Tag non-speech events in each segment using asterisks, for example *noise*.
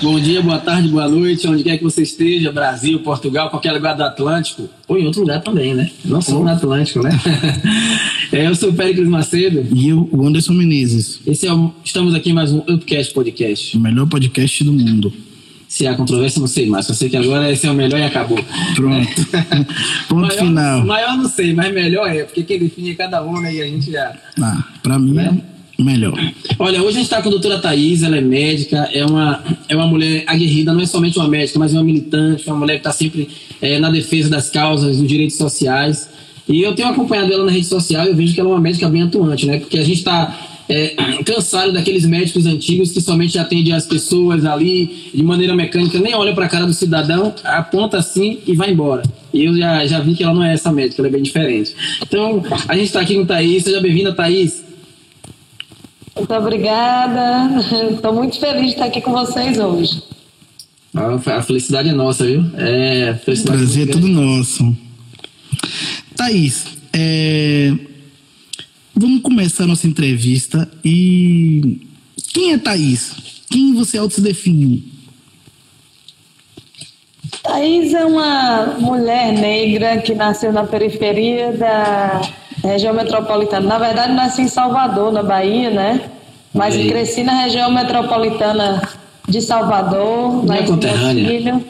Bom dia, boa tarde, boa noite, onde quer que você esteja, Brasil, Portugal, qualquer lugar do Atlântico, ou em outro lugar também, né? Não só no Atlântico, né? *laughs* É, eu sou o Péricles Macedo. E eu, o Anderson Menezes. Esse é o, estamos aqui em mais um Upcast Podcast. O melhor podcast do mundo. Se há controvérsia, não sei mais. Só sei que agora esse é o melhor e acabou. Pronto. *laughs* Ponto maior, final. Maior não sei, mas melhor é, porque quem define é cada um, né? E a gente já. Ah, pra mim, Né? Melhor. Olha, hoje a gente está com a doutora Thais, ela é médica, é uma, é uma mulher aguerrida, não é somente uma médica, mas é uma militante, uma mulher que está sempre é, na defesa das causas, dos direitos sociais. E eu tenho acompanhado ela na rede social e eu vejo que ela é uma médica bem atuante, né? Porque a gente está é, cansado daqueles médicos antigos que somente atendem as pessoas ali de maneira mecânica, nem olha para a cara do cidadão, aponta assim e vai embora. E eu já, já vi que ela não é essa médica, ela é bem diferente. Então, a gente está aqui com Thaís, seja bem-vinda, Thaís. Muito obrigada. Estou muito feliz de estar aqui com vocês hoje. A a felicidade é nossa, viu? É, felicidade Prazer é muito tudo nosso. Thaís, é, vamos começar a nossa entrevista e quem é Thaís? Quem você auto se define? Thaís é uma mulher negra que nasceu na periferia da região metropolitana. Na verdade, nasci em Salvador, na Bahia, né? Mas Bem. cresci na região metropolitana de Salvador, lá em conterrânea. Filho.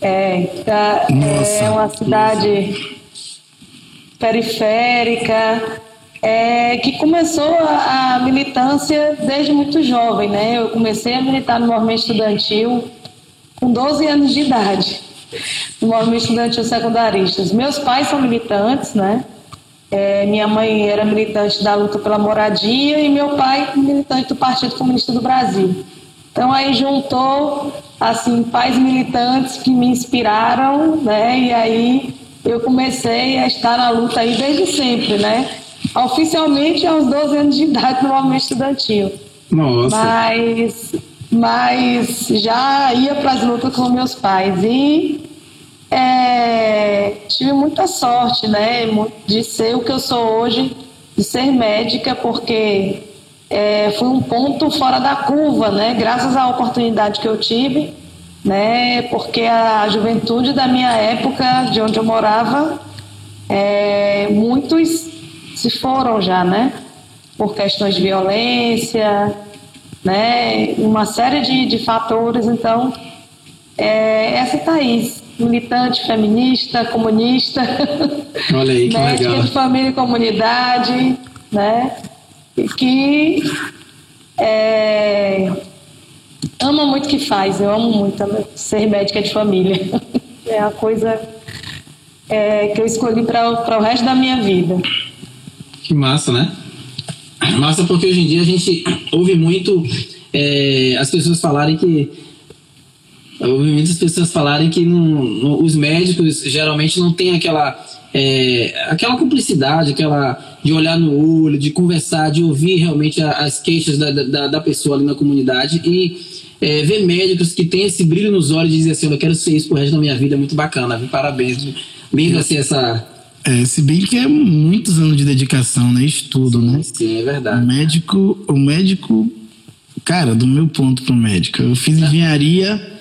É, tá- Nossa, é uma cidade periférica, é, que começou a, a militância desde muito jovem, né? Eu comecei a militar no movimento estudantil com 12 anos de idade, no movimento estudantil secundaristas. Meus pais são militantes, né? É, minha mãe era militante da luta pela moradia e meu pai militante do Partido Comunista do Brasil. Então aí juntou assim pais militantes que me inspiraram, né? E aí eu comecei a estar na luta aí desde sempre, né? Oficialmente aos 12 anos de idade no movimento estudantil. Nossa. Mas, mas já ia para as lutas com meus pais e é, tive muita sorte, né, de ser o que eu sou hoje, de ser médica, porque é, foi um ponto fora da curva, né, graças à oportunidade que eu tive, né, porque a juventude da minha época, de onde eu morava, é, muitos se foram já, né, por questões de violência, né, uma série de, de fatores. Então, é, essa Thaís, militante, feminista, comunista, Olha aí, que médica legal. de família e comunidade, né, e que é, ama muito o que faz. Eu amo muito ser médica de família. É a coisa é, que eu escolhi para o resto da minha vida. Que massa, né? Massa porque hoje em dia a gente ouve muito é, as pessoas falarem que. Ouve muitas pessoas falarem que não- não- os médicos geralmente não têm aquela. é, aquela cumplicidade, aquela de olhar no olho, de conversar, de ouvir realmente as queixas da, da, da pessoa ali na comunidade e é, ver médicos que têm esse brilho nos olhos e dizer assim, eu quero ser isso pro resto da minha vida, é muito bacana, viu? parabéns. Linda assim essa. É, se bem que é muitos anos de dedicação, né? Estudo, né? Sim, é O verdade. médico, o médico, cara, do meu ponto pro médico, eu fiz engenharia,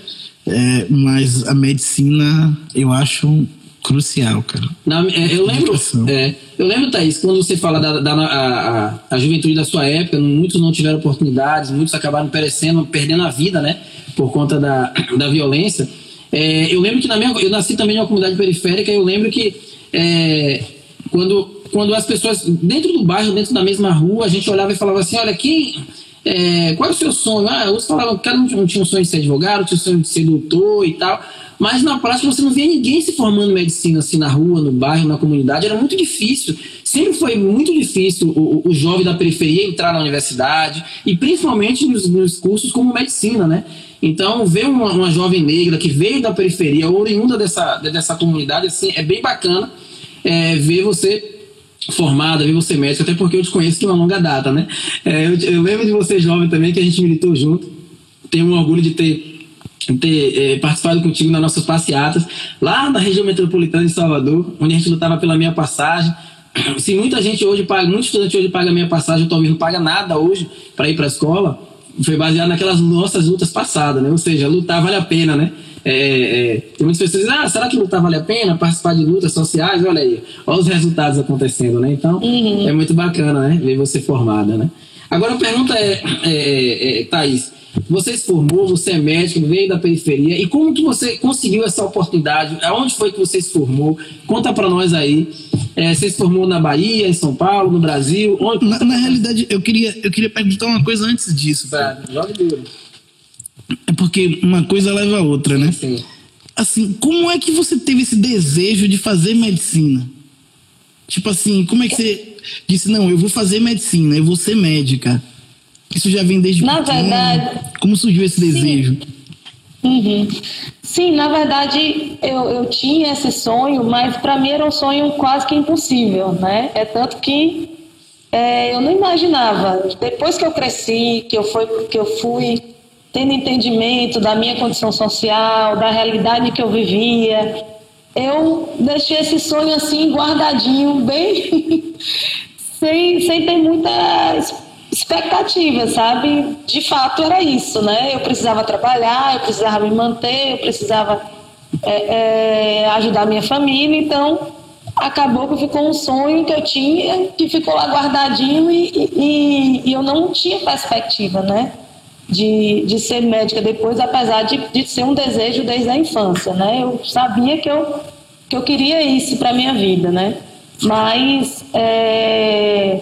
é, mas a medicina eu acho crucial, cara. Não, é, eu lembro, é, eu lembro, Thaís, quando você fala da, da a, a, a juventude da sua época, muitos não tiveram oportunidades, muitos acabaram perecendo, perdendo a vida, né, por conta da, da violência. É, eu lembro que na minha, eu nasci também em uma comunidade periférica, eu lembro que é, quando, quando as pessoas dentro do bairro, dentro da mesma rua, a gente olhava e falava assim, olha, quem, é, qual é o seu sonho? Ah, outros falavam que um tinha um sonho de ser advogado, tinha um sonho de ser doutor e tal. Mas na prática você não via ninguém se formando em medicina assim na rua, no bairro, na comunidade. Era muito difícil. Sempre foi muito difícil o, o- o jovem da periferia entrar na universidade e principalmente nos, nos cursos como medicina, né? Então, ver uma, uma jovem negra que veio da periferia, oriunda dessa, dessa comunidade, assim, é bem bacana é, ver você formada, ver você médico, até porque eu te conheço de uma longa data, né? É, eu, eu lembro de você jovem também, que a gente militou junto. Tenho um orgulho de ter ter eh, participado contigo nas nossas passeatas lá na região metropolitana de Salvador, onde a gente lutava pela minha passagem, se muita gente hoje paga, muitos estudantes hoje pagam a minha passagem, talvez não paga nada hoje para ir para a escola, foi baseado naquelas nossas lutas passadas, né? Ou seja, lutar vale a pena, né? É, é, tem muitas pessoas que dizem, ah, será que lutar vale a pena? Participar de lutas sociais? Olha aí, olha os resultados acontecendo, né? Então, uhum. é muito bacana, né? Ver você formada, né? Agora a pergunta é, é, é, é Thaís, você se formou, você é médico, veio da periferia, e como que você conseguiu essa oportunidade? Aonde foi que você se formou? Conta para nós aí. É, você se formou na Bahia, em São Paulo, no Brasil? Onde... Na, na, realidade, eu queria, eu queria perguntar uma coisa antes disso. Tá, joga duro. É porque uma coisa leva a outra, né? Sim. Assim, como é que você teve esse desejo de fazer medicina? Tipo assim, como é que você disse, não, eu vou fazer medicina, eu vou ser médica? Isso já vem desde Na pequeno. verdade. Como surgiu esse desejo? Uhum. Sim, na verdade eu, eu tinha esse sonho, mas para mim era um sonho quase que impossível, né? É tanto que é, eu não imaginava. Depois que eu cresci, que eu, foi, que eu fui tendo entendimento da minha condição social, da realidade que eu vivia, eu deixei esse sonho assim guardadinho, bem *laughs* sem, sem ter muita expectativa, sabe? De fato era isso, né? Eu precisava trabalhar, eu precisava me manter, eu precisava é, é, ajudar minha família, então acabou que ficou um sonho que eu tinha, que ficou lá guardadinho e, e, e eu não tinha perspectiva, né? De, de ser médica depois, apesar de, de ser um desejo desde a infância, né? Eu sabia que eu, que eu queria isso para minha vida, né? Mas é,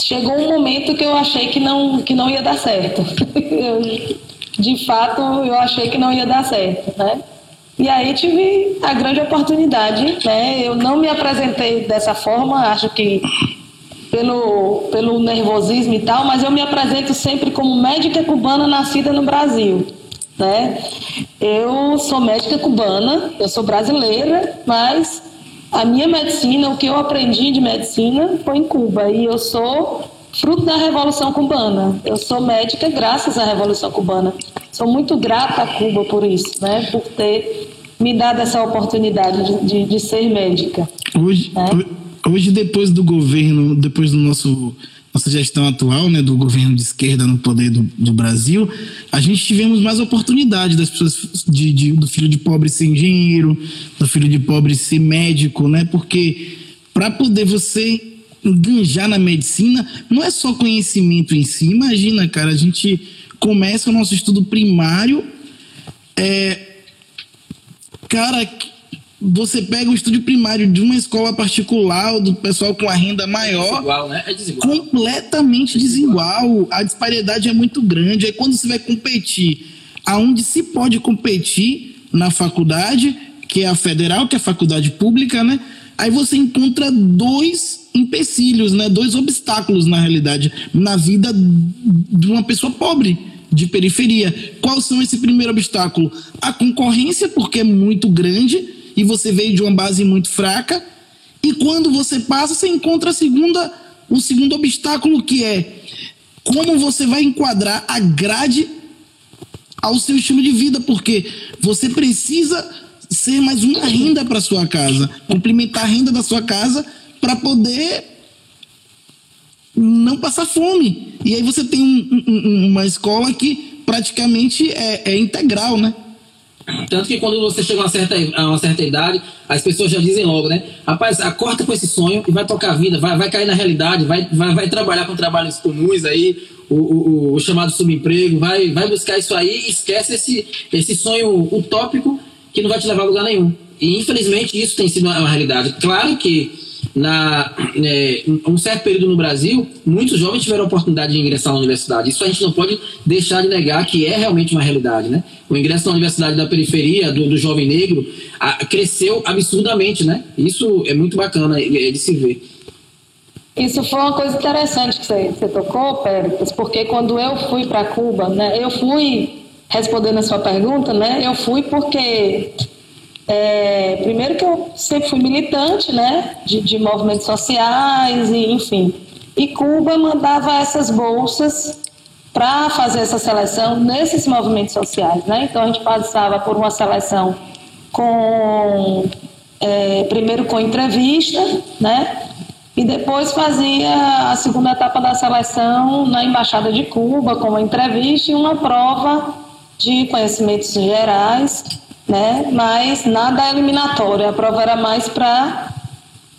chegou um momento que eu achei que não, que não ia dar certo. *laughs* eu, de fato, eu achei que não ia dar certo, né? E aí tive a grande oportunidade, né? Eu não me apresentei dessa forma, acho que pelo, pelo nervosismo e tal, mas eu me apresento sempre como médica cubana nascida no Brasil, né? Eu sou médica cubana, eu sou brasileira, mas a minha medicina, o que eu aprendi de medicina foi em Cuba e eu sou fruto da Revolução Cubana. Eu sou médica graças à Revolução Cubana. Sou muito grata a Cuba por isso, né? Por ter me dado essa oportunidade de, de, de ser médica. Hoje, né? Hoje, depois do governo, depois do nosso nossa gestão atual, né, do governo de esquerda no poder do, do Brasil, a gente tivemos mais oportunidade das pessoas de, de, do filho de pobre ser engenheiro, do filho de pobre ser médico, né? Porque para poder você enganjar na medicina, não é só conhecimento em si. Imagina, cara, a gente começa o nosso estudo primário, é, cara, você pega o estúdio primário de uma escola particular do pessoal com a renda maior, é desigual, né? É desigual. completamente desigual. A disparidade é muito grande. Aí quando você vai competir, aonde se pode competir na faculdade, que é a federal, que é a faculdade pública, né? Aí você encontra dois empecilhos, né? Dois obstáculos na realidade na vida de uma pessoa pobre de periferia. Quais são esse primeiro obstáculo? A concorrência, porque é muito grande e você veio de uma base muito fraca. E quando você passa, você encontra a segunda, o segundo obstáculo que é como você vai enquadrar a grade ao seu estilo de vida, porque você precisa ser mais uma renda para sua casa, complementar a renda da sua casa para poder não passar fome. E aí você tem um, um, uma escola que praticamente é, é integral, né? Tanto que quando você chega a uma certa, a uma certa idade, as pessoas já dizem logo, né? Rapaz, acorda com esse sonho e vai tocar a vida, vai, vai cair na realidade, vai, vai, vai trabalhar com trabalhos comuns aí, o, o, o, chamado subemprego, vai, vai buscar isso aí e esquece esse, esse sonho utópico que não vai te levar a lugar nenhum. E infelizmente isso tem sido uma, uma realidade. Claro que na é, um certo período no Brasil, muitos jovens tiveram a oportunidade de ingressar na universidade. Isso a gente não pode deixar de negar que é realmente uma realidade, né? O ingresso na universidade da periferia do, do jovem negro a, cresceu absurdamente, né? Isso é muito bacana é, de se ver. Isso foi uma coisa interessante que você, você tocou, Péricles, porque quando eu fui para Cuba, né, eu fui respondendo a sua pergunta, né? Eu fui porque é, primeiro que eu sempre fui militante, né, de, de movimentos sociais e enfim. E Cuba mandava essas bolsas para fazer essa seleção nesses movimentos sociais, né? Então a gente passava por uma seleção com é, primeiro com entrevista, né? e depois fazia a segunda etapa da seleção na Embaixada de Cuba, com uma entrevista e uma prova de conhecimentos gerais, né? mas nada eliminatório, a prova era mais para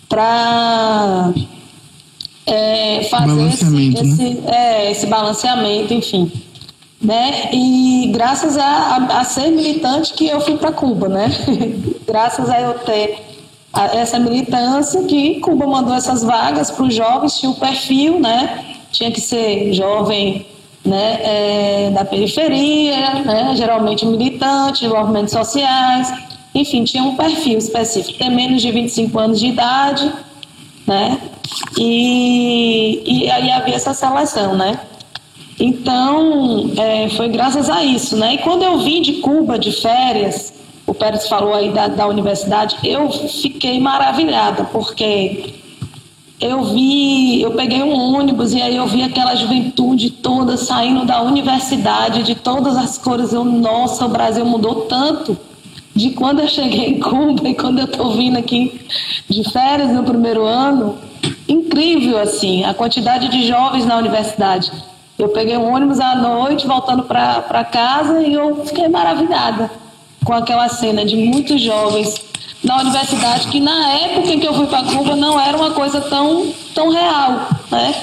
para é, fazer esse, né? esse, é, esse balanceamento, enfim né? E graças a, a, a, ser militante que eu fui para Cuba, né? *laughs* graças a eu ter a, essa militância que Cuba mandou essas vagas para os jovens, tinha o perfil, né? Tinha que ser jovem né, é, da periferia, né, geralmente militante de movimentos sociais, enfim, tinha um perfil específico, ter menos de 25 anos de idade, né, e, e aí havia essa seleção, né. Então, é, foi graças a isso, né? E quando eu vim de Cuba de férias, o Pérez falou aí da, da universidade, eu fiquei maravilhada, porque eu vi, eu peguei um ônibus e aí eu vi aquela juventude toda saindo da universidade, de todas as cores. Eu, nossa, o Brasil mudou tanto de quando eu cheguei em Cuba e quando eu estou vindo aqui de férias no primeiro ano. Incrível, assim, a quantidade de jovens na universidade. Eu peguei um ônibus à noite, voltando para casa, e eu fiquei maravilhada com aquela cena de muitos jovens na universidade, que na época em que eu fui para Cuba não era uma coisa tão, tão real, né?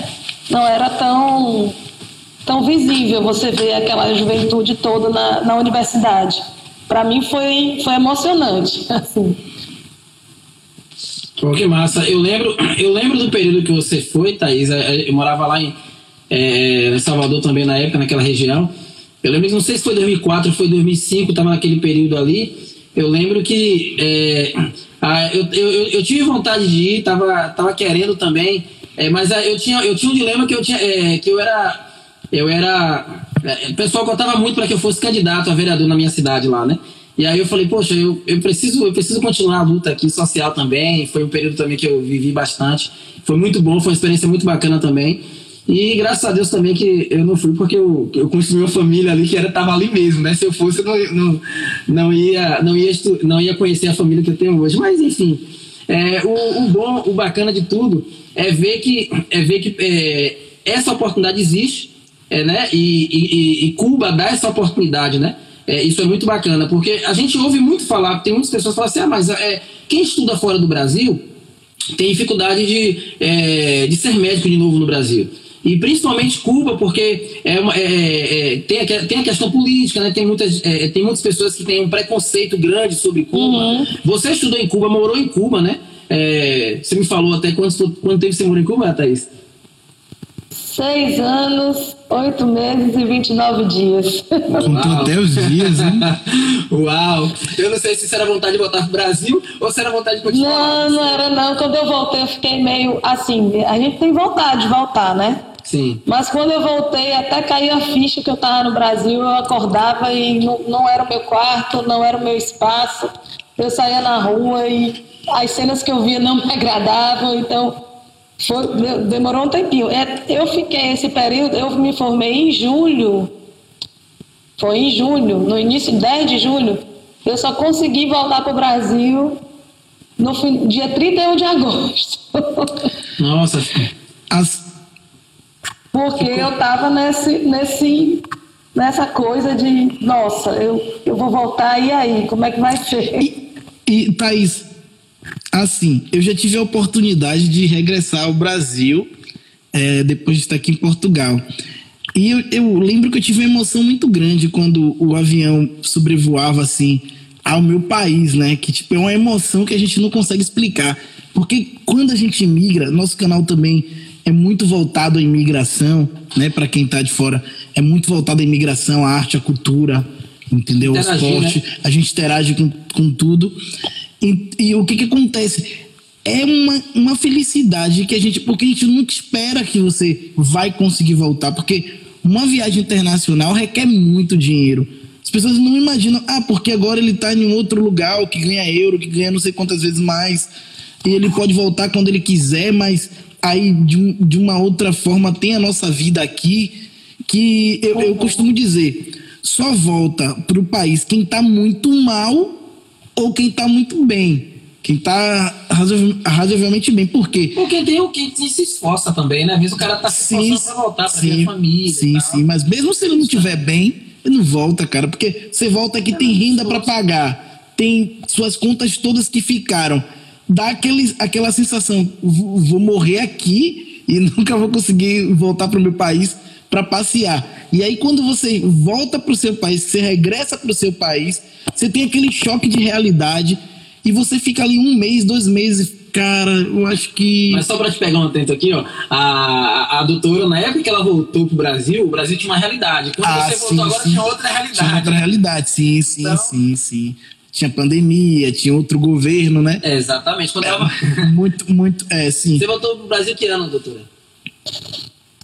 Não era tão, tão visível você ver aquela juventude toda na, na universidade. Para mim foi, foi emocionante, *laughs* assim. Pô, que massa. Eu lembro, eu lembro do período que você foi, Thaís. Eu morava lá em é, Salvador também na época, naquela região. Eu lembro não sei se foi 2004 ou foi 2005, estava naquele período ali. Eu lembro que é, a, eu, eu, eu, tive vontade de ir, tava, tava querendo também, é, mas a, eu, tinha, eu tinha um dilema que eu tinha, é, que eu era, eu era, é, o pessoal contava muito para que eu fosse candidato a vereador na minha cidade lá, né? E aí eu falei, poxa, eu, eu, preciso, eu preciso continuar a luta aqui social também. Foi um período também que eu vivi bastante. Foi muito bom, foi uma experiência muito bacana também. E graças a Deus também que eu não fui porque eu, eu construí uma família ali que era tava ali mesmo, né? Se eu fosse, eu não, não, não, ia, não, ia, não ia conhecer a família que eu tenho hoje. Mas enfim, é, o, o bom, o bacana de tudo é ver que, é ver que é, essa oportunidade existe, é, né? E, e, e, Cuba dá essa oportunidade, né? É, isso é muito bacana, porque a gente ouve muito falar, tem muitas pessoas que falam assim, ah, mas é, quem estuda fora do Brasil tem dificuldade de, é, de ser médico de novo no Brasil e principalmente Cuba, porque é uma, é, é, tem, a, tem a questão política, né? tem, muitas, é, tem muitas pessoas que têm um preconceito grande sobre Cuba. Uhum. Você estudou em Cuba, morou em Cuba, né? É, você me falou até quanto, quanto tempo você morou em Cuba, Thaís? Seis anos, oito meses e 29 dias. Contou até os dias, hein? *laughs* Uau! Eu não sei se isso era vontade de voltar pro Brasil ou se era vontade de continuar. Não, não era não. Quando eu voltei, eu fiquei meio assim. A gente tem vontade de voltar, né? Sim. Mas quando eu voltei, até caiu a ficha que eu estava no Brasil, eu acordava e não, não era o meu quarto, não era o meu espaço. Eu saía na rua e as cenas que eu via não me agradavam, então foi, demorou um tempinho. É, eu fiquei esse período, eu me formei em julho, foi em julho, no início, 10 de julho, eu só consegui voltar para o Brasil no dia 31 de agosto. Nossa, as, porque eu estava nesse, nesse, nessa coisa de, nossa, eu, eu vou voltar, e aí? Como é que vai ser? E, e Thaís, assim, eu já tive a oportunidade de regressar ao Brasil é, depois de estar aqui em Portugal. E eu, eu, lembro que eu tive uma emoção muito grande quando o avião sobrevoava assim ao meu país, né? Que tipo é uma emoção que a gente não consegue explicar, porque quando a gente migra, nosso canal também é muito voltado à imigração, né? Para quem está de fora, é muito voltado à imigração, à arte, à cultura, entendeu? Interagir, o esporte. Né? A gente interage com, com tudo. E, e o que, que acontece? É uma, uma felicidade que a gente. Porque a gente nunca espera que você vai conseguir voltar. Porque uma viagem internacional requer muito dinheiro. As pessoas não imaginam, ah, porque agora ele está em um outro lugar, que ganha euro, que ganha não sei quantas vezes mais. E ele pode voltar quando ele quiser, mas aí de, de uma outra forma tem a nossa vida aqui, que eu, eu costumo dizer, só volta para o país quem está muito mal ou quem está muito bem. Quem tá razoavel- razoavelmente bem. Por quê? Porque tem o que se esforça também, né? Às vezes o cara tá se esforçando pra voltar pra ver a família. Sim, sim, mas mesmo se ele não estiver bem, ele não volta, cara, porque você volta aqui, tem renda pra pagar, tem suas contas todas que ficaram. Dá aquele, aquela sensação, vou, morrer aqui e *laughs* nunca vou conseguir voltar pro meu país pra passear. E aí quando você volta pro seu país, você regressa pro seu país, você tem aquele choque de realidade e você fica ali um mês, dois meses, cara, eu acho que Mas só pra te pegar um atento aqui, ó, a, a, a doutora, na época que ela voltou pro Brasil, o Brasil tinha uma realidade. Quando Ah, você sim, voltou agora sim. tinha outra realidade. Tinha outra realidade, sim, sim, Então- sim, sim. Tinha pandemia, tinha outro governo, né? É, exatamente. Quando ela... *laughs* Muito, muito, é, sim. Você voltou pro Brasil que ano, doutora?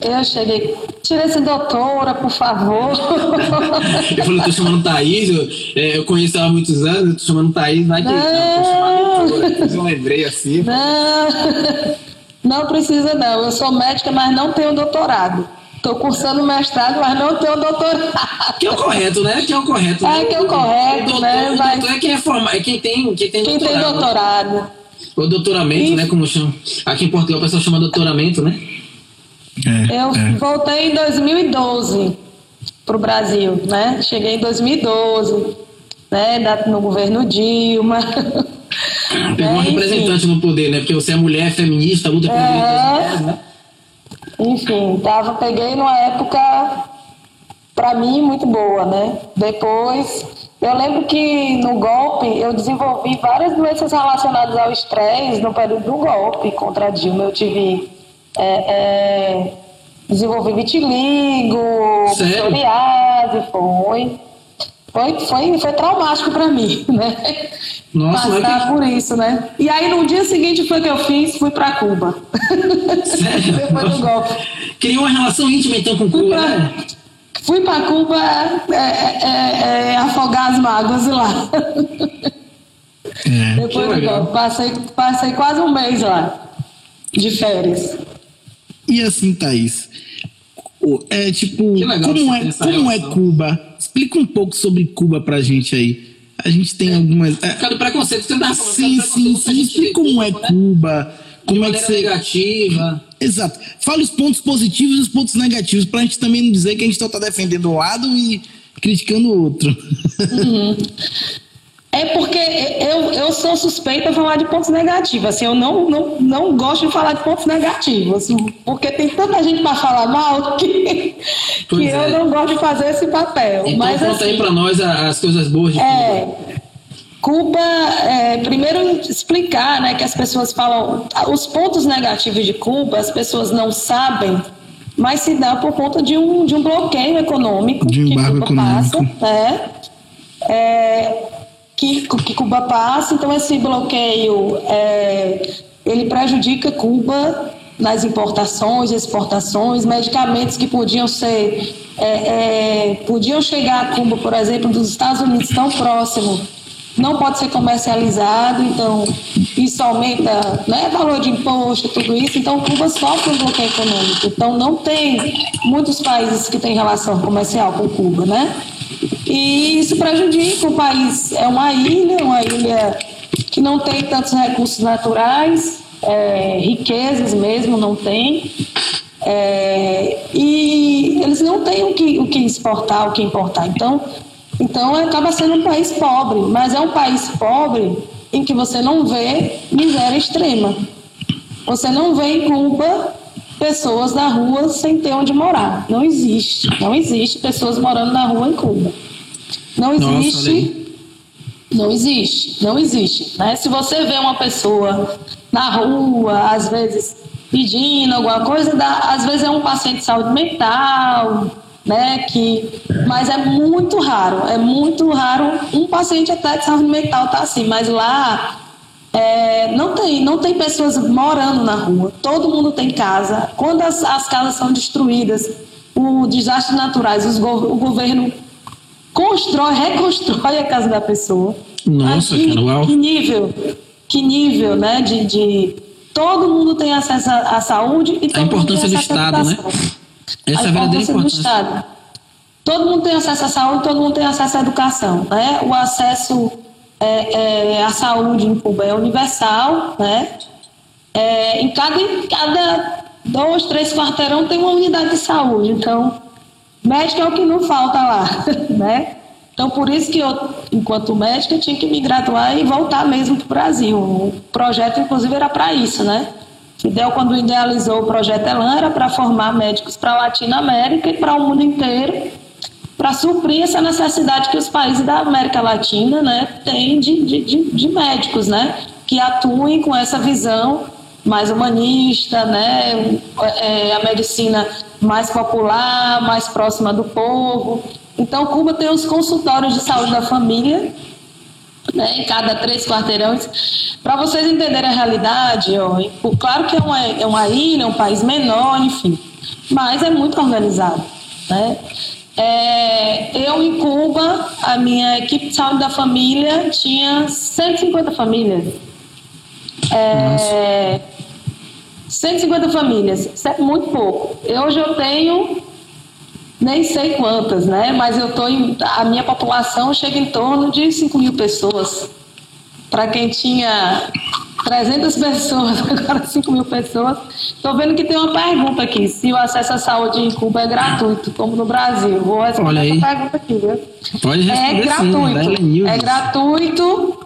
Eu cheguei, tira esse doutora, por favor. *laughs* Eu falei, tô chamando Thaís, eu, é, eu conheço ela há muitos anos, eu tô chamando Thaís, vai que não, tô chamando doutora. Depois eu lembrei assim. Não, *laughs* não precisa não. Eu sou médica, mas não tenho doutorado. Estou cursando mestrado, mas não tenho doutorado. Que é o correto, né? Que é o correto. É, né? que é o correto, doutor, né? O Mas- doutor é quem é formado, é quem tem, quem tem Quem tem doutorado. né? doutorado? O doutoramento, Isso. né? Como chama. Aqui em Portugal o pessoal chama doutoramento, né? É, Eu é. voltei em 2012 para o Brasil, né? Cheguei em 2012, né? No governo Dilma. Pegou uma *laughs* Né, enfim. representante no poder, né? Porque você é mulher feminista, luta pelo direito das É. mulheres, né? Enfim, tava, peguei numa época, para mim, muito boa, né? Depois, eu lembro que no golpe eu desenvolvi várias doenças relacionadas ao estresse no período do golpe contra a Dilma. Eu tive. é, é, desenvolvi vitiligo, psoriase, foi. Foi, foi, foi traumático para mim, *laughs* né? Nossa, Passar que- por isso, né? E aí no dia seguinte foi que eu fiz, fui para Cuba. Sério? *laughs* Depois do golpe. Criou uma relação íntima então com Cuba, né? Fui para Cuba é, é, é, afogar as mágoas lá. É. Depois do legal. golpe. Passei, passei quase um mês lá, de férias. E assim, Thaís, é tipo, legal como, é, como é. Cuba? Explica um pouco sobre Cuba pra gente aí. A gente tem algumas. é, Por causa do preconceito você tava falando. sim, do sim, sim. gente Explica como é né? Cuba. De Como é que você. negativa. Exato. Fala os pontos positivos e os pontos negativos, pra gente também não dizer que a gente só tá defendendo um lado e criticando o outro. *laughs* É porque eu, eu sou suspeita de falar de pontos negativos. Assim, eu não, não, não gosto de falar de pontos negativos. assim, porque tem tanta gente para falar mal *laughs* que, que Pois eu é. não gosto de fazer esse papel. Então Mas conta aí assim, pra nós a- as coisas boas de Cuba. É, Cuba, é, primeiro explicar né, que as pessoas falam, os pontos negativos de Cuba, as pessoas não sabem, mas se dá por conta de um, de um bloqueio econômico De que embargo Cuba passa, econômico. né? É, que, que Cuba passa, então esse bloqueio é, ele prejudica Cuba nas importações, exportações, medicamentos que podiam ser é, é, podiam chegar a Cuba, por exemplo, dos Estados Unidos tão próximo, não pode ser comercializado, então isso aumenta né, valor de imposto, tudo isso, então Cuba sofre um bloqueio econômico. Então não tem muitos países que têm relação comercial com Cuba, né? E isso prejudica o país. É uma ilha, uma ilha que não tem tantos recursos naturais, é, riquezas mesmo não tem. É, e eles não têm o que, o que exportar, o que importar. Então, então acaba sendo um país pobre, mas é um país pobre em que você não vê miséria extrema. Você não vê em Cuba pessoas na rua sem ter onde morar. Não existe. Não existe pessoas morando na rua em Cuba. Não Nossa, existe. aí. Não existe, não existe. Né? Se você vê uma pessoa na rua, às vezes pedindo alguma coisa, dá- às vezes é um paciente de saúde mental, né? Que, mas é muito raro, é muito raro um paciente até de saúde mental tá assim, mas lá é, não tem, não tem pessoas morando na rua. Todo mundo tem casa. Quando as, as casas são destruídas, o desastres naturais, go- o governo constrói, *laughs* reconstrói a casa da pessoa. Nossa, uau. Que nível, que nível, né? De, de todo mundo tem acesso à à saúde e mundo importância do Estado, né? Essa é a importância do. Estado. Todo mundo tem acesso à saúde, todo mundo tem acesso à educação, né? O acesso é, é, a saúde em Cuba é universal, né? É, em, cada, em cada dois, três quarteirão tem uma unidade de saúde, então médico é o que não falta lá, *laughs* né? Então, por isso que eu, enquanto médica, tinha que me graduar e voltar mesmo para o Brasil. O projeto, inclusive, era para isso, né? Fidel, quando idealizou o projeto Elan, era para formar médicos para a Latinoamérica e para o mundo inteiro, para suprir essa necessidade que os países da América Latina né, têm de, de, de, médicos, né? Que atuem com essa visão mais humanista, né? É, a medicina mais popular, mais próxima do povo. Então, Cuba tem os consultórios de saúde da família, né, em cada três quarteirões. Para vocês entenderem a realidade, ó, claro que é uma, é uma ilha, é um país menor, enfim, mas é muito organizado. Né? É, eu, em Cuba, a minha equipe de saúde da família tinha 150 famílias. É, 150 famílias, isso é muito pouco. Hoje eu tenho nem sei quantas, né? Mas eu tô em, a minha população chega em torno de 5 mil pessoas. Para quem tinha 300 *laughs* pessoas, agora 5 mil pessoas. Estou vendo que tem uma pergunta aqui: se o acesso à saúde em Cuba é gratuito, como no Brasil. Vou responder essa pergunta aqui, viu? Pode responder é gratuito. Sim, é gratuito.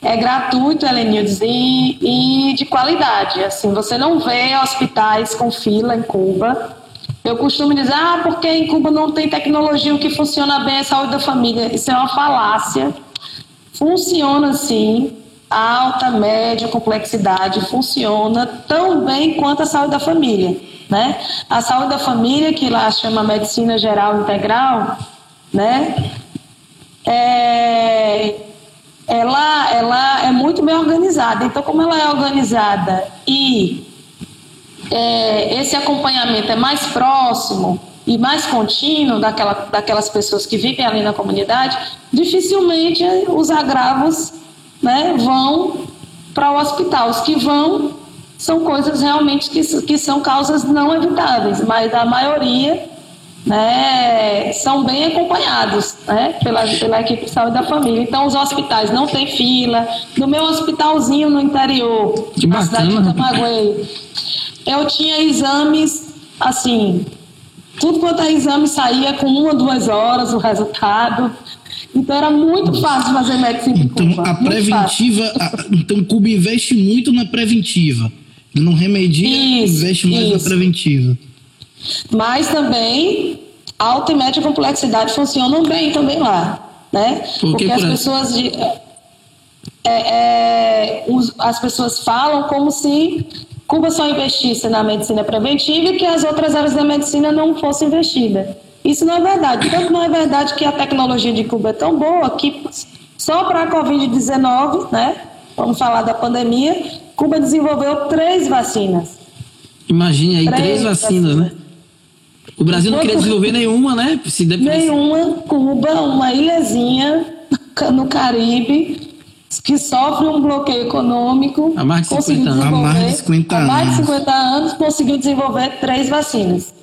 É gratuito, Helenildes, e, e de qualidade. Assim, você não vê hospitais com fila em Cuba eu costumo dizer, ah, porque em Cuba não tem tecnologia, o que funciona bem é a saúde da família. Isso é uma falácia. Funciona sim, alta, média, complexidade, funciona tão bem quanto a saúde da família. Né? A saúde da família, que lá chama medicina geral integral, né? É, ela, ela é muito bem organizada. Então, como ela é organizada e é, esse acompanhamento é mais próximo e mais contínuo daquela, daquelas pessoas que vivem ali na comunidade, dificilmente os agravos né, vão para o hospital. Os que vão são coisas realmente que, que são causas não evitáveis, mas a maioria né, são bem acompanhados né, pela, pela equipe de saúde da família. Então, os hospitais não têm fila. No meu hospitalzinho no interior, na cidade de Camagüey, eu tinha exames, assim, tudo quanto é exame saía com uma, duas horas o resultado. Então era muito fácil fazer medicina então, Cuba. A preventiva, a, então Cuba investe muito na preventiva. Ele não remedia, isso, investe mais isso. na preventiva. Mas também alta e média complexidade funcionam bem também lá, né? Porque, Porque as pessoas de, é, é, os, as pessoas falam como se Cuba só investisse na medicina preventiva e que as outras áreas da medicina não fossem investidas. Isso não é verdade. Tanto não é verdade que a tecnologia de Cuba é tão boa que só para a Covid-19, né? Vamos falar da pandemia, Cuba desenvolveu três vacinas. Imagine aí, três, três vacinas, vacinas, né? O Brasil não queria desenvolver nenhuma, né? Se nenhuma. Cuba, uma ilhazinha no Caribe, que sofre um bloqueio econômico. Há mais de 50 anos. Há mais de 50 anos. Há mais de 50 anos conseguiu desenvolver três vacinas.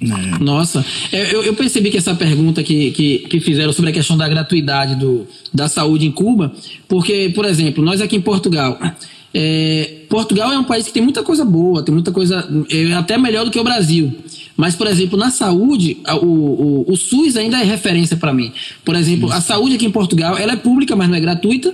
É. Nossa, eu, eu, percebi que essa pergunta que, que, que, fizeram sobre a questão da gratuidade do, da saúde em Cuba, porque, por exemplo, nós aqui em Portugal, é, Portugal é um país que tem muita coisa boa, tem muita coisa, é até melhor do que o Brasil. Mas, por exemplo, na saúde, o, o, o SUS ainda é referência para mim. Por exemplo, a saúde aqui em Portugal, ela é pública, mas não é gratuita.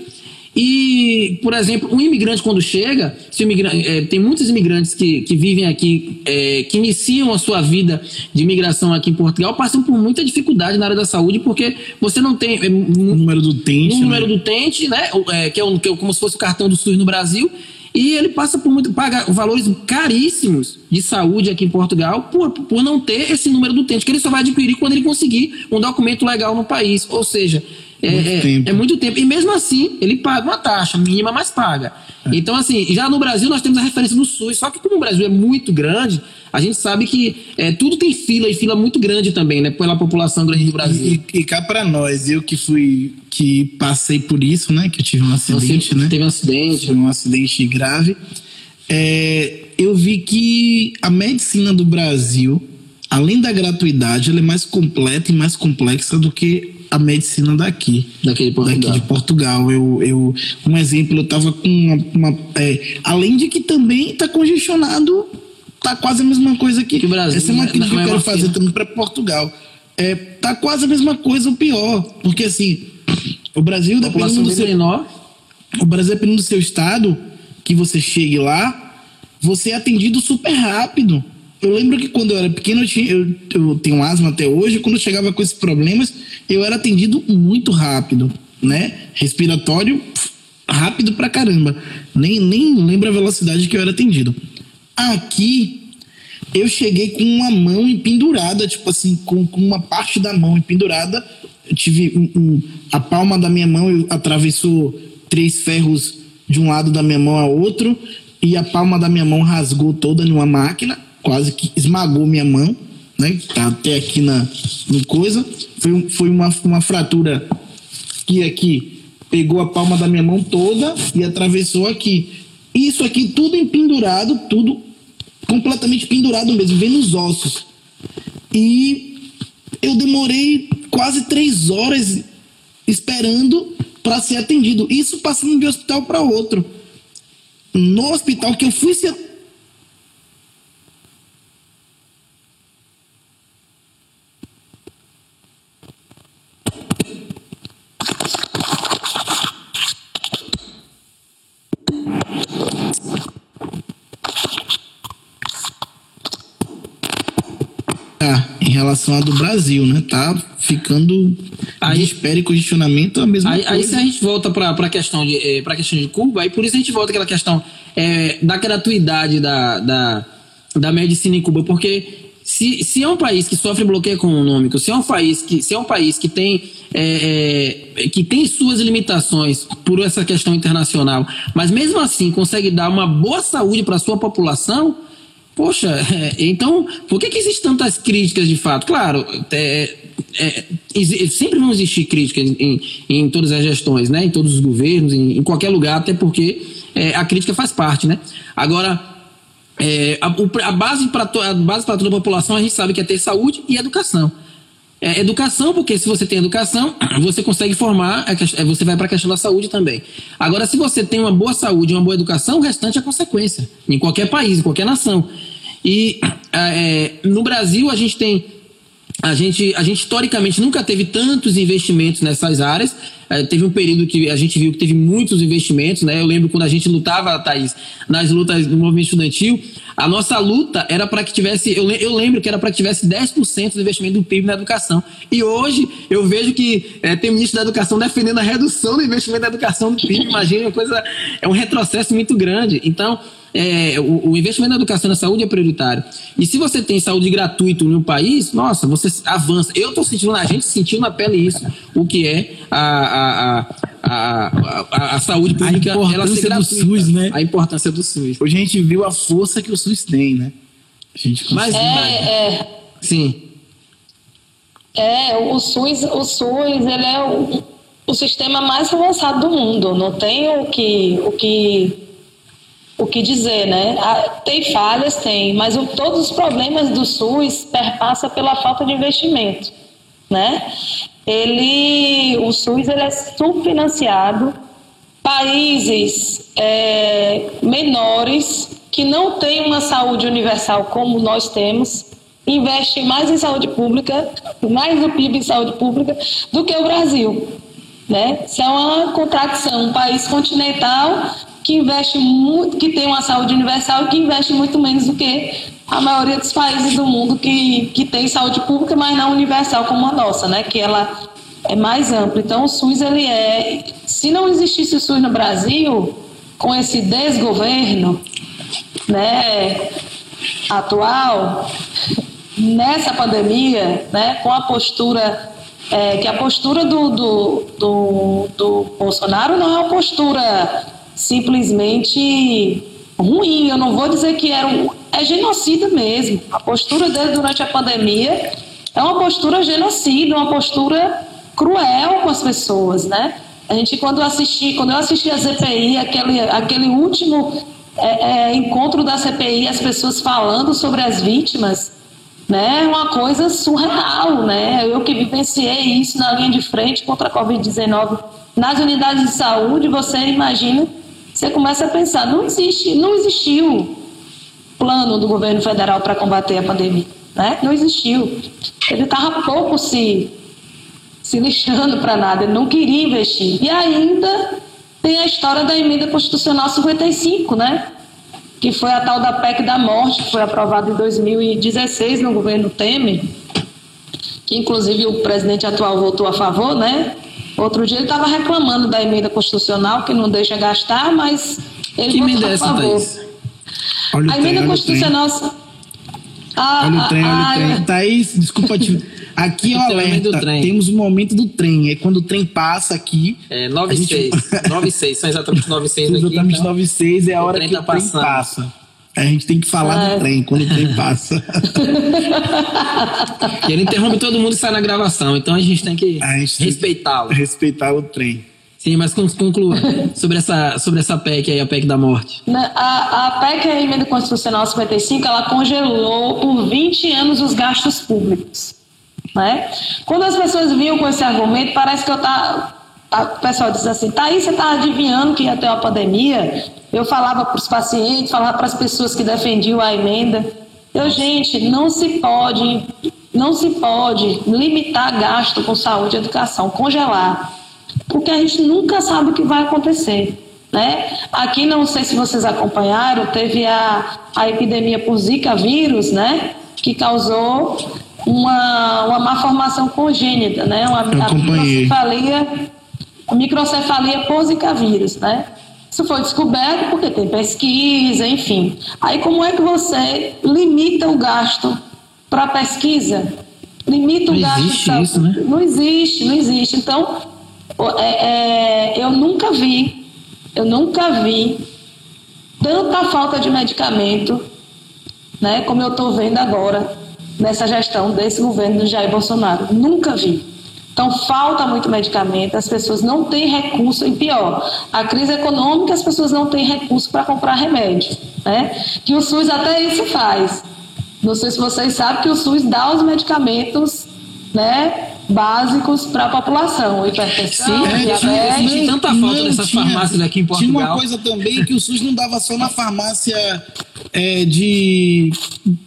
E, por exemplo, um imigrante quando chega, imigrante, é, tem muitos imigrantes que, que vivem aqui, é, que iniciam a sua vida de imigração aqui em Portugal, passam por muita dificuldade na área da saúde, porque você não tem... É, o número do utente. O número né? do utente, né? É, que, é um, que é como se fosse o cartão do SUS no Brasil. E ele passa por muito, paga valores caríssimos de saúde aqui em Portugal por, por não ter esse número do utente, que ele só vai adquirir quando ele conseguir um documento legal no país. Ou seja, é, muito é, é, muito tempo. E mesmo assim, ele paga uma taxa mínima, mas paga. É. Então, assim, já no Brasil nós temos a referência do SUS, só que como o Brasil é muito grande, a gente sabe que é, tudo tem fila e fila muito grande também, né? Pela população grande do Brasil. E, e cá para nós, eu que fui, que passei por isso, né? Que eu tive um acidente, Você né? Teve um acidente. Tive um acidente grave. É, eu vi que a medicina do Brasil, além da gratuidade, ela é mais completa e mais complexa do que a medicina daqui. De Portugal. Daqui de Portugal. Eu, eu, um exemplo, eu tava com uma. uma é, além de que também está congestionado, tá quase a mesma coisa. Que o Brasil, Essa é uma crítica que eu é quero fazer também para Portugal. É, tá quase a mesma coisa, ou pior. Porque assim, o Brasil, dependendo do seu, menor. o Brasil, dependendo do seu estado, que você chegue lá, você é atendido super rápido. Eu lembro que quando eu era pequeno, eu, tinha, eu, eu tenho asma até hoje, quando eu chegava com esses problemas, eu era atendido muito rápido, né? Respiratório rápido pra caramba. Nem, nem lembro a velocidade que eu era atendido. Aqui, eu cheguei com uma mão empendurada, tipo assim, com, com uma parte da mão empendurada. Eu tive um- um- a palma da minha mão atravessou três ferros de um lado da minha mão ao outro e a palma da minha mão rasgou toda numa máquina, quase que esmagou minha mão, né? Tá até aqui na no coisa. Foi, foi uma, uma fratura que aqui pegou a palma da minha mão toda e atravessou aqui. Isso aqui tudo empendurado, tudo completamente pendurado mesmo, vem nos ossos. E eu demorei quase três horas esperando para ser atendido. Isso passando de hospital para outro. No hospital que eu fui ser Ah, em relação à do Brasil, né? Tá ficando Aí- desespero e congestionamento a mesma Aí, aí coisa. se a gente volta para a questão, de, eh, questão de Cuba, aí por isso a gente volta àquela questão eh, da gratuidade da, da, da medicina em Cuba, porque se, se é um país que sofre bloqueio econômico, se é um país que, se é um país que tem, eh, eh, que tem suas limitações por essa questão internacional, mas mesmo assim consegue dar uma boa saúde para a sua população, Poxa, *laughs* então, por que, que existem tantas críticas de fato? Claro, é, é, sempre vão existir críticas em, em todas as gestões, né? em todos os governos, em, em qualquer lugar, até porque é, a crítica faz parte. Né? Agora, é, a, a base para a base para toda a população a gente sabe que é ter saúde e educação. É, educação, porque se você tem educação, *clears throat* você consegue formar, é, você vai para a questão da saúde também. Agora, se você tem uma boa saúde uma boa educação, o restante é consequência, em qualquer país, em qualquer nação. E *clears throat* é, no Brasil, a gente tem a gente, a gente historicamente nunca teve tantos investimentos nessas áreas. Eh, teve um período que a gente viu que teve muitos investimentos, né? Eu lembro quando a gente lutava, Thaís, nas lutas do movimento estudantil, a nossa luta era para que tivesse, eu, eu lembro que era para que tivesse 10% do investimento do PIB na educação. E hoje eu vejo que eh, tem ministro da educação defendendo a redução do investimento da educação do PIB. Imagina, uma coisa, é um retrocesso muito grande. Então, é, o, o investimento na educação e na saúde é prioritário. E se você tem saúde gratuita no país, nossa, você avança. Eu estou sentindo, a gente sentiu na pele isso, o que é a, a, a, a, a saúde pública ela ser importância do. SUS, né? A importância do SUS. Hoje a gente viu a força que o SUS tem, né? A gente Mas, É, é, sim, É, o SUS, o SUS ele é o, o sistema mais avançado do mundo. Não tem o que, o que, o que dizer, né? Ah, Tem falhas, tem, mas o- todos os problemas do SUS perpassa pela falta de investimento, né? Ele, o SUS ele é subfinanciado. Países é, menores que não têm uma saúde universal como nós temos investem mais em saúde pública, mais no PIB em saúde pública do que o Brasil. Né? Isso é uma contradição. Um país continental que investe muito, que tem uma saúde universal e que investe muito menos do que a maioria dos países do mundo que, que tem saúde pública, mas não universal como a nossa, né? Que ela é mais ampla. Então o SUS ele é, se não existisse o SUS no Brasil, com esse desgoverno, né, atual, nessa pandemia, né, com a postura é, que a postura do, do, do, do Bolsonaro não é uma postura simplesmente ruim. Eu não vou dizer que era um, é genocida mesmo. A postura dele durante a pandemia é uma postura genocida, uma postura cruel com as pessoas, né? A gente quando assisti, quando eu assisti a CPI, aquele, aquele último é, é, encontro da CPI, as pessoas falando sobre as vítimas, né? Uma coisa surreal, né? Eu que vivenciei isso na linha de frente contra a Covid-19 nas unidades de saúde, você imagina, você começa a pensar, não existe, não existiu plano do governo federal para combater a pandemia, né? Não existiu. Ele estava pouco se se lixando para nada, ele não queria investir. E ainda tem a história da emenda constitucional 55, né? Que foi a tal da PEC da morte, que foi aprovada em 2016 no governo Temer, que inclusive o presidente atual votou a favor, né? Outro dia ele estava reclamando da emenda constitucional, que não deixa gastar, mas ele que votou emenda é a essa, favor. Thaís? Olha o A trem, emenda o constitucional. Ah, Olha o trem, olha o ah, trem. ah, Thaís, desculpa te. Aqui é o o alerta. trem. Temos o momento do trem. É quando o trem passa aqui. É, A 9 e gente- 6. 9 e 6, são exatamente 9 e 6 aqui. Exatamente então. 9 e 6 é a o hora trem que tá o trem passa. A gente tem que falar É. do trem, quando o trem passa. *laughs* E ele interrompe todo mundo e sai na gravação, então a gente tem que respeitá-lo. Respeitar o trem. Sim, mas con- conclua sobre essa, sobre essa PEC aí, a PEC da morte. A, a PEC, a emenda constitucional 55, ela congelou por 20 anos os gastos públicos. Né? Quando as pessoas vinham com esse argumento, parece que eu tá, tá- o pessoal diz assim, tá aí, você está adivinhando que ia ter uma pandemia? Eu falava para os pacientes, falava para as pessoas que defendiam a emenda. Eu, gente, não se pode, não se pode limitar gasto com saúde e educação, congelar porque a gente nunca sabe o que vai acontecer. Né? Aqui, não sei se vocês acompanharam, teve a, a epidemia por Zika vírus, né? que causou uma, uma má formação congênita, né? uma, microcefalia, microcefalia por Zika vírus. Né? Isso foi descoberto porque tem pesquisa, enfim. Aí, como é que você limita o gasto para pesquisa? Limita o Não gasto. existe pra- isso, né? não existe, não existe. Então, é- é, eu nunca vi, eu nunca vi tanta falta de medicamento, né, como eu estou vendo agora nessa gestão desse governo do Jair Bolsonaro. Nunca vi. Então, falta muito medicamento, as pessoas não têm recurso, e pior, a crise econômica, as pessoas não têm recurso para comprar remédio, né? Que o SUS até isso faz. Não sei se vocês sabem que o SUS dá os medicamentos, né, básicos para a população, hipertensão, Sim, é, diabetes. tinha- Existe tanta falta nessas farmácias aqui em Tinha uma Portugal. coisa também que o SUS não dava só na farmácia é, de.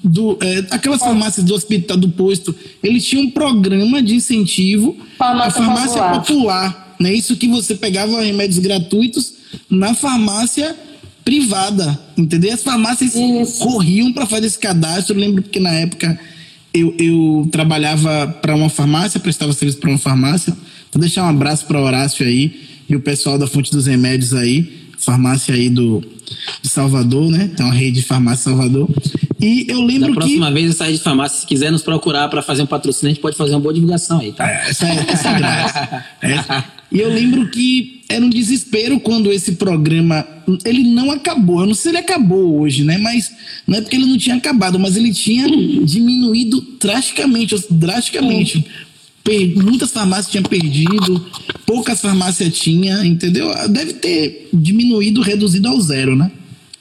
Do, é, aquelas farmácias do hospital, do posto. Eles tinham um programa de incentivo Farmácia à farmácia popular. popular. né? Isso que você pegava remédios gratuitos na farmácia privada. Entendeu? As farmácias Isso. corriam para fazer esse cadastro. Eu lembro que na época eu, eu trabalhava para uma farmácia, prestava serviço para uma farmácia. Vou deixar um abraço para Horácio aí e o pessoal da Fonte dos Remédios aí, farmácia aí do de Salvador, né? Tem uma rede de farmácia Salvador. E eu Da lembro que próxima vez, essa rede de farmácia, se quiser nos procurar para fazer um patrocínio, a gente pode fazer uma boa divulgação aí, tá? É, Essa é, essa é graça. Essa- *laughs* E eu lembro que era um desespero quando esse programa. Ele não acabou. Eu não sei se ele acabou hoje, né? Mas não é porque ele não tinha acabado, mas ele tinha *laughs* diminuído drasticamente. Drasticamente. Per- muitas farmácias tinham perdido, poucas farmácias tinham, entendeu? Deve ter diminuído, reduzido ao zero, né?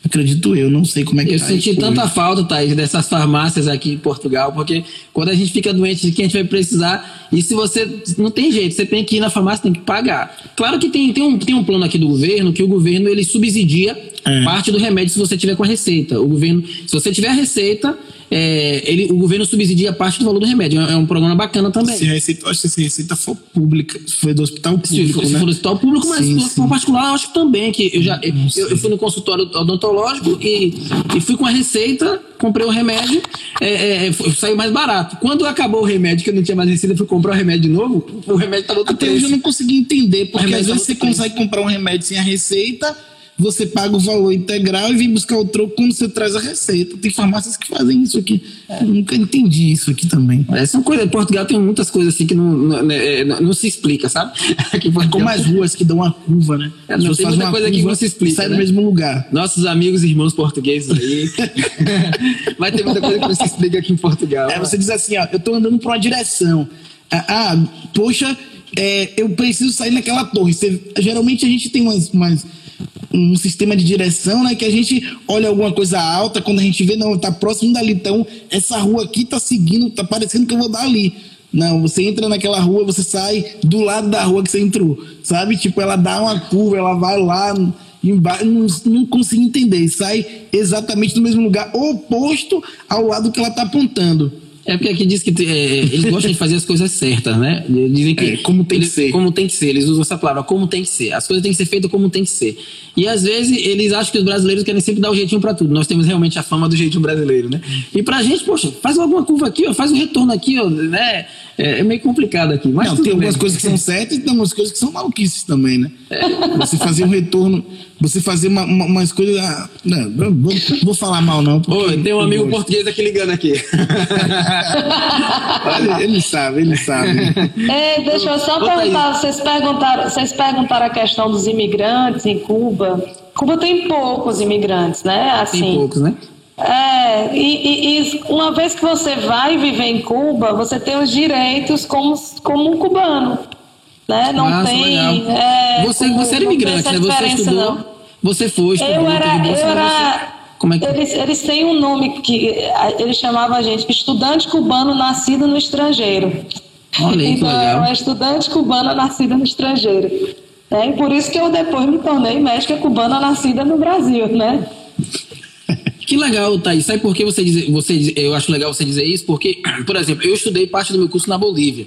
Acredito eu, não sei como é que Eu tá senti isso tanta falta, Thaís, dessas farmácias aqui em Portugal, porque quando a gente fica doente de que a gente vai precisar, e se você não tem jeito, você tem que ir na farmácia, tem que pagar. Claro que tem, tem, um, tem um plano aqui do governo que o governo ele subsidia É. parte do remédio se você tiver com a receita. O governo, se você tiver a receita, é, ele, o governo subsidia parte do valor do remédio. É, é um programa bacana também. Se a receita, acho que se a receita for pública, se for do hospital público, se né? for no hospital público, mas Sim, se for sim. particular, acho que também. Que eu, já, eu, eu fui no consultório odontológico e, e fui com a receita, comprei o remédio, é, é, foi- saiu mais barato. Quando acabou o remédio, que eu não tinha mais receita, eu fui comprar o remédio de novo, o remédio estava outro Até hoje eu não consegui entender, porque às vezes você preço. consegue comprar um remédio sem a receita, você paga o valor integral e vem buscar o troco quando você traz a receita. Tem farmácias que fazem isso aqui. Eu nunca entendi isso aqui também. É, são coisas, Portugal tem muitas coisas assim que não, não, né, é, não- não se explica, sabe? *laughs* Aqui. Como as ruas que dão uma curva, né? É, não, tem muita uma coisa que não se explica, sai né? no mesmo lugar. Nossos amigos e irmãos portugueses aí. *laughs* Vai ter muita coisa que não se explica aqui em Portugal. É, você diz assim, ó, eu tô andando pra uma direção. Ah, ah, poxa, é, eu preciso sair naquela torre. Você- geralmente a gente tem umas, umas, um sistema de direção, né? Que a gente olha alguma coisa alta, quando a gente vê, não, tá próximo dali, então essa rua aqui tá seguindo, tá parecendo que eu vou dar ali. Não, você entra naquela rua, você sai do lado da rua que você entrou, sabe? Tipo, ela dá uma curva, ela vai lá embaixo, não, não consigo entender, sai exatamente no mesmo lugar, oposto ao lado que ela tá apontando. É porque aqui diz que é, eles gostam de fazer as coisas certas, né? Dizem que É, como tem eles- que ser. Como tem que ser. Eles usam essa palavra, como tem que ser. As coisas têm que ser feitas como tem que ser. E às vezes eles acham que os brasileiros querem sempre dar o jeitinho pra tudo. Nós temos realmente a fama do jeitinho brasileiro, né? E pra gente, poxa, faz alguma curva aqui, ó, faz um retorno aqui, ó, né? É, é meio complicado aqui. Mas não, tem algumas bem. coisas que são certas e tem algumas coisas que são maluquices também, né? É. Você fazer um retorno, você fazer uma, uma- umas coisas. ah, Não, não vou, vou falar mal, não. Oi, tem um amigo gosto. português aqui ligando aqui. *laughs* Olha, ele sabe, ele sabe. Ei, deixa eu só Conta aí. perguntar, vocês perguntaram, vocês perguntaram a questão dos imigrantes em Cuba. Cuba tem poucos imigrantes, né? Assim, Tem poucos, né? É, e, e- e uma vez que você vai viver em Cuba, você tem os direitos como, como um cubano. Né? Não Massa, tem. é, você, como- você era imigrante, né? Você estudou. não. Você foi, estudou, Eu era. bolsa, Eu era Como é que eles, eles têm um nome que eles chamavam a gente estudante cubano nascido no estrangeiro. Olha então, legal. eu era estudante cubana nascida no estrangeiro. É, e por isso que eu depois me tornei médica cubana nascida no Brasil, né? *laughs* Que legal, Thaís. Sabe por que você diz, você eu acho legal você dizer isso? Porque, *clears throat* por exemplo, eu estudei parte do meu curso na Bolívia.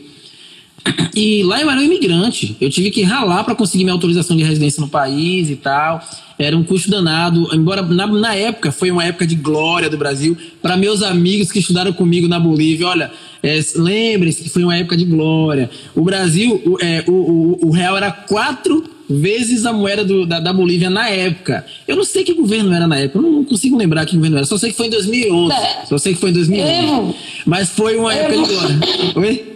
E lá eu era um imigrante. Eu tive que ralar para conseguir minha autorização de residência no país e tal. Era um custo danado. Embora na, na época foi uma época de glória do Brasil. Para meus amigos que estudaram comigo na Bolívia, olha, é, lembrem-se que foi uma época de glória. O Brasil, o, é, o, o, o real era quatro vezes a moeda do- da, da Bolívia na época. Eu não sei que governo era na época, eu não, não consigo lembrar que governo era. Só sei que foi em 2011. É. Só sei que foi em 2011. Evo. Mas foi uma época de glória. Oi?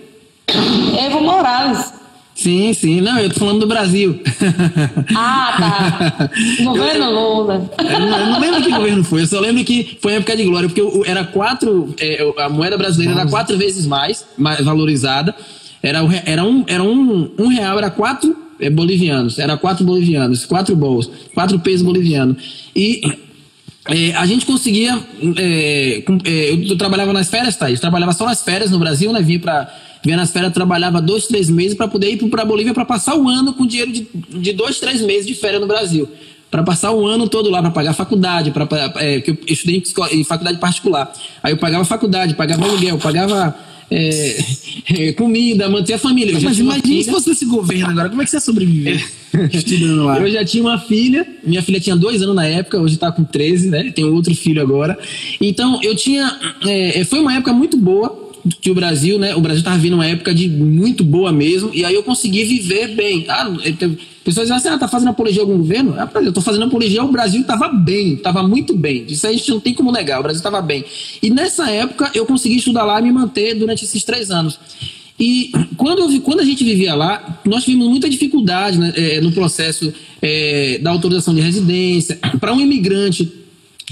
*coughs* Evo Morales. Sim, sim. Não, eu tô falando do Brasil. Ah, tá. *laughs* Governo Lula. Eu não, eu não lembro que governo foi, eu só lembro que foi época de glória, porque era quatro. é, a moeda brasileira era quatro vezes mais, mais valorizada. Era, era, um, era um, um real, era quatro é, bolivianos. Era quatro bolivianos, quatro bols, quatro pesos bolivianos. E é, a gente conseguia. é, com- é, eu, eu trabalhava nas férias, tá? Eu trabalhava só nas férias no Brasil, né? Vinha para vinha nas férias, trabalhava dois, três meses para poder ir para a Bolívia para passar o ano com dinheiro de, de dois, três meses de férias no Brasil. Para passar o ano todo lá, para pagar faculdade, para é, que eu estudei em, em faculdade particular. Aí eu pagava faculdade, pagava aluguel, pagava é, *laughs* é, comida, manter a família. Mas imagine se fosse esse governo agora, como é que você ia sobreviver *laughs* estudando lá? Eu já tinha uma filha, minha filha tinha dois anos na época, hoje tá com 13, né? Tem outro filho agora. Então, eu tinha. é, foi uma época muito boa que o Brasil, né? O Brasil tava vindo uma época de muito boa mesmo, e aí eu consegui viver bem. Ah, é, pessoas dizem assim: ah, tá fazendo apologia a algum governo? Ah, eu tô fazendo apologia ao Brasil, tava bem, tava muito bem. Isso a gente não tem como negar, o Brasil tava bem. E nessa época eu consegui estudar lá e me manter durante esses três anos. E quando, vi- quando a gente vivia lá, nós tivemos muita dificuldade né, eh, no processo eh, da autorização de residência. Para um imigrante,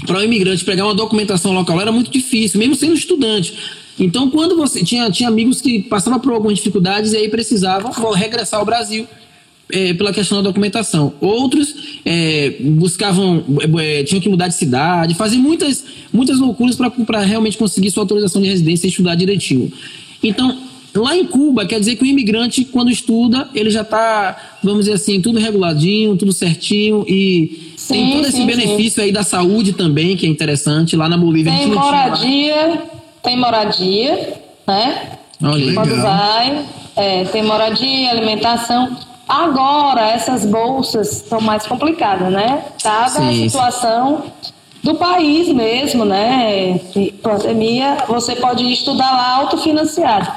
para um imigrante pegar uma documentação local era muito difícil, mesmo sendo estudante. Então, quando você tinha, tinha amigos que passavam por algumas dificuldades e aí precisavam regressar ao Brasil eh, pela questão da documentação. Outros eh, buscavam, eh, tinham que mudar de cidade, fazer muitas, muitas loucuras para realmente conseguir sua autorização de residência e estudar direitinho. Então, lá em Cuba, quer dizer que o imigrante, quando estuda, ele já está, vamos dizer assim, tudo reguladinho, tudo certinho e Sim, tem todo esse sim, benefício aí da saúde também, que é interessante. Lá na Bolívia a Tem gente não tinha lá. Tem moradia, né? Quando vai, é, tem moradia, alimentação. Agora, essas bolsas são mais complicadas, né? Dada a Sim, situação do país mesmo, né? De pandemia, você pode estudar lá autofinanciado.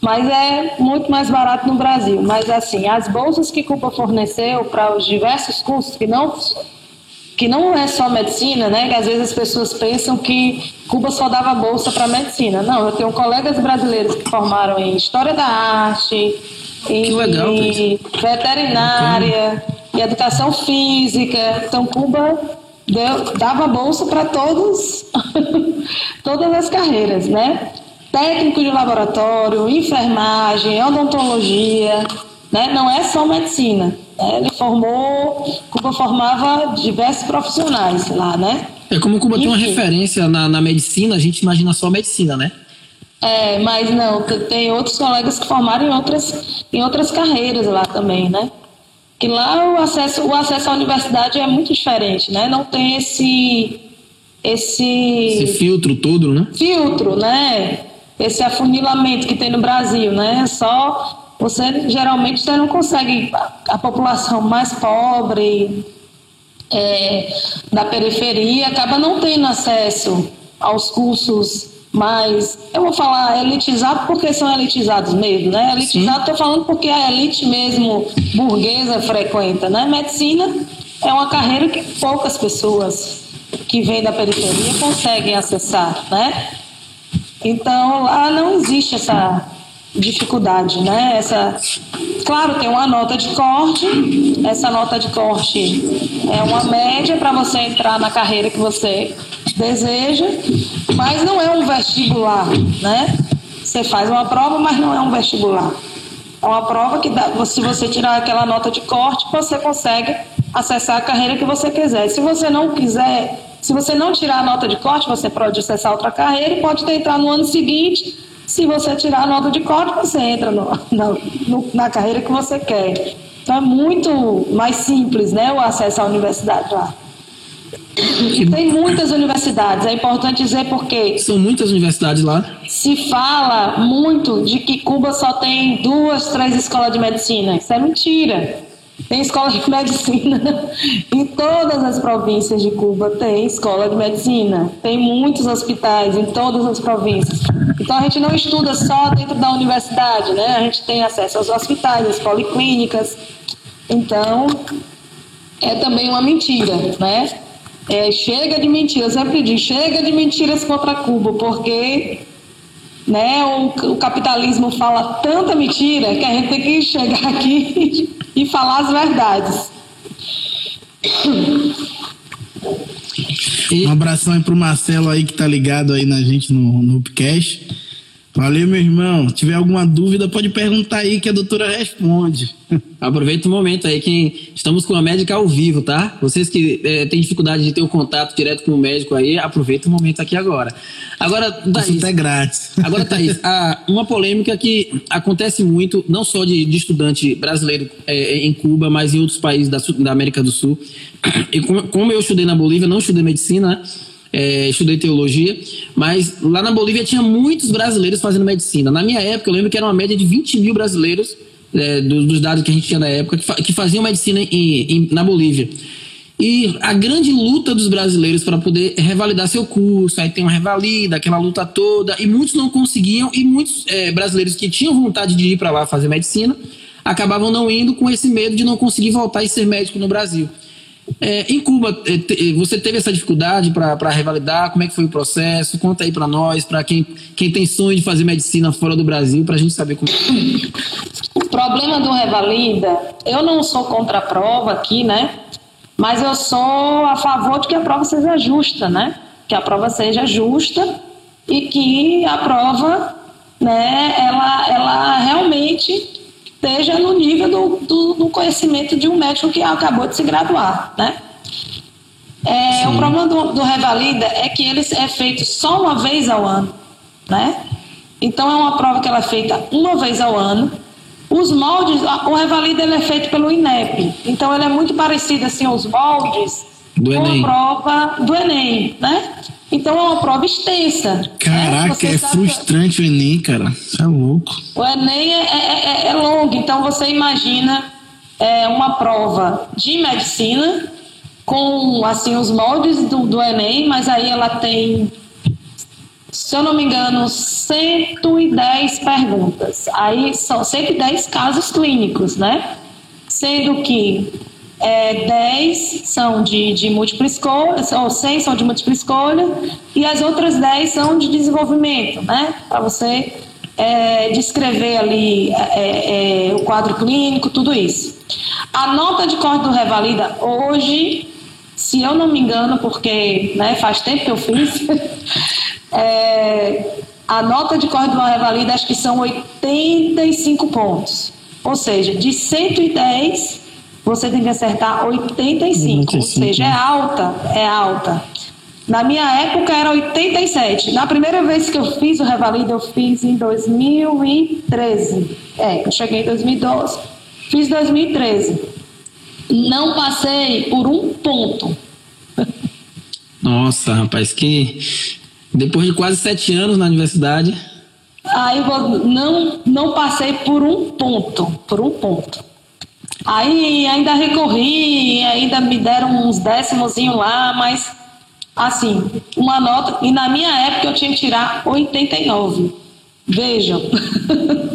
Mas é muito mais barato no Brasil. Mas, assim, as bolsas que Cuba forneceu para os diversos cursos que não que não é só medicina, né? Que às vezes as pessoas pensam que Cuba só dava bolsa para medicina. Não, eu tenho colegas brasileiros que formaram em História da Arte, em legal, veterinária, em educação física. Então Cuba deu- dava bolsa para todos, *laughs* todas as carreiras, né? Técnico de laboratório, enfermagem, odontologia, né? Não é só medicina. É, ele formou, Cuba formava diversos profissionais lá, né? É como Cuba Enfim. tem uma referência na, na medicina, a gente imagina só medicina, né? É, mas não, tem outros colegas que formaram em outras, em outras carreiras lá também, né? Que lá o acesso, o acesso à universidade é muito diferente, né? Não tem esse esse, esse filtro todo, né? Filtro, né? Esse afunilamento que tem no Brasil, né? Só você geralmente você não consegue a, população mais pobre é, da periferia acaba não tendo acesso aos cursos mais, eu vou falar elitizado porque são elitizados mesmo, né? Elitizado estou falando porque a elite mesmo burguesa frequenta, né? Medicina é uma carreira que poucas pessoas que vêm da periferia conseguem acessar, né? Então lá não existe essa dificuldade, né? Essa, claro, tem uma nota de corte. Essa nota de corte é uma média para você entrar na carreira que você deseja, mas não é um vestibular, né? Você faz uma prova, mas não é um vestibular. É uma prova que, dá, se você tirar aquela nota de corte, você consegue acessar a carreira que você quiser. Se você não quiser, se você não tirar a nota de corte, você pode acessar outra carreira e pode entrar no ano seguinte. Se você tirar a nota de corte, você entra no, na, no, na carreira que você quer. Então é muito mais simples né, o acesso à universidade lá. Tem muitas universidades, é importante dizer porque. São muitas universidades lá. Se fala muito de que Cuba só tem duas, três escolas de medicina. Isso é mentira. Tem escola de medicina em todas as províncias de Cuba, tem escola de medicina. Tem muitos hospitais em todas as províncias. Então a gente não estuda só dentro da universidade, né? A gente tem acesso aos hospitais, às policlínicas. Então é também uma mentira, né? É, chega de mentiras, eu sempre digo, chega de mentiras contra Cuba, porque né, o, o, capitalismo fala tanta mentira que a gente tem que chegar *laughs* aqui e falar as verdades. Um abração aí pro Marcelo aí que tá ligado aí na gente no, no Upcast. Valeu, meu irmão. Se tiver alguma dúvida, pode perguntar aí que a doutora responde. *laughs* Aproveita o momento aí que estamos com a médica ao vivo, tá? Vocês que é, têm dificuldade de ter o um contato direto com o médico aí, aproveita o momento aqui agora. Agora, Thaís. Isso é grátis. Agora, Thaís, *laughs* uma polêmica que acontece muito, não só de, de estudante brasileiro é, em Cuba, mas em outros países da, da América do Sul. E como, como eu estudei na Bolívia, não estudei medicina, né? É, estudei teologia, mas lá na Bolívia tinha muitos brasileiros fazendo medicina. Na minha época, eu lembro que era uma média de 20 mil brasileiros, é, dos, dos, dados que a gente tinha na época, que, fa que faziam medicina em, em, na Bolívia. E a grande luta dos brasileiros para poder revalidar seu curso, aí tem uma revalida, aquela luta toda, e muitos não conseguiam, e muitos é, brasileiros que tinham vontade de ir para lá fazer medicina acabavam não indo com esse medo de não conseguir voltar e ser médico no Brasil. É, em Cuba, é, você teve essa dificuldade para revalidar? Como é que foi o processo? Conta aí para nós, para quem, quem tem sonho de fazer medicina fora do Brasil, para a gente saber como. O problema do revalida, eu não sou contra a prova aqui, né? Mas eu sou a favor de que a prova seja justa, né? Que a prova seja justa e que a prova, né, ela, ela realmente esteja no nível do, do, do, conhecimento de um médico que acabou de se graduar, né? É, o problema do, do Revalida é que ele é feito só uma vez ao ano, né? Então é uma prova que ela é feita uma vez ao ano. Os moldes, o Revalida ele é feito pelo INEP, então ele é muito parecido assim os moldes do com Enem. a prova do Enem, né? Então é uma prova extensa. Né? Caraca, né? é frustrante o Enem, cara. Você é louco. O Enem é, é, é, é longo, então você imagina é, uma prova de medicina com assim os moldes do, do Enem, mas aí ela tem, se eu não me engano, 110 perguntas. Aí são 110 casos clínicos, né? Sendo que é, 10 são de, de múltipla escolha, ou 100 são de múltipla escolha, e as outras 10 são de desenvolvimento, né? Para você é, descrever ali é, é, o quadro clínico, tudo isso. A nota de corte do Revalida, hoje, se eu não me engano, porque né, faz tempo que eu fiz, *laughs* é, a nota de corte do Revalida acho que são 85 pontos. Ou seja, de 110 você tem que acertar 85, ou seja, é alta, é alta. Na minha época era 87. Na primeira vez que eu fiz o Revalida, eu fiz em 2013. É, eu cheguei em 2012, fiz 2013. Não passei por um ponto. Nossa, rapaz, que depois de quase sete anos na universidade. Aí eu não, não passei por um ponto, por um ponto. Aí ainda recorri, ainda me deram uns décimos lá, mas assim, uma nota. E na minha época eu tinha que tirar 89. Vejam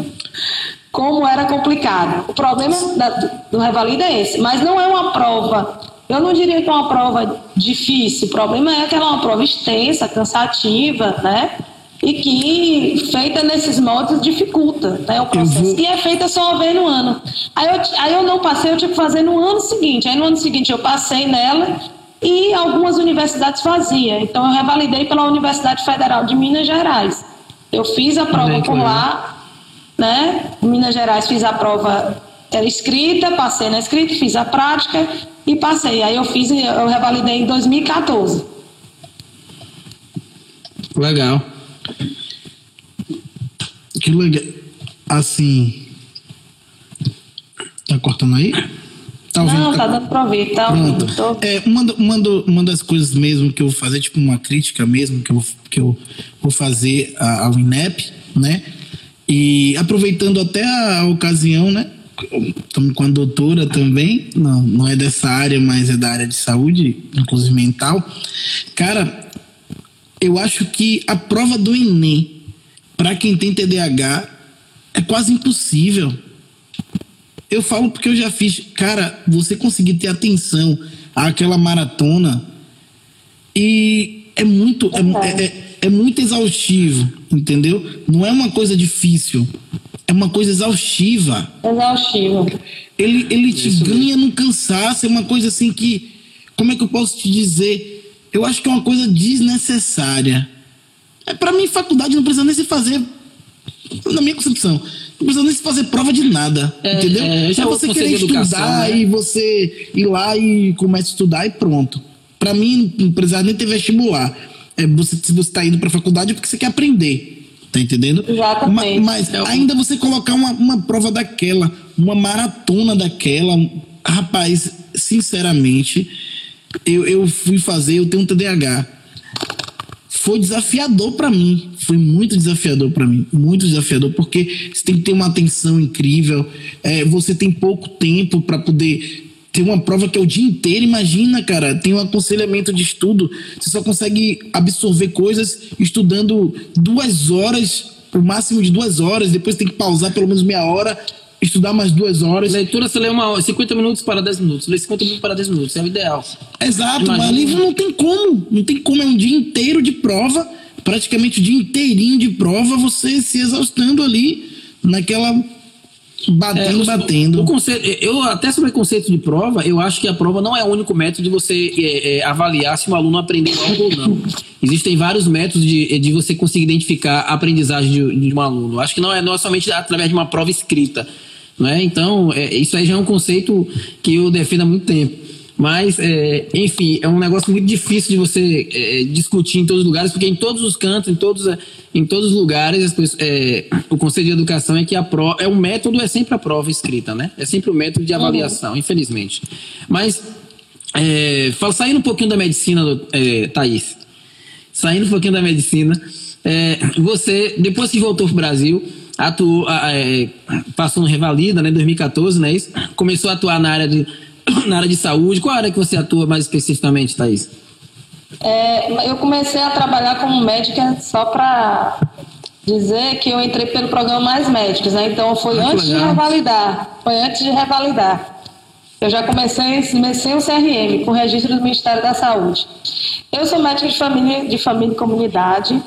*laughs* como era complicado. O problema da, do Revalida é esse, mas não é uma prova. Eu não diria que é uma prova difícil. O problema é que ela é uma prova extensa, cansativa, né? E que, feita nesses modos, dificulta né, o processo. Vou... E é feita só uma vez no ano. Aí eu, aí eu não passei, eu tive que fazer no ano seguinte. Aí no ano seguinte eu passei nela e algumas universidades faziam. Então eu revalidei pela Universidade Federal de Minas Gerais. Eu fiz a prova por lá, né? Em Minas Gerais fiz a prova era escrita, passei na escrita, fiz a prática e passei. Aí eu fiz, eu revalidei em 2014. Legal. Que legal. Assim. Tá cortando aí? Tá ouvindo? Não, tá dando pra ouvir, tá ouvindo. É, uma, uma, uma das coisas mesmo que eu vou fazer, tipo uma crítica mesmo, que eu, que eu vou fazer ao INEP, né? E aproveitando até a ocasião, né? Estamos com a doutora também, não, não é dessa área, mas é da área de saúde, inclusive mental. Cara, eu acho que a prova do Enem, para quem tem TDAH, é quase impossível. Eu falo porque eu já fiz. Cara, você conseguir ter atenção àquela maratona e é muito, é, é, é, é muito exaustivo, entendeu? Não é uma coisa difícil, é uma coisa exaustiva. Exaustivo. Ele, ele te Isso ganha mesmo. no cansaço, é uma coisa assim que. Como é que eu posso te dizer? Eu acho que é uma coisa desnecessária. É, para mim, faculdade não precisa nem se fazer, na minha concepção não precisa nem se fazer prova de nada, é, entendeu? É, é você querer estudar né? e você ir lá e começa a estudar e pronto. Para mim, não precisa nem ter vestibular. É você, se você está indo para faculdade é porque você quer aprender. Tá entendendo? Exatamente. Mas, mas é ainda você colocar uma, uma prova daquela, uma maratona daquela, rapaz, sinceramente, eu, eu fui fazer, eu tenho um TDAH foi desafiador para mim. Foi muito desafiador para mim. Muito desafiador, porque você tem que ter uma atenção incrível. É, você tem pouco tempo para poder ter uma prova que é o dia inteiro. Imagina, cara, tem um aconselhamento de estudo. Você só consegue absorver coisas estudando duas horas, o máximo de duas horas. Depois tem que pausar pelo menos meia hora estudar mais duas horas. Leitura você lê uma hora, 50 minutos para 10 minutos. Lê 50 minutos para 10 minutos, é o ideal. Exato, Imagina. mas livro não tem como. Não tem como, é um dia inteiro de prova, praticamente o dia inteirinho de prova, você se exaustando ali naquela. Batendo, é, batendo. O conceito, eu até sobre o conceito de prova, eu acho que a prova não é o único método de você é, é, avaliar se um aluno aprendeu algo ou não. Existem vários métodos de, de você conseguir identificar a aprendizagem de, de um aluno. Acho que não é, não é somente através de uma prova escrita né? Então, é, isso aí já é um conceito que eu defendo há muito tempo. Mas, é, enfim, é um negócio muito difícil de você é, discutir em todos os lugares, porque em todos os cantos, em todos, em todos os lugares, pessoas, é, o Conselho de Educação é que a prova, é o método é sempre a prova escrita, né? É sempre o método de avaliação, uhum. infelizmente. Mas, é, saindo um pouquinho da medicina, é, Thaís, saindo um pouquinho da medicina, é, você, depois que voltou para o Brasil, atuou, é, passou no Revalida, né, em 2014, né, isso? Começou a atuar na área de, *clears throat* na área de saúde. Qual área que você atua mais especificamente, Thaís? É, eu comecei a trabalhar como médica só para dizer que eu entrei pelo programa Mais Médicos, né? Então foi ah, antes de revalidar. Foi antes de revalidar. Eu já comecei, comecei o CRM, com o registro do Ministério da Saúde. Eu sou médica de família, de família e comunidade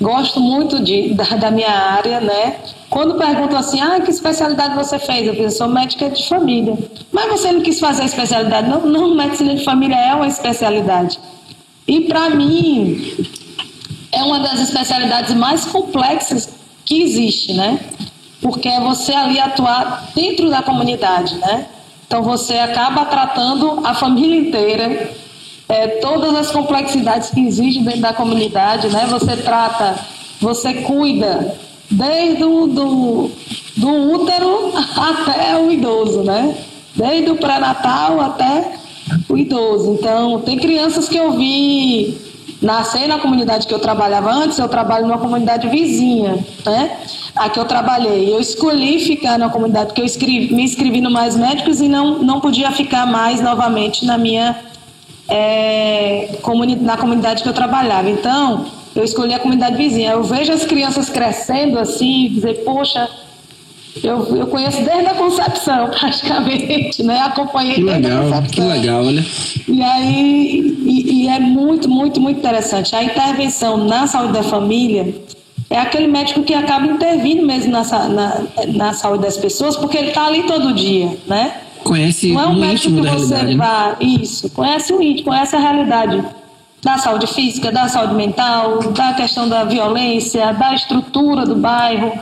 gosto muito de, da, da, minha área, né? Quando perguntam assim, ah, que especialidade você fez? Eu fiz, sou médica de família. Mas você não quis fazer a especialidade? Não, não, medicina de família é uma especialidade. E para mim, é uma das especialidades mais complexas que existe, né? Porque é você ali atuar dentro da comunidade, né? Então você acaba tratando a família inteira, é, todas as complexidades que existem dentro da comunidade, né? Você trata, você cuida desde o do, do útero *laughs* até o idoso, né? Desde o pré-natal até o idoso. Então, tem crianças que eu vi nascer na comunidade que eu trabalhava antes, eu trabalho numa comunidade vizinha, né? A que eu trabalhei. Eu escolhi ficar na comunidade, porque eu escrevi, me inscrevi no Mais Médicos e não, não podia ficar mais novamente na minha é, comuni na comunidade que eu trabalhava. Então, eu escolhi a comunidade vizinha. Eu vejo as crianças crescendo assim, dizer, poxa, eu, eu conheço desde a concepção, *laughs* praticamente, né? Acompanhei que desde legal, a concepção. Que legal, olha. E aí, e, e é muito, muito, muito interessante. A intervenção na saúde da família é aquele médico que acaba intervindo mesmo na, na, na saúde das pessoas, porque ele está ali todo dia, né? Conhece Não é um o médico íntimo que da você realidade. né? vai. Isso, conhece o íntimo, conhece a realidade da saúde física, da saúde mental, da questão da violência, da estrutura do bairro.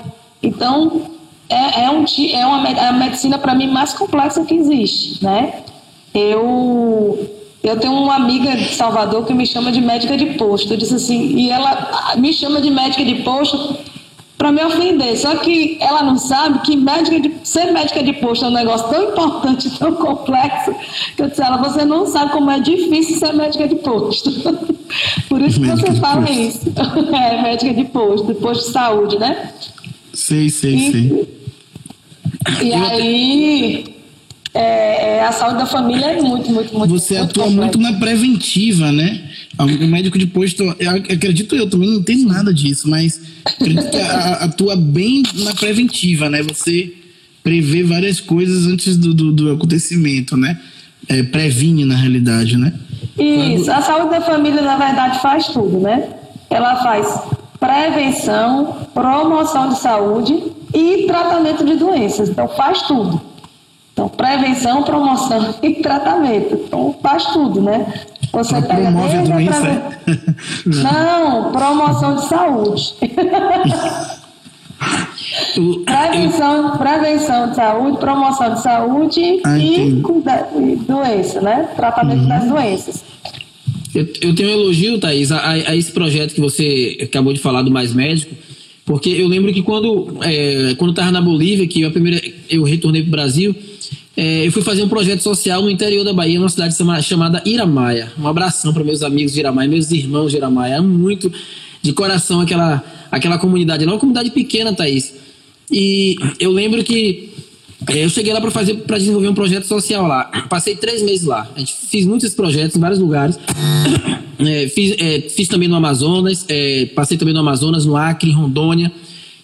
Então, é, é, um, é uma é a medicina, para mim, mais complexa que existe, né? Eu, eu tenho uma amiga de Salvador que me chama de médica de posto. Eu disse assim, e ela ah, me chama de médica de posto para me ofender. Só que ela não sabe que médica de, ser médica de posto é um negócio tão importante, tão complexo, que eu disse a ela, você não sabe como é difícil ser médica de posto. *laughs* Por isso que Médica você fala isso. *laughs* É, médica de posto, de posto de saúde, né? Sei, sei, E- sei. E aí, é, é, a saúde da família é muito, muito, muito Você muito atua complexa. muito na preventiva, né? O médico de posto, eu acredito eu, também não entendo nada disso, mas acredito que atua bem na preventiva, né? Você prevê várias coisas antes do, do, do acontecimento, né? É, previne, na realidade, né? Isso, a saúde da família, na verdade, faz tudo, né? Ela faz prevenção, promoção de saúde e tratamento de doenças. Então, faz tudo. Então, prevenção, promoção *laughs* e tratamento. Então, faz tudo, né? Você Ela pega promove a doença, preve- Não, promoção de saúde. *laughs* Prevenção, prevenção de saúde, promoção de saúde Ah, e, cuida- e doença, né? Tratamento das doenças. Eu, eu tenho um elogio, Thaís, a, a esse projeto que você acabou de falar do Mais Médico, porque eu lembro que quando é, quando estava na Bolívia, que eu, a primeira, eu retornei para o Brasil, é, eu fui fazer um projeto social no interior da Bahia, numa cidade chama- chamada Iramaia. Um abração para meus amigos de Iramaia, meus irmãos de Iramaia. Amo muito de coração aquela, aquela comunidade. Ela é uma comunidade pequena, Thaís. E eu lembro que é, eu cheguei lá para fazer para desenvolver um projeto social lá. Passei três meses lá. A gente fiz muitos projetos em vários lugares. *coughs* É, fiz, é, fiz também no Amazonas, é, passei também no Amazonas, no Acre, em Rondônia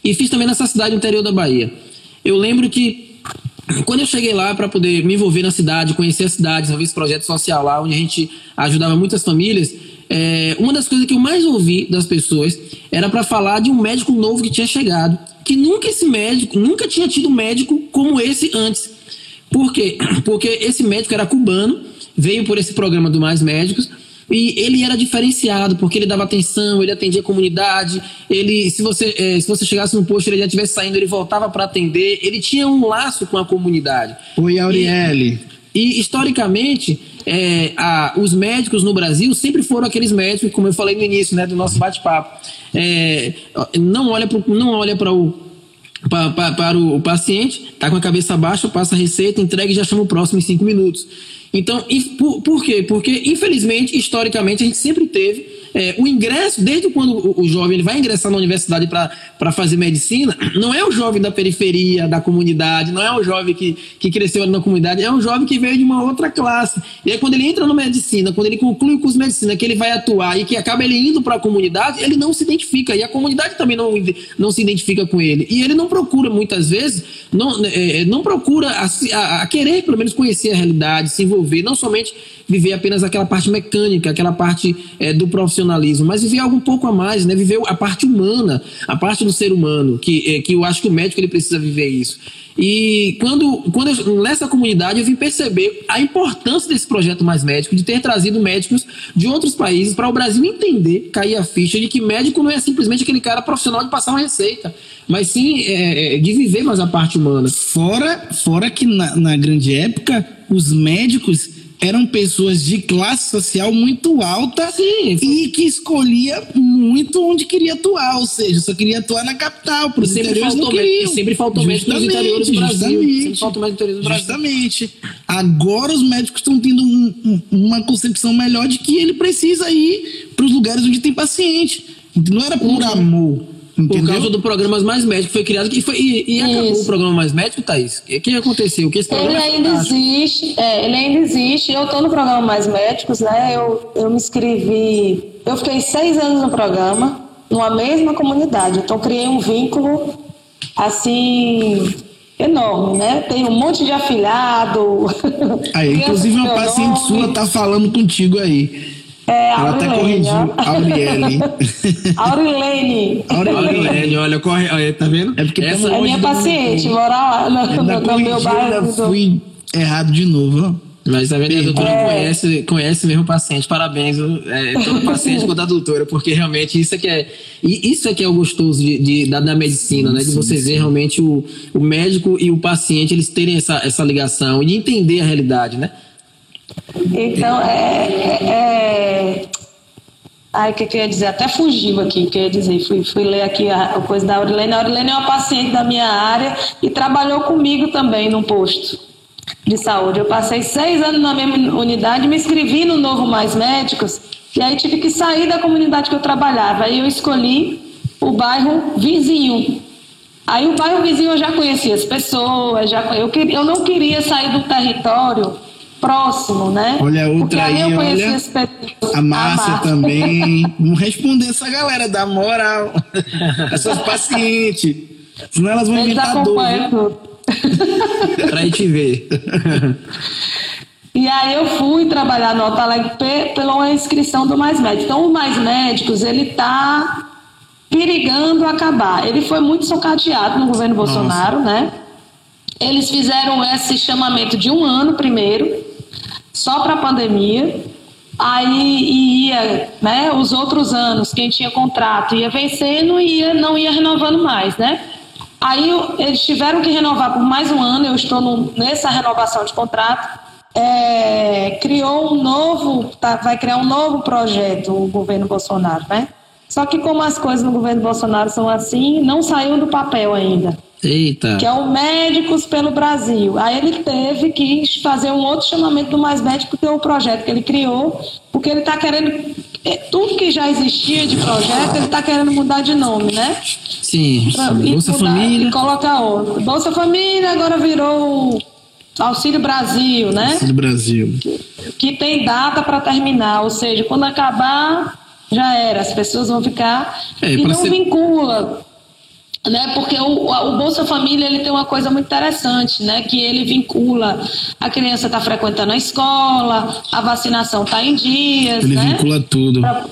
e fiz também nessa cidade do interior da Bahia. Eu lembro que quando eu cheguei lá para poder me envolver na cidade, conhecer a cidade, desenvolver esse projeto social lá, onde a gente ajudava muitas famílias, é, uma das coisas que eu mais ouvi das pessoas era para falar de um médico novo que tinha chegado, que nunca esse médico, nunca tinha tido médico como esse antes. Por quê? *clears throat* Porque esse médico era cubano, veio por esse programa do Mais Médicos, e ele era diferenciado, porque ele dava atenção, ele atendia a comunidade, ele, se você, eh, se você chegasse no posto, ele já estivesse saindo, ele voltava para atender, ele tinha um laço com a comunidade. Oi, Auriele. E historicamente, é, a- os médicos no Brasil sempre foram aqueles médicos, como eu falei no início né, do nosso bate-papo, é, não olha para não olha para o pa- pa- para o paciente, tá com a cabeça baixa, passa a receita, entrega e já chama o próximo em cinco minutos. Então, por, por quê? Porque, infelizmente, historicamente, a gente sempre teve é, o ingresso, desde quando o, jovem ele vai ingressar na universidade para fazer medicina, não é o jovem da periferia, da comunidade, não é o jovem que, que cresceu ali na comunidade, é um jovem que veio de uma outra classe. E aí, quando ele entra na medicina, quando ele conclui o curso de medicina, que ele vai atuar e que acaba ele indo para a comunidade, ele não se identifica. E a comunidade também não, não se identifica com ele. E ele não procura, muitas vezes, não, é, não procura a, a- a querer, pelo menos, conhecer a realidade, se envolver, não somente viver apenas aquela parte mecânica, aquela parte é, do profissional mas viver algo um pouco a mais, né? Viver a parte humana, a parte do ser humano, que, é, que eu acho que o médico ele precisa viver isso. E quando, quando eu, nessa comunidade eu vim perceber a importância desse projeto Mais Médico, de ter trazido médicos de outros países para o Brasil entender, cair a ficha de que médico não é simplesmente aquele cara profissional de passar uma receita, mas sim é de viver mais a parte humana. Fora, fora que na, na grande época, os médicos eram pessoas de classe social muito alta Sim. e que escolhia muito onde queria atuar, ou seja, só queria atuar na capital, por sempre faltou, E sempre faltou médicos nos interiores do Brasil. Sempre faltou médicos do Brasil. Justamente. Agora os médicos estão tendo um, um, uma concepção melhor de que ele precisa ir para os lugares onde tem paciente. Não era por uhum. amor Entendeu? Por causa do programa Mais Médico foi criado que foi, e, e acabou o programa Mais Médico, Thaís. O que, aconteceu? Que esse ele ainda existe, é, ele ainda existe. Eu estou no programa Mais Médicos, né? Eu, eu me inscrevi, eu fiquei seis anos no programa, numa mesma comunidade. Então criei um vínculo assim enorme, né? Tem um monte de afilhado. Aí, *laughs* inclusive uma paciente nome. sua tá falando contigo aí. É, Ela até corrigiu. *laughs* Aurilene. Aurilene, olha, corre. Olha, tá vendo? É porque Essa é minha paciente, mora lá no, no, no meu bairro. Eu fui errado de novo, ó. Mas tá vendo? A doutora é. conhece, conhece mesmo o paciente. Parabéns, é, todo paciente quanto a doutora, porque realmente isso é que é, isso é que é o gostoso de, de da, da, medicina, né? De você ver realmente o, o médico e o paciente eles terem essa, essa ligação e de entender a realidade, né? Então, é. é, é... Ai, o que, que eu ia dizer? Até fugiu aqui, que eu ia dizer. Fui, fui ler aqui a, a coisa da Aurilene. A Aurilene é uma paciente da minha área e trabalhou comigo também num posto de saúde. Eu passei seis anos na mesma unidade, me inscrevi no Novo Mais Médicos e aí tive que sair da comunidade que eu trabalhava. Aí eu escolhi o bairro vizinho. Aí o bairro vizinho eu já conhecia as pessoas, já, eu, queria, eu não queria sair do território próximo, né? Olha, outra aí, aí olha, a Márcia também. *laughs* Vamos responder essa galera, dá moral. *laughs* Essas pacientes. Senão elas vão Eles inventar dor. *laughs* pra gente ver. E aí eu fui trabalhar no Alto Alegre pela inscrição do Mais Médicos. Então, o Mais Médicos, ele está perigando acabar. Ele foi muito socateado no governo Bolsonaro, Nossa. né? Eles fizeram esse chamamento de um ano primeiro, só para a pandemia. Aí ia, né, os outros anos, quem tinha contrato ia vencendo e ia, não ia renovando mais, né? Aí eles tiveram que renovar por mais um ano, eu estou no, nessa renovação de contrato. É, criou um novo, tá, vai criar um novo projeto o governo Bolsonaro, né? Só que como as coisas no governo Bolsonaro são assim, não saiu do papel ainda. Eita. Que é o Médicos pelo Brasil. Aí ele teve que fazer um outro chamamento do Mais Médico, que é o projeto que ele criou, porque ele está querendo. É, tudo que já existia de projeto, ele está querendo mudar de nome, né? Sim. Pra, Bolsa mudar, Família. E colocar outro. Bolsa Família agora virou Auxílio Brasil, né? Auxílio Brasil. Que, que tem data para terminar, ou seja, quando acabar, já era. As pessoas vão ficar. É, e não ser... vincula né? Porque o, o Bolsa Família ele tem uma coisa muito interessante, né? Que ele vincula a criança está frequentando a escola, a vacinação está em dias, ele né? vincula tudo. Pra,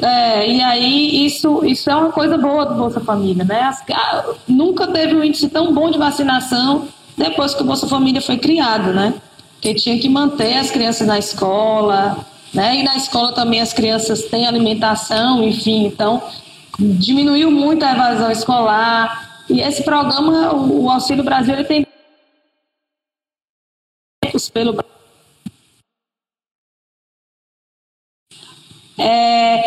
é, e aí isso, isso é uma coisa boa do Bolsa Família, né? As, a, nunca teve um índice tão bom de vacinação depois que o Bolsa Família foi criado, né? Que tinha que manter as crianças na escola, né? E na escola também as crianças têm alimentação, enfim, então diminuiu muito a evasão escolar. E esse programa, o Auxílio Brasil, ele tem pelo é,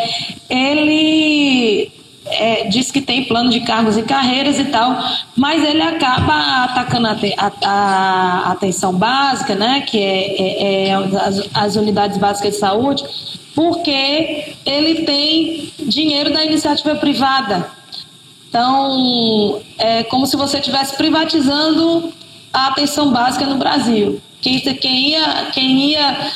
ele é, diz que tem plano de cargos e carreiras e tal, mas ele acaba atacando a, a, a atenção básica, né, que é, é, é as, as, unidades básicas de saúde, porque ele tem dinheiro da iniciativa privada. Então, é como se você estivesse privatizando a atenção básica no Brasil. Quem, quem ia, quem ia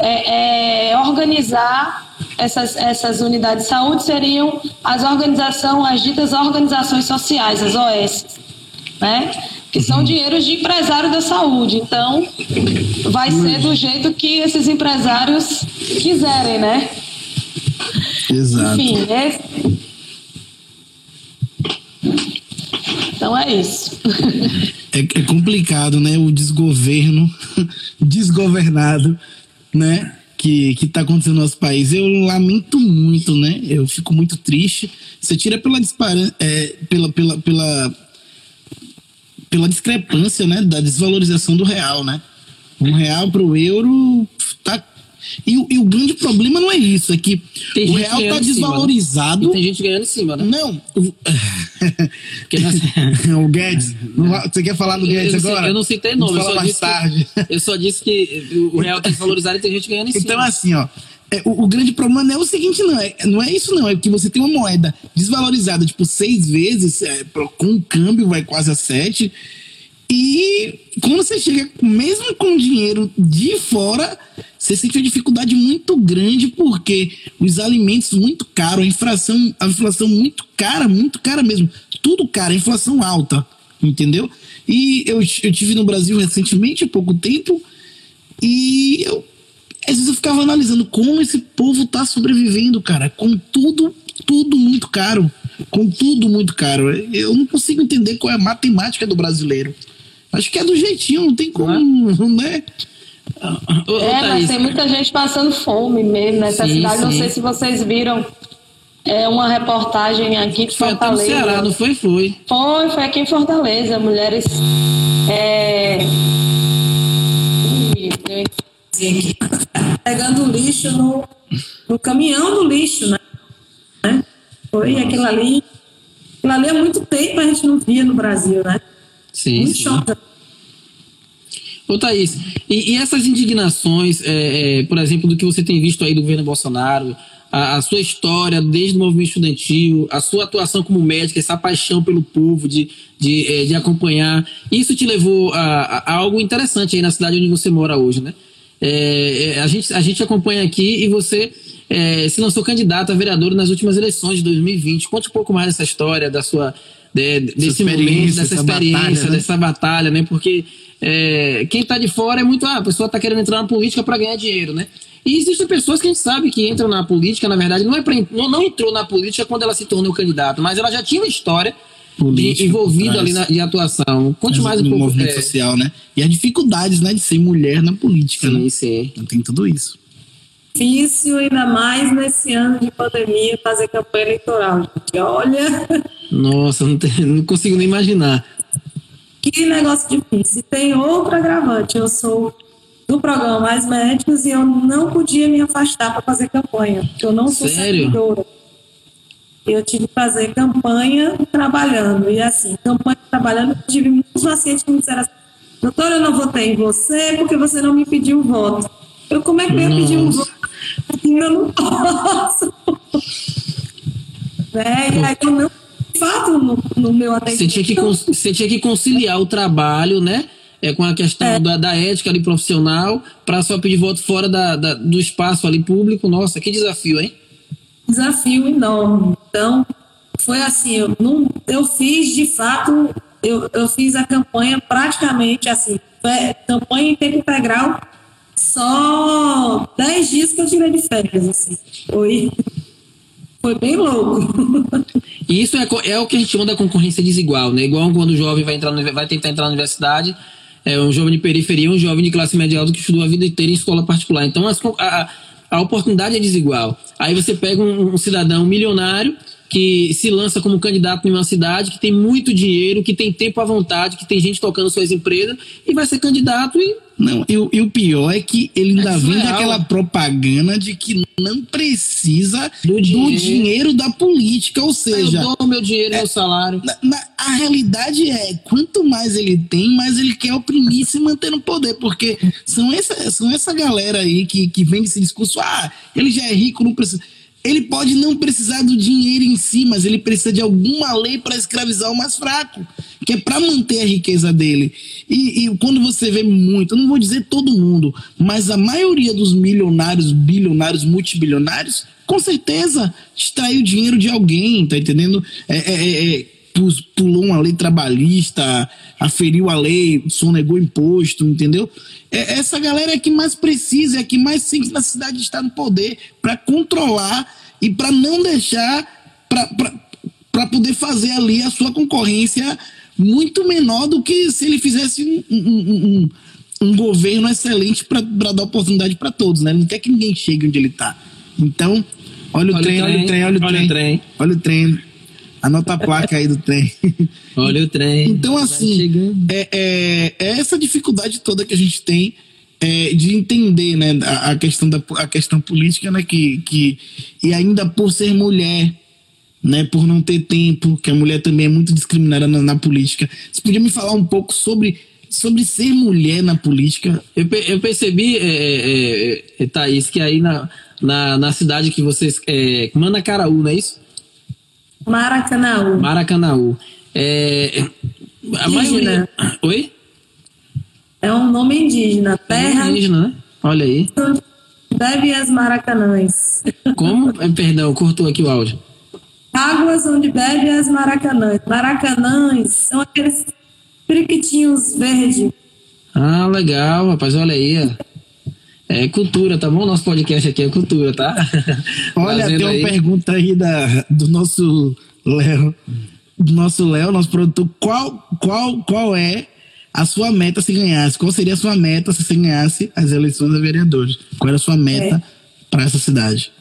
é, é, organizar essas, essas unidades de saúde seriam as organizações, as ditas organizações sociais, as OS, né? Que são dinheiros de empresário da saúde. Então, vai ser do jeito que esses empresários quiserem, né? Exato. Enfim, esse... Então é isso. É, é complicado, né? O desgoverno, *laughs* desgovernado, né? Que, que tá acontecendo no nosso país. Eu lamento muito, né? Eu fico muito triste. Você tira pela, dispara, é, pela, pela, pela, pela discrepância, né? Da desvalorização do real, né? Um real pro euro tá e, o- e o grande problema não é isso, é que Tem o real tá em cima, né? desvalorizado. Tem gente ganhando em cima, né? Não. o- *laughs* nós- *laughs* o Guedes. Você quer falar do Guedes eu, não sei- agora? eu não citei nome, fala só, mais disse tarde. que, eu só disse que o real tá desvalorizado e tem gente ganhando em cima. Então, assim, ó. É, o, o grande problema não é o seguinte, não. É, não é isso, não. É que você tem uma moeda desvalorizada, tipo, seis vezes, é, com um câmbio vai quase a sete. E quando você chega, mesmo com dinheiro de fora, você sente uma dificuldade muito grande, porque os alimentos muito caros, a inflação, a inflação muito cara, muito cara mesmo. Tudo caro, a inflação alta, entendeu? E eu, eu tive no Brasil recentemente, há pouco tempo, e eu, às vezes eu ficava analisando como esse povo tá sobrevivendo, cara, com tudo, tudo muito caro. Com tudo muito caro. Eu não consigo entender qual é a matemática do brasileiro. Acho que é do jeitinho, não tem como, né? Ô, ô, É, mas Thaís, tem muita gente passando fome mesmo nessa Sim, cidade. Não sim. sei se vocês viram é, uma reportagem aqui de foi Fortaleza. Ceará, não foi? Foi. Foi, foi aqui em Fortaleza. Mulheres. É... Ui, eu- pegando lixo no, no caminhão do lixo, né? Né? Foi aquilo ali. Aquilo ali há muito tempo a gente não via no Brasil, né? Sim. Muito sim. choque. Ô, Thaís, e, e essas indignações, é, é, por exemplo, do que você tem visto aí do governo Bolsonaro, a, a sua história desde o movimento estudantil, a sua atuação como médica, essa paixão pelo povo, de, de, é, de acompanhar, isso te levou a- a algo interessante aí na cidade onde você mora hoje, né? É, é, a, gente, a gente acompanha aqui e você é, se lançou candidato a vereador nas últimas eleições de 2020. Conte um pouco mais dessa história, da sua de- desse momento, dessa essa experiência, batalha, né? dessa batalha, né? Porque é, quem tá de fora é muito, ah, a pessoa tá querendo entrar na política para ganhar dinheiro, né? E existem pessoas que a gente sabe que entram na política, na verdade, não é pra, não, não entrou na política quando ela se tornou candidata, mas ela já tinha uma história envolvida por ali na, de atuação. Conte mais um pouco. movimento é, social, né? E as dificuldades, né, de ser mulher na política, sim, né? sim. Então tem tudo isso. Difícil, ainda mais nesse ano de pandemia, fazer campanha eleitoral, gente. Olha, Nossa, não, tem- não consigo nem imaginar. que negócio difícil. Tem outro agravante. Eu sou do programa Mais Médicos e eu não podia me afastar para fazer campanha, porque eu não sou Sério? servidora. Eu tive que fazer campanha trabalhando. E assim, campanha trabalhando, eu tive muitos pacientes que me disseram assim, doutora, eu não votei em você porque você não me pediu voto. Eu, como é que eu ia pedir um voto? Eu não posso. *laughs* né? E aí, o meu fato no, no meu atendimento... Você tinha, que, você tinha que conciliar o trabalho, né? É, com a questão É. da, da ética ali profissional, para só pedir voto fora da, da- do espaço ali público. Nossa, que desafio, hein? Desafio enorme. Então, foi assim, eu, não, eu fiz de fato, eu, eu fiz a campanha praticamente assim, campanha em tempo integral, só 10 dias que eu tirei de férias, assim. Foi, foi bem louco. E isso é, é o que a gente chama da concorrência desigual, né? Igual quando o jovem vai, entrar no- vai tentar entrar na universidade, é um jovem de periferia, um jovem de classe média alta que estudou a vida inteira em escola particular. Então as a, a- oportunidade é desigual. Aí você pega um, um cidadão milionário que se lança como candidato em uma cidade que tem muito dinheiro, que tem tempo à vontade, que tem gente tocando suas empresas e vai ser candidato e Não, e, o- e o pior é que ele ainda É vende aquela propaganda de que não precisa Do do dinheiro. dinheiro, da política, ou seja, eu dou meu dinheiro, meu salário. na- na- a realidade é, quanto mais ele tem, mais ele quer oprimir e se manter no poder, porque são essa, são essa galera aí que, que vende esse discurso, ah, ele já é rico, não precisa... Ele pode não precisar do dinheiro em si, mas ele precisa de alguma lei para escravizar o mais fraco, que é para manter a riqueza dele. E, e quando você vê muito, eu não vou dizer todo mundo, mas a maioria dos milionários, bilionários, multibilionários, com certeza extraiu dinheiro de alguém, tá entendendo? É, é, é, é, pulou uma lei trabalhista, aferiu a lei, sonegou imposto, entendeu? É, essa galera é que mais precisa, é que mais sente necessidade de estar no poder para controlar e para não deixar para poder fazer ali a sua concorrência muito menor do que se ele fizesse um, um, um, um governo excelente para dar oportunidade para todos, né? Ele não quer que ninguém chegue onde ele está. Então, olha o, olha trem, o trem, olha o trem, olha o trem, olha o trem. Anota a placa aí do trem. Olha o trem. Então, assim, é, é, é, essa dificuldade toda que a gente tem é, de entender né, a, a, questão da a questão política, né, que, que, e ainda por ser mulher, né, por não ter tempo, que a mulher também é muito discriminada na, na política. Você podia me falar um pouco sobre sobre ser mulher na política? Eu, eu percebi, é, é, é, Thaís, que aí na, na, na cidade que vocês. É, Manacaraú, não é isso? Maracanaú. Maracanaú. É, a maioria. Oi? É um nome indígena. Terra. Indígena, né? Olha aí. Deve as Maracanãs. Como? É, perdão, cortou aqui o áudio. Águas onde bebe as Maracanãs. Maracanãs são aqueles periquitinhos verdes. Ah, legal, rapaz, olha aí. É cultura, tá bom? Nosso podcast aqui é cultura, tá? *laughs* Olha, tem uma aí. pergunta aí da, do nosso Léo. Do nosso Léo, nosso produtor. Qual, qual, qual é a sua meta se ganhasse? Qual seria a sua meta se você ganhasse as eleições a vereadores? Qual era a sua meta é. para essa cidade?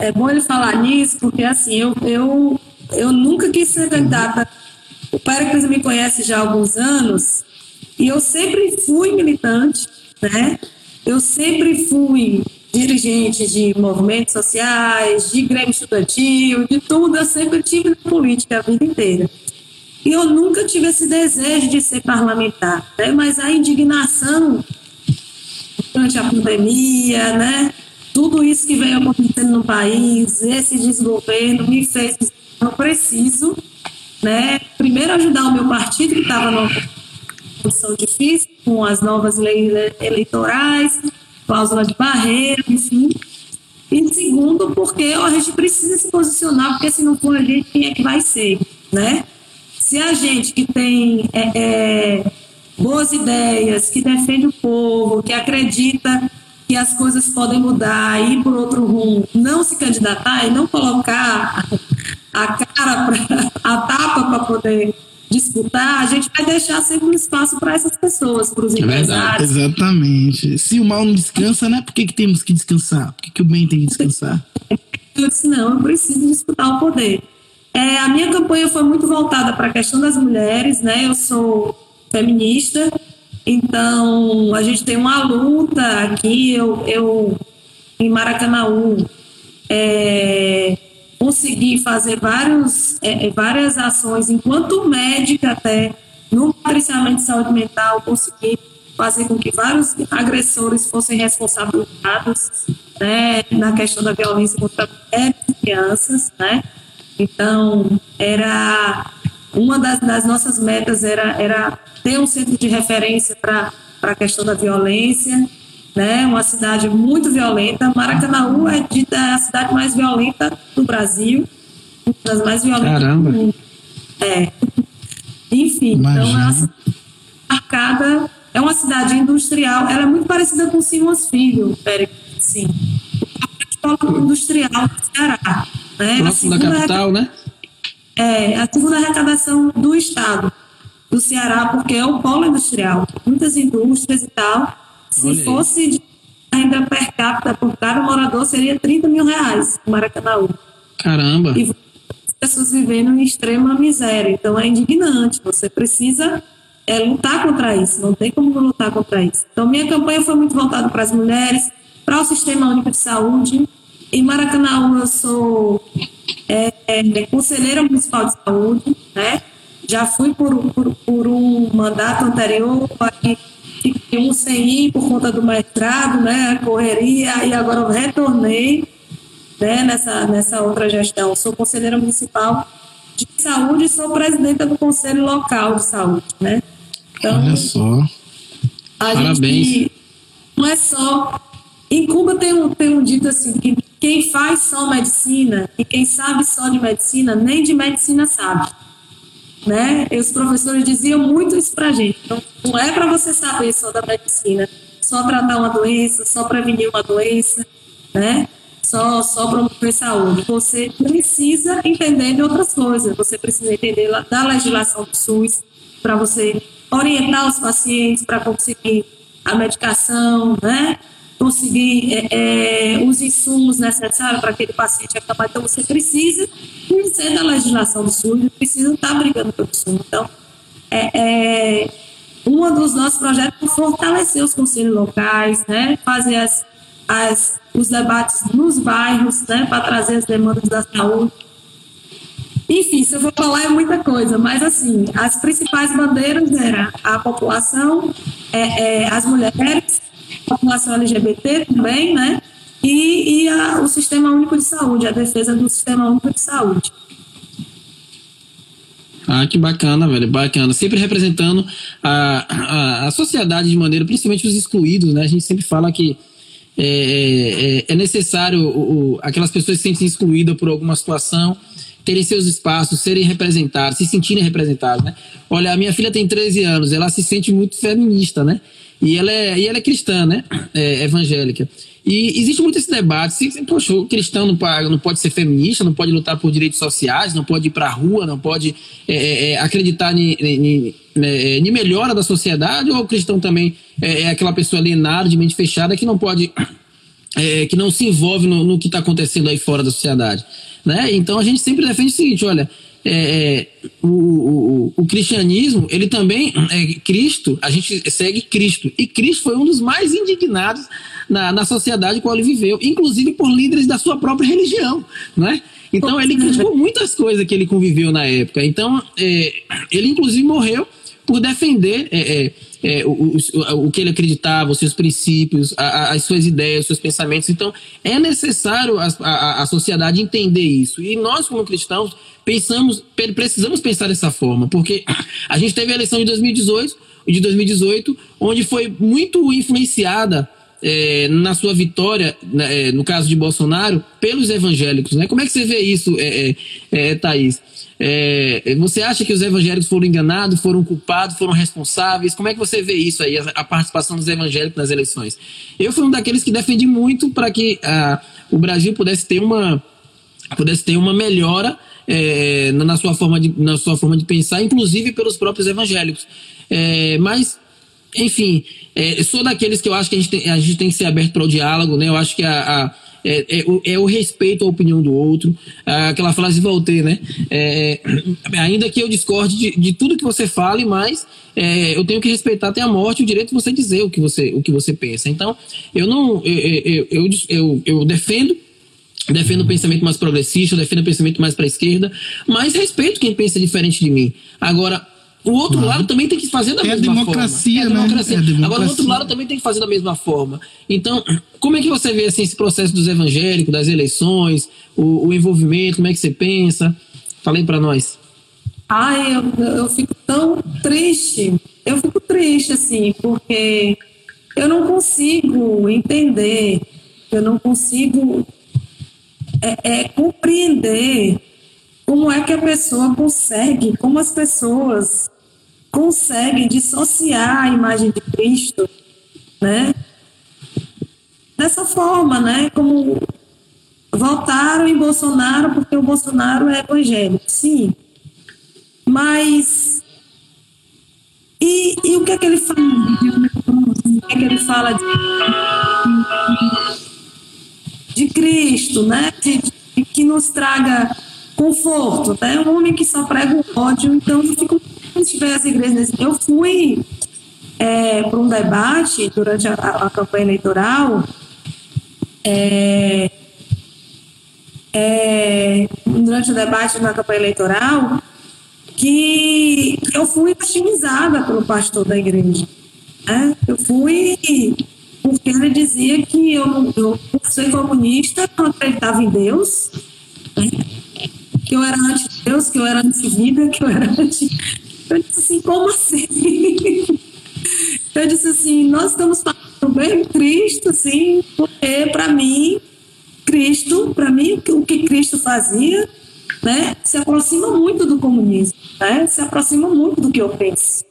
É bom ele falar nisso, porque assim, eu, eu, eu nunca quis ser candidata. O Péricles me conhece já há alguns anos e eu sempre fui militante, né? Eu sempre fui dirigente de movimentos sociais, de grêmio estudantil, de tudo. Eu sempre tive na política a vida inteira. E eu nunca tive esse desejo de ser parlamentar, né? mas a indignação durante a pandemia, né? tudo isso que veio acontecendo no país, esse desgoverno me fez eu preciso, né? primeiro ajudar o meu partido que estava numa condição com as novas leis eleitorais, cláusula de barreira, enfim. E segundo, porque a gente precisa se posicionar, porque se não for a gente, quem é que vai ser, né? Se a gente que tem é, é, boas ideias, que defende o povo, que acredita que as coisas podem mudar, ir por outro rumo, não se candidatar e não colocar a cara, pra, *laughs* a tapa para poder disputar, a gente vai deixar sempre um espaço para essas pessoas, para os é empresários. Exatamente. Se o mal não descansa, né? Por que, que temos que descansar? Por que, que o bem tem que descansar? Eu disse, não, eu preciso disputar o poder. É, a minha campanha foi muito voltada para a questão das mulheres, né? Eu sou feminista, então a gente tem uma luta aqui, eu, eu em Maracanaú, é, consegui fazer vários, é, é, várias ações, enquanto médica até, no patriciamento de saúde mental, consegui fazer com que vários agressores fossem responsabilizados né, na questão da violência contra mulheres e crianças, né? Então, era uma das, das nossas metas era, era ter um centro de referência para a questão da violência, né? Uma cidade muito violenta. Maracanaú é dita a cidade mais violenta do Brasil, uma das mais violentas Caramba. do mundo. É. Enfim, Imagina. então é uma marcada, é uma cidade industrial, ela é muito parecida com Simões Filho, sim. Escola industrial do Ceará. Né? Próximo da capital, né? É, a segunda arrecadação do Estado do Ceará, porque é o polo industrial, muitas indústrias e tal. Se Olha fosse de renda per capita por cada morador, seria 30 mil reais no Maracanã. Caramba! E as pessoas vivendo em extrema miséria. Então é indignante. Você precisa é, lutar contra isso. Não tem como lutar contra isso. Então minha campanha foi muito voltada para as mulheres, para o Sistema Único de Saúde. Em Maracanã eu sou é, é, conselheira municipal de saúde, né? Já fui por, por, por um mandato anterior, aqui fiquei um sem ir por conta do mestrado, né, a correria, e agora eu retornei né, nessa, nessa outra gestão. Sou conselheira municipal de saúde e sou presidenta do Conselho Local de Saúde. Né? Então, Olha só. A Parabéns. Gente, não é só. Em Cuba tem um, tem um dito assim: que quem faz só medicina e quem sabe só de medicina, nem de medicina sabe né? E os professores diziam muito isso para a gente. Então, não é para você saber só da medicina, só tratar uma doença, só prevenir uma doença, né? só, só promover saúde. Você precisa entender de outras coisas. Você precisa entender da legislação do SUS para você orientar os pacientes para conseguir a medicação, né? Conseguir é, é, os insumos necessários para aquele paciente acabar. Então, você precisa conhecer da legislação do SUS, precisa estar brigando pelo SUS. Então, é, é, um dos nossos projetos é fortalecer os conselhos locais, né? fazer as, as, os debates nos bairros, né? para trazer as demandas da saúde. Enfim, se eu for falar é muita coisa, mas assim, as principais bandeiras eram a população, é, é, as mulheres, população LGBT também, né? E, e a, o Sistema Único de Saúde, a defesa do Sistema Único de Saúde. Ah, que bacana, velho, bacana. Sempre representando a, a, a sociedade de maneira, principalmente os excluídos, né? A gente sempre fala que é, é, é, é necessário o, o, aquelas pessoas que se sentem excluídas por alguma situação terem seus espaços, serem representados, se sentirem representados, né? Olha, a minha filha tem 13 anos, ela se sente muito feminista, né? E ela é, e ela é cristã, né? É, evangélica. E existe muito esse debate. Se, poxa, o cristão não não pode ser feminista, não pode lutar por direitos sociais, não pode ir para a rua, não pode é, é, é acreditar em né, melhora da sociedade, ou o cristão também é, é, aquela pessoa alienada, de mente fechada, que não pode. É, que não se envolve no, no que está acontecendo aí fora da sociedade. Né? Então a gente sempre defende o seguinte: olha, é, o, o, o, cristianismo, ele também, é, Cristo, a gente segue Cristo. E Cristo foi um dos mais indignados na, na sociedade com qual ele viveu, inclusive por líderes da sua própria religião, né? Então ele criticou muitas coisas que ele conviveu na época. Então é, ele inclusive morreu por defender é, é, é, o, o, o, que ele acreditava, os seus princípios, a, as suas ideias, os seus pensamentos. Então, é necessário a, a, a, sociedade entender isso. E nós, como cristãos, pensamos, precisamos pensar dessa forma, porque *clears throat* a gente teve a eleição de 2018, de 2018 onde foi muito influenciada é, na sua vitória, né, é, no caso de Bolsonaro, pelos evangélicos. Né? Como é que você vê isso, é, é, é Thaís? É, você acha que os evangélicos foram enganados, foram culpados, foram responsáveis? Como é que você vê isso aí, a, a participação dos evangélicos nas eleições? Eu fui um daqueles que defendi muito para que a, o Brasil pudesse ter uma, pudesse ter uma melhora é, na, sua forma de, na sua forma de pensar, inclusive pelos próprios evangélicos. É, mas, enfim, é, sou daqueles que eu acho que a gente tem, a gente tem que ser aberto para o diálogo, né? Eu acho que a, a é, é, o, é, o respeito à opinião do outro. aquela frase de Voltaire, né? É, ainda que eu discorde de, de, tudo que você fale, mas é, eu tenho que respeitar até a morte o direito de você dizer o que você, o que você pensa. Então, eu não. Eu, eu, eu, eu defendo defendo o pensamento mais progressista, defendo o pensamento mais para a esquerda, mas respeito quem pensa diferente de mim. Agora, o outro lado também tem que fazer da é mesma democracia, forma. É democracia, né? É democracia. Agora, o outro lado também tem que fazer da mesma forma. Então, *clears throat* como é que você vê assim, esse processo dos evangélicos, das eleições, o, o envolvimento, como é que você pensa? Fala aí para nós. Ai, eu, eu fico tão triste. Eu fico triste, assim, porque eu não consigo entender, eu não consigo é, é, compreender como é que a pessoa consegue, como as pessoas consegue dissociar a imagem de Cristo, né? Dessa forma, né? Como votaram em Bolsonaro porque o Bolsonaro é evangélico, sim. Mas e, e o que é que ele fala? O que é que ele fala de, de Cristo, né? De, de, que nos traga conforto, né? Um homem que só prega o ódio, então eu fico tiver as igrejas. Eu fui é, para um debate durante a, a campanha eleitoral. É, é, durante o debate na campanha eleitoral, que, eu fui hostilizada pelo pastor da igreja. Né? Eu fui porque ele dizia que eu, eu por ser comunista, não acreditava em Deus, né? que eu era anti-Deus, que eu era anti-vida, que eu era anti eu disse assim, como assim? Eu disse assim, nós estamos falando bem Cristo, assim, porque para mim, Cristo, para mim, o que Cristo fazia, né, se aproxima muito do comunismo, né, se aproxima muito do que eu penso,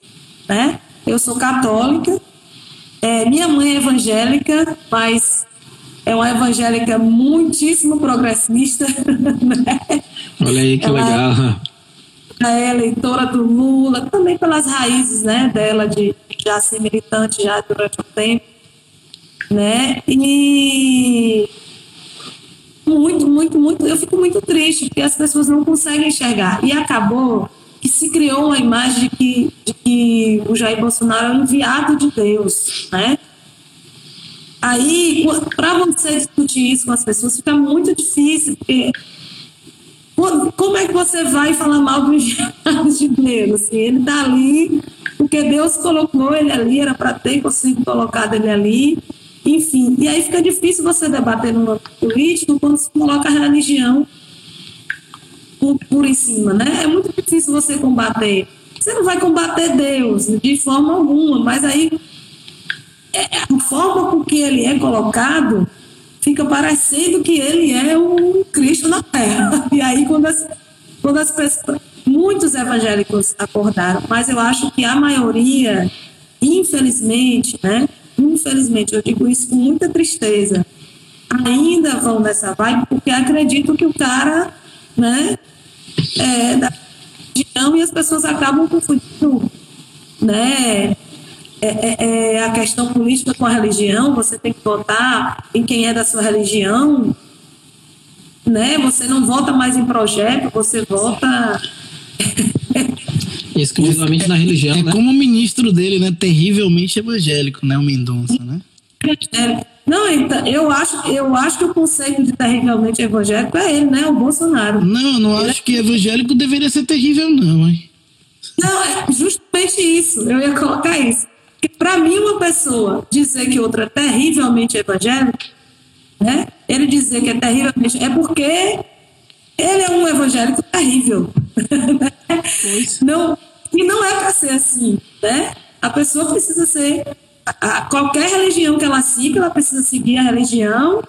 né. Eu sou católica, é, minha mãe é evangélica, mas é uma evangélica muitíssimo progressista. *laughs* Né? Olha aí que Ela- legal. é eleitora do Lula, também pelas raízes né, dela de já ser militante já durante um tempo. Né? E muito, muito, muito, eu fico muito triste, porque as pessoas não conseguem enxergar. E acabou que se criou uma imagem de que, de que o Jair Bolsonaro é o enviado de Deus, né? Aí, para você discutir isso com as pessoas, fica muito difícil, porque como é que você vai falar mal do enviado de Deus? Assim, ele está ali, porque Deus colocou ele ali, era para ter conseguido colocado ele ali, enfim. E aí fica difícil você debater no âmbito político quando se coloca a religião por, por em cima, né? É muito difícil você combater. Você não vai combater Deus de forma alguma, mas aí é, a forma com que ele é colocado fica parecendo que ele é o Cristo na Terra. *laughs* E aí, quando as, quando as pessoas. Muitos evangélicos acordaram, mas eu acho que a maioria, infelizmente, né? Infelizmente, eu digo isso com muita tristeza, ainda vão nessa vibe porque acreditam que o cara, né? É da religião e as pessoas acabam confundindo, né? é, é- é a questão política com a religião, você tem que votar em quem é da sua religião, né? Você não vota mais em projeto, você vota. Exclusivamente na religião, É né? como o ministro dele, né? Terrivelmente evangélico, né? O Mendonça, né? É, Não, então, eu acho, eu acho que o conceito de terrivelmente evangélico é ele, né? O Bolsonaro. Não, eu não acho que evangélico deveria ser terrível, não, hein? Não, é justamente isso. Eu ia colocar isso. Porque para mim, uma pessoa dizer que outra é terrivelmente evangélica, né? Ele dizer que é terrivelmente. É porque ele é um evangélico terrível. *laughs* não, e não é para ser assim, né? A pessoa precisa ser. A- a- qualquer religião que ela siga, ela precisa seguir a religião,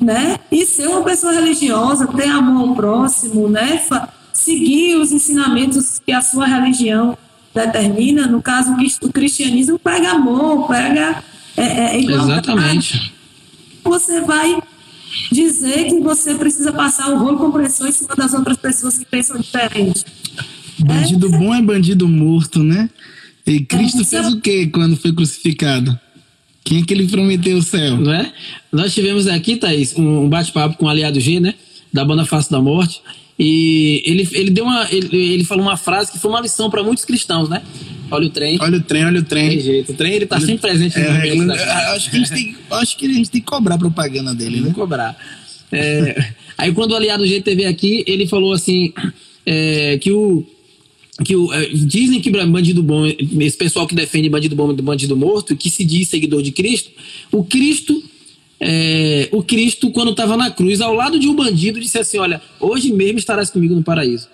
né? E ser uma pessoa religiosa, ter amor ao próximo, né? Fa- seguir os ensinamentos que a sua religião determina. No caso, o crist- o cristianismo pega amor, pega é, é, igualdade. Exatamente. Você vai dizer que você precisa passar o rolo compressor em cima das outras pessoas que pensam diferente. Bandido bom é bandido morto, né? E Cristo é- fez o quê quando foi crucificado? Quem é que ele prometeu o céu? Não é? Nós tivemos aqui, Thaís, um bate-papo com o aliado G, né? Da banda Face da Morte. E ele, ele deu uma. Ele, ele falou uma frase que foi uma lição para muitos cristãos, né? Olha o trem. Olha o trem, olha o Tem trem. jeito. O trem ele tá sempre presente É, acho, que a gente tem, acho que a gente tem que cobrar propaganda dele, né? cobrar. É, *laughs* aí quando o aliado G teve aqui, ele falou assim é, que o que o, é, dizem que bandido bom, esse pessoal que defende bandido bom e bandido morto, que se diz seguidor de Cristo, o Cristo é, o Cristo quando estava na cruz ao lado de um bandido disse assim, olha, hoje mesmo estarás comigo no paraíso.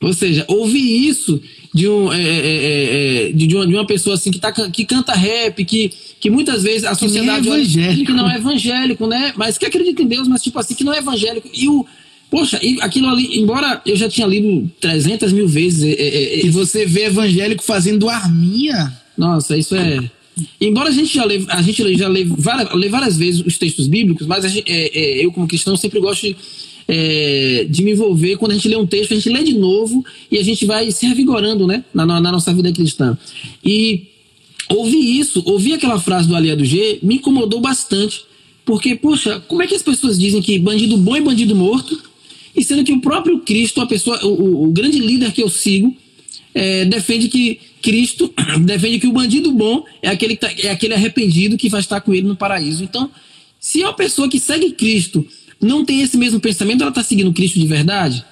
Ou seja, ouvir isso de, um, é, é, é, é, de, uma, de uma pessoa assim que, tá, que canta rap, que, que muitas vezes a é sociedade olha- evangélico. que não é evangélico, né? Mas que acredita em Deus, mas tipo assim, que não é evangélico. E o. Poxa, e aquilo ali, embora eu já tinha lido 300 mil vezes. é, é, é, E você vê evangélico fazendo arminha. nossa, isso é. Embora a gente já lê, a gente já lê várias, lê várias vezes os textos bíblicos, mas gente- é, é, eu, como cristão, sempre gosto de, é, de me envolver. Quando a gente lê um texto, a gente lê de novo e a gente vai se revigorando né, na, na- na nossa vida cristã. E ouvir isso, ouvir aquela frase do aliado G, me incomodou bastante. Porque, poxa, como é que as pessoas dizem que bandido bom é bandido morto? E sendo que o próprio Cristo, a pessoa, o, o- grande líder que eu sigo, é, defende que Cristo *coughs* defende que o bandido bom é aquele, que tá- é aquele arrependido que vai estar com ele no paraíso. Então, se uma pessoa que segue Cristo não tem esse mesmo pensamento, ela está seguindo Cristo de verdade?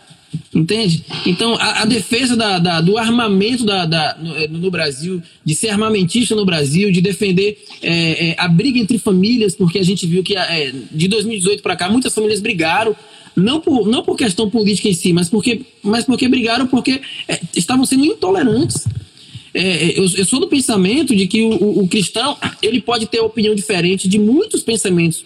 Entende? Então, a, a defesa da- da- do armamento da- da- no, eh, no Brasil, de ser armamentista no Brasil, de defender eh, eh, a briga entre famílias, porque a gente viu que eh, de 2018 para cá muitas famílias brigaram, não por, não por questão política em si, mas porque, mas porque brigaram porque eh, estavam sendo intolerantes. É, eu, eu sou do pensamento de que o, o- o cristão ele pode ter opinião diferente de muitos pensamentos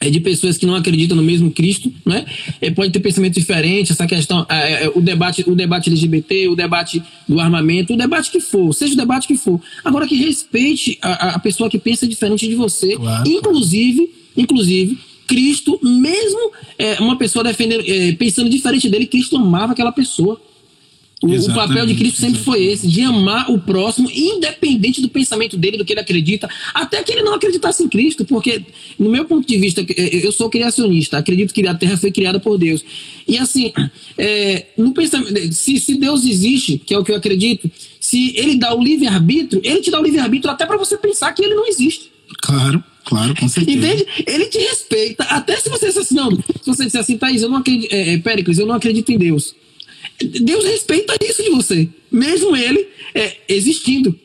é, de pessoas que não acreditam no mesmo Cristo, né? É, pode ter pensamento diferente, essa questão, é, é, o debate, o debate LGBT, o debate do armamento, o debate que for, seja o debate que for. Agora que respeite a, a pessoa que pensa diferente de você, Claro. inclusive Inclusive, Cristo, mesmo é, uma pessoa defendendo, é, pensando diferente dele, Cristo amava aquela pessoa. O, o, papel de Cristo sempre foi esse, de amar o próximo, independente do pensamento dele, do que ele acredita, até que ele não acreditasse em Cristo, porque, no meu ponto de vista, é, eu sou criacionista, acredito que a Terra foi criada por Deus. E assim, é, no pensamento, se, se Deus existe, que é o que eu acredito, se ele dá o livre-arbítrio, ele te dá o livre-arbítrio até para você pensar que ele não existe. Claro. Claro, com certeza. Entende? Ele te respeita, até se você disser assim, não, se você disser assim, Thaís, eu não acredito, é, é, Péricles, eu não acredito em Deus. Deus respeita isso de você, mesmo ele é, existindo.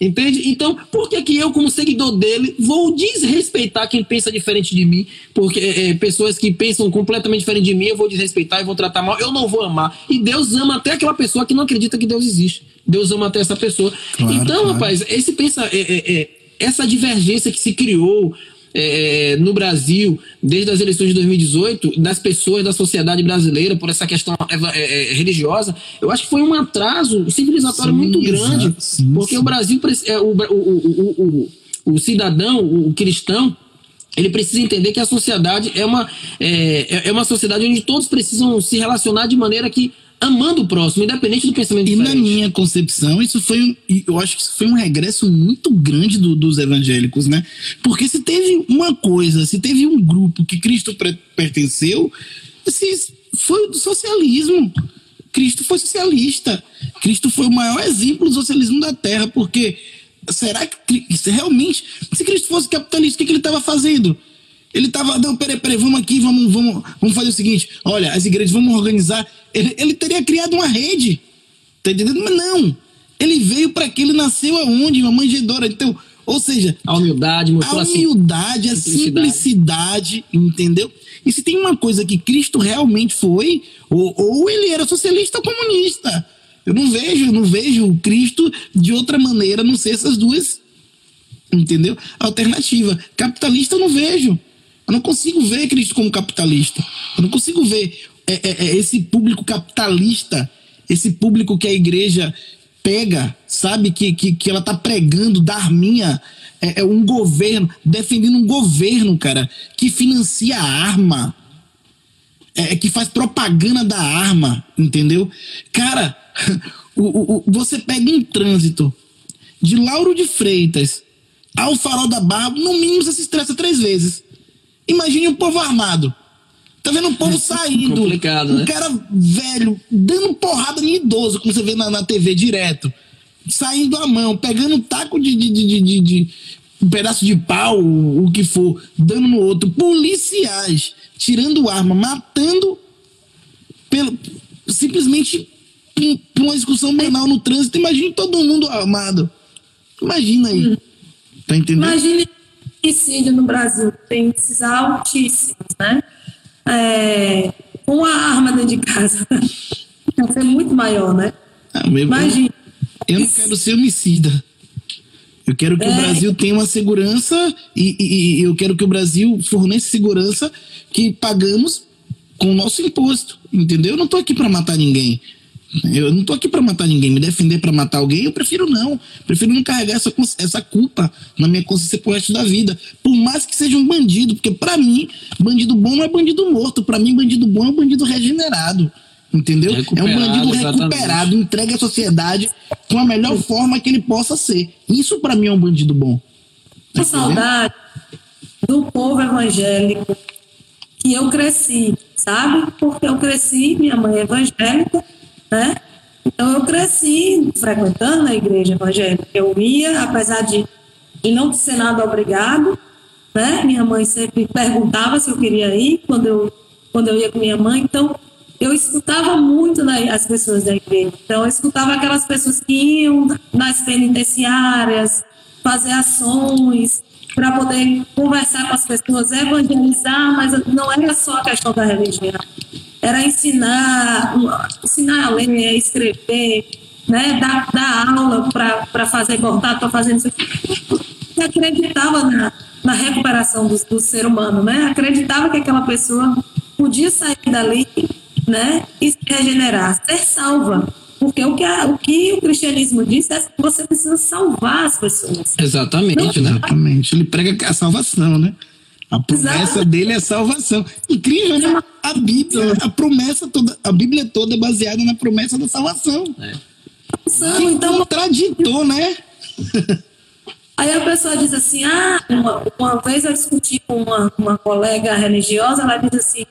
Entende? Então, por que, que eu, como seguidor dele, vou desrespeitar quem pensa diferente de mim? Porque é, é, pessoas que pensam completamente diferente de mim, eu vou desrespeitar e vou tratar mal, eu não vou amar. E Deus ama até aquela pessoa que não acredita que Deus existe. Deus ama até essa pessoa. Claro, então, claro. rapaz, esse pensa, é, é, é essa divergência que se criou é, no Brasil, desde as eleições de 2018, das pessoas da sociedade brasileira por essa questão é, é, religiosa, eu acho que foi um atraso civilizatório sim, muito grande, sim, porque sim. o Brasil, é, o, o, o, o, cidadão, o cristão, ele precisa entender que a sociedade é uma, é, é uma sociedade onde todos precisam se relacionar de maneira que amando o próximo, independente do pensamento e diferente. na minha concepção, isso foi um, eu acho que isso foi um regresso muito grande do, dos evangélicos, né? Porque se teve uma coisa, se teve um grupo que Cristo pertenceu, esse foi do socialismo. Cristo foi socialista. Cristo foi o maior exemplo do socialismo da Terra, porque será que realmente, se Cristo fosse capitalista, o que, que ele estava fazendo? Ele estava, não, peraí, peraí, vamos aqui, vamos, vamos, vamos fazer o seguinte: olha, as igrejas vamos organizar. Ele, ele teria criado uma rede, tá entendendo? Mas não. Ele veio para que ele nasceu aonde? Uma manjedora. Então, ou seja, a humildade, a humildade, a simplicidade. entendeu? E se tem uma coisa que Cristo realmente foi, ou, ou ele era socialista ou comunista. Eu não vejo, eu não vejo Cristo de outra maneira, não sei essas duas, entendeu? Alternativa. Capitalista eu não vejo. Eu não consigo ver Cristo como capitalista. Eu não consigo ver é, é, é, esse público capitalista, esse público que a igreja pega, sabe, que, que, que ela está pregando da arminha, é, é, um governo, defendendo um governo, cara, que financia a arma, é, que faz propaganda da arma, entendeu? Cara, *laughs* o, o, o, você pega um trânsito de Lauro de Freitas ao farol da barra, no mínimo você se estressa três vezes. Imagine o povo armado. Tá vendo o povo saindo. Complicado, né? O cara velho, dando porrada em idoso, como você vê na, na TV direto. Saindo a mão, pegando um taco de, de, de, de, de um pedaço de pau, o que for, dando no outro. Policiais tirando arma, matando pelo, simplesmente por uma discussão banal no trânsito. Imagine todo mundo armado. Imagina aí. Tá entendendo? Imagine suicídio no Brasil tem índices altíssimos, né? É, com a arma dentro de casa. *laughs* Vai ser muito maior, né? Ah, meu, Imagina. Eu, eu não quero ser homicida. Eu quero que é. o Brasil tenha uma segurança e, e, e, eu quero que o Brasil forneça segurança que pagamos com o nosso imposto, entendeu? Eu não estou aqui para matar ninguém. Eu não tô aqui para matar ninguém, me defender para matar alguém, eu prefiro não. Prefiro não carregar essa, essa culpa na minha consciência pro resto da vida. Por mais que seja um bandido, porque para mim, bandido bom não é bandido morto. Para mim, bandido bom é um bandido regenerado. Entendeu? É um bandido recuperado, entregue à sociedade com a melhor forma que ele possa ser. Isso para mim é um bandido bom. Tá saudade do povo evangélico que eu cresci, sabe? Porque eu cresci, minha mãe é evangélica, né? Então eu cresci frequentando a igreja evangélica. Eu ia, apesar de, de não ser nada obrigado, né? Minha mãe sempre perguntava se eu queria ir quando eu, quando eu ia com minha mãe. Então eu escutava muito né, as pessoas da igreja. Então eu escutava aquelas pessoas que iam nas penitenciárias fazer ações para poder conversar com as pessoas, evangelizar, mas não era só a questão da religião era ensinar, ensinar a ler, a escrever, né? dar, dar aula para fazer bordado, para fazer isso. E acreditava na, na recuperação do, do ser humano, né? Acreditava que aquela pessoa podia sair dali, né? E se regenerar, ser salva. Porque o que, a, o que o cristianismo diz é que você precisa salvar as pessoas. Exatamente, Não, né? Exatamente. Ele prega a salvação, né? A promessa Exato. dele é salvação. Incrível, né? A Bíblia, a promessa toda, a Bíblia toda é baseada na promessa da salvação. Que então, contraditor, né? *laughs* Aí a pessoa diz assim, ah, uma, uma vez eu discuti com uma, uma colega religiosa, ela diz assim,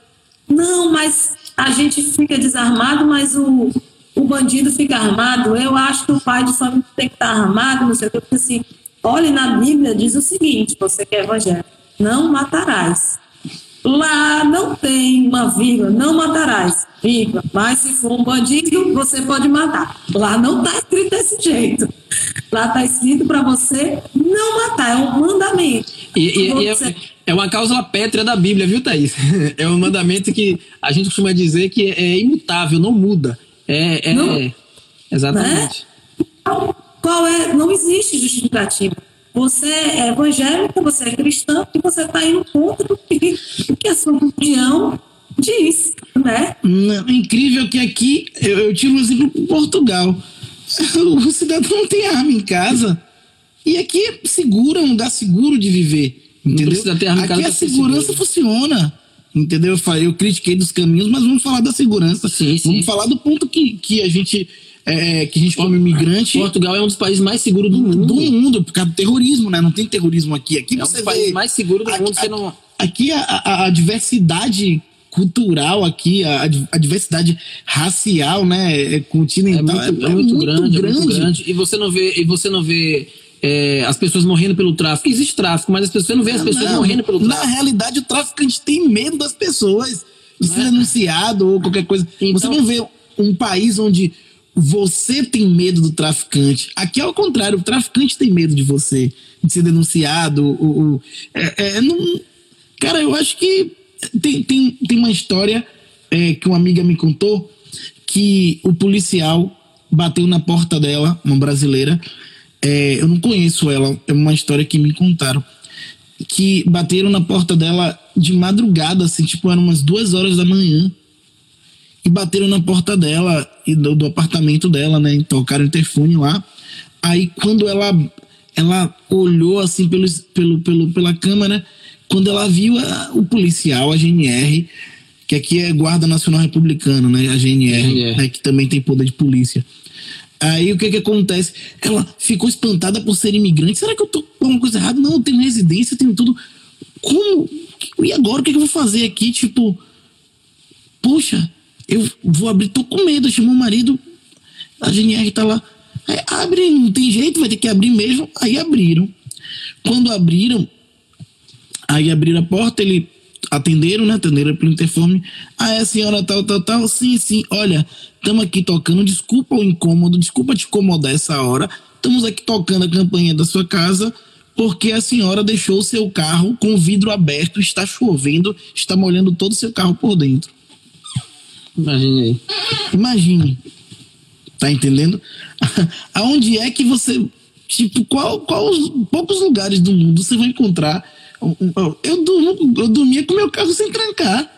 não, mas a gente fica desarmado, mas o, o bandido fica armado. Eu acho que o pai de família tem que estar armado, não sei o que. Eu disse assim, olhe na Bíblia, diz o seguinte, você que é evangélico, não matarás. Lá não tem uma vírgula, não matarás, vírgula. Mas se for um bandido, você pode matar. Lá não está escrito desse jeito. Lá está escrito para você não matar, é um mandamento. E, e- e é, é uma cláusula pétrea da Bíblia, viu, Thaís? *laughs* É um mandamento que a gente costuma dizer que é imutável, não muda. É, é- Não. exatamente. Então, qual é? Não existe justificativa. Você é evangélica, você é cristã e você está indo contra do que, que a sua religião diz, né? Não, é incrível que aqui, eu, eu tiro um exemplo para Portugal. *laughs* O cidadão não tem arma em casa. E aqui é seguro, é um lugar seguro de viver. Entendeu? precisa ter arma em aqui a segurança seguro. funciona. Entendeu? Eu, falei, eu critiquei dos caminhos, mas vamos falar da segurança. Sim, sim. Vamos falar do ponto que, que a gente. É, que a gente como imigrante Portugal é um dos países mais seguros do mundo. do mundo, por causa do terrorismo, né? Não tem terrorismo aqui. Aqui É um dos países mais seguros do Aqui- mundo. Você não... Aqui a, a- a diversidade cultural aqui, a, a diversidade racial, né, é É continental, muito, é muito grande, é muito grande. E você não vê, e você não vê é, as pessoas morrendo pelo tráfico. Existe tráfico, mas as pessoas você não vê as pessoas Não, morrendo pelo Na tráfico. realidade, o traficante tem medo das pessoas de ser denunciado ou qualquer coisa. Então- você não vê um país onde você tem medo do traficante. Aqui é o contrário, o traficante tem medo de você, de ser denunciado. O, é- é, não- cara, eu acho que tem, tem, tem uma história é, que uma amiga me contou que o policial bateu na porta dela, uma brasileira. É, eu não conheço ela, é uma história que me contaram que bateram na porta dela de madrugada, assim, tipo, eram umas duas horas da manhã. E bateram na porta dela e do, do apartamento dela, né? E tocaram o interfone lá. Aí quando ela ela olhou assim pelo, pelo, pelo, pela câmera, quando ela viu a- o policial, a GNR, que aqui é Guarda Nacional Republicana, né? A GNR, GNR. né? que também tem poder de polícia. Aí o que que acontece? Ela ficou espantada por ser imigrante. Será que eu tô com alguma coisa errada? Não, eu tenho residência, eu tenho tudo. Como? E agora o que que eu vou fazer aqui? Tipo, poxa, eu vou abrir, tô com medo. Chamou o marido, a GNR tá lá. Aí, abre, não tem jeito, vai ter que abrir mesmo. Aí abriram. Quando abriram, aí abriram a porta, ele atenderam, né? Atenderam pelo interfone. Aí a senhora tal, tal, tal. Sim, sim, olha, estamos aqui tocando. Desculpa o incômodo, desculpa te incomodar essa hora. Estamos aqui tocando a campanha da sua casa porque a senhora deixou o seu carro com o vidro aberto, está chovendo, está molhando todo o seu carro por dentro. Imagine aí. Imagine. Tá entendendo? *laughs* Aonde é que você. Tipo, qual, qual os poucos lugares do mundo você vai encontrar. Eu, durmo, eu dormia com meu carro sem trancar.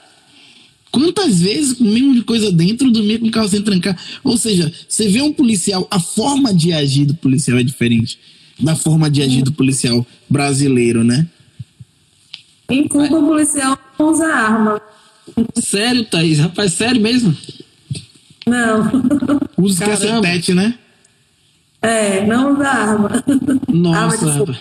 Quantas vezes, com o de coisa dentro, dormia com o carro sem trancar? Ou seja, você vê um policial, a forma de agir do policial é diferente da forma de agir do policial brasileiro, né? Em Cuba, o policial não usa arma. Sério, Thaís? Rapaz, sério mesmo? Não. Usa Caramba. cacetete, né? É, não usa arma. Arma de Nossa, rapaz.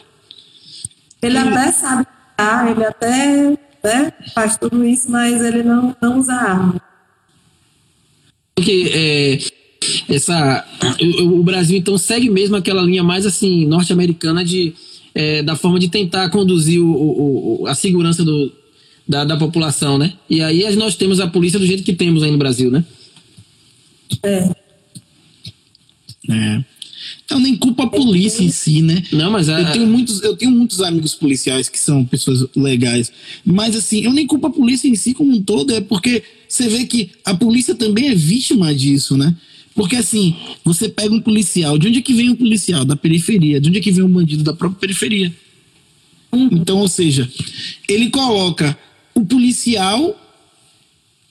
Ele até sabe tá? ele até né, faz tudo isso, mas ele não, não usa arma. Porque é, essa, o, o Brasil então segue mesmo aquela linha mais assim norte-americana de é, da forma de tentar conduzir o, o- o- a segurança do, da, da população, né? E aí nós temos a polícia do jeito que temos aí no Brasil, né? É. É. Eu nem culpo a polícia em si, né? Não, mas a, Eu tenho, muitos, eu tenho muitos amigos policiais que são pessoas legais. Mas, assim, eu nem culpo a polícia em si como um todo, é porque você vê que a polícia também é vítima disso, né? Porque, assim, você pega um policial. De onde é que vem o policial? Da periferia. De onde é que vem o bandido? Da própria periferia. Então, ou seja, ele coloca o policial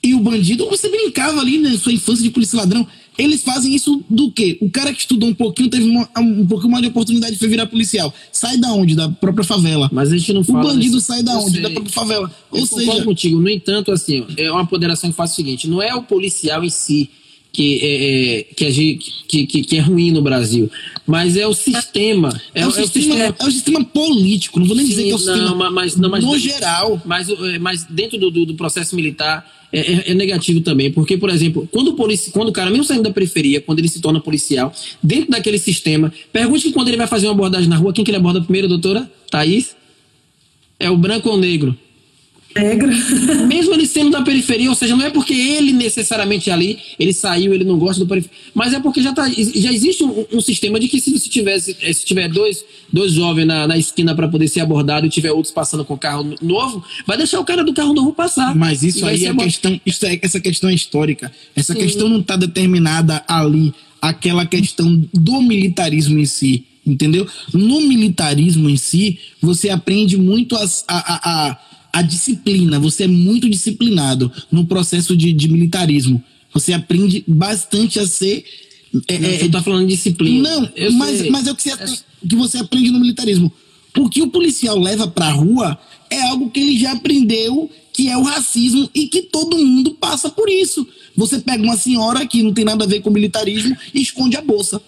e o bandido. Você brincava ali na sua infância de polícia ladrão. Eles fazem isso do quê? O cara que estudou um pouquinho, teve uma, um pouquinho mais de oportunidade de virar policial. Sai da onde? Da própria favela. Mas a gente não O fala. bandido desse- sai da onde? sei. Da própria favela. Ou Eu concordo seja, contigo. No entanto, assim, é uma ponderação que faz o seguinte: não é o policial em si que é, é, que, gente- que, que, que é ruim no Brasil, mas é o sistema. é, o sistema, é o sistema político. Não vou nem dizer Sim, que é o sistema. não, mas- mas- não, mas- no geral. Mas, o- mas dentro do, do- do processo militar é, é- é negativo também, porque, por exemplo, quando o, polici, quando o cara, mesmo saindo da periferia, quando ele se torna policial, dentro daquele sistema, pergunte quando ele vai fazer uma abordagem na rua, quem que ele aborda primeiro, doutora? Thaís? É o branco ou o negro? Negra. *laughs* Mesmo ele sendo da periferia, ou seja, não é porque ele necessariamente é ali, ele saiu, ele não gosta do periferia, mas é porque já, tá, já existe um, um sistema de que se você tivesse, eh, se tiver dois, dois jovens na, na esquina para poder ser abordado e tiver outros passando com carro no- novo, vai deixar o cara do carro novo passar. Mas isso aí é questão, isso é, essa questão é histórica. Essa questão não está determinada ali, aquela questão do militarismo em si, entendeu? No militarismo em si, você aprende muito as- a, a, a, a disciplina, você é muito disciplinado no processo de, de militarismo. Você aprende bastante a ser. é, Não, é, você tá falando de disciplina. não, Eu mas, sei. mas é o que você, que você aprende no militarismo. O que o policial leva pra rua é algo que ele já aprendeu, que é o racismo, e que todo mundo passa por isso. Você pega uma senhora que não tem nada a ver com militarismo e esconde a bolsa.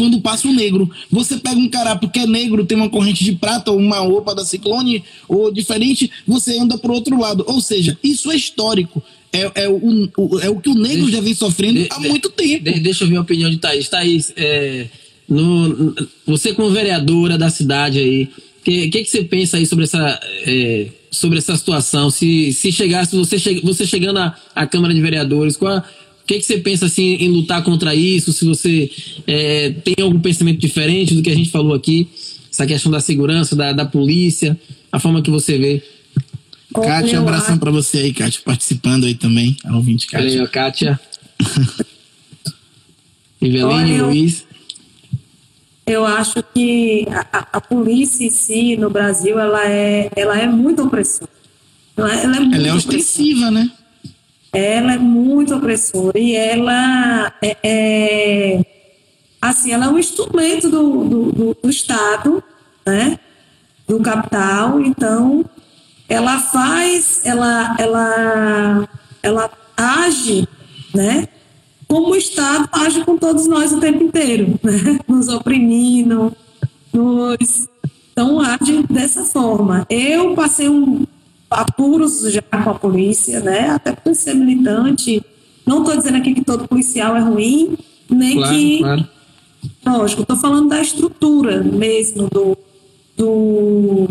Quando passa um negro. Você pega um cara porque é negro, tem uma corrente de prata ou uma roupa da Ciclone ou diferente, você anda pro outro lado. Ou seja, isso é histórico. É, é, o, o- é o que o negro Deixa- já vem sofrendo de- há muito tempo. de- deixa eu ver a opinião de Thaís. Thaís, é, no- você como vereadora da cidade aí, o que, que, que você pensa aí sobre essa, é, sobre essa situação? Se, se chegasse, você, che, você chegando à, à Câmara de Vereadores, qual, a- o que, que você pensa assim, em lutar contra isso? Se você é, tem algum pensamento diferente do que a gente falou aqui, essa questão da segurança, da, da polícia, a forma que você vê. Kátia, Eu abração pra você aí, Kátia, participando aí também. A ouvinte, Olha aí, Kátia. ó, Kátia. *laughs* Eveline, Olha, eu- Luiz. Eu acho que a, a- a polícia em si, no Brasil, ela é, ela é muito opressora. Ela, ela é muito Ela é ostensiva, né? Ela é muito opressora e ela é, é- assim ela é um instrumento do, do, do- do Estado né do capital então ela faz ela ela ela age né como o Estado age com todos nós o tempo inteiro né? nos oprimindo nos então age dessa forma eu passei um apuros já com a polícia, né? Até por ser militante. Não estou dizendo aqui que todo policial é ruim, nem Claro, que. claro. Lógico, estou falando da estrutura mesmo do, do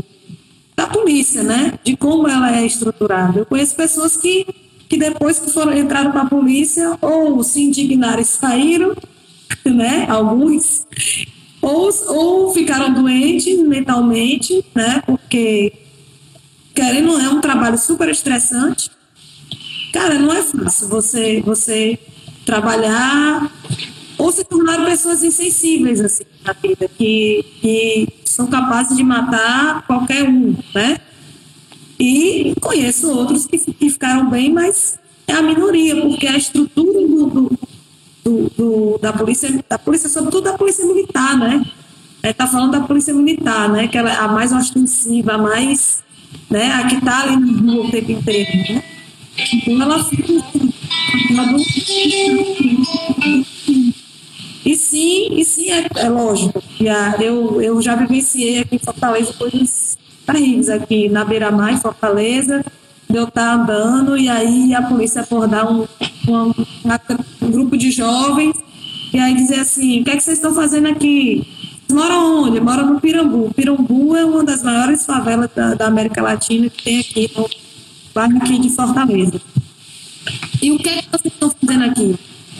da polícia, né? De como ela é estruturada. Eu conheço pessoas que, que depois que foram entraram para a polícia, ou se indignaram e saíram, *laughs* né? Alguns, ou, ou ficaram doentes mentalmente, né? Porque querendo é um trabalho super estressante. Cara, não é fácil você, você trabalhar ou se tornar pessoas insensíveis assim na vida, que, que são capazes de matar qualquer um, né? E conheço outros que, que ficaram bem, mas é a minoria, porque a estrutura do, do, do- do- da polícia, da polícia, sobretudo da polícia militar, né? Está falando da polícia militar, né? Que ela é a mais ostensiva, a mais, né? A que está ali no rua o tempo inteiro, né? Então ela fica e sim, e sim, é, é lógico. A, eu, eu já vivenciei aqui em Fortaleza coisas terríveis aqui na beira-mar, em Fortaleza, eu estar andando e aí a polícia abordar um, uma- um grupo de jovens e aí dizer assim, o que é que vocês estão fazendo aqui? Moram onde? Moram no Pirambu. Pirambu é uma das maiores favelas da, da América Latina que tem aqui no bairro aqui de Fortaleza. E o que é que vocês estão fazendo aqui?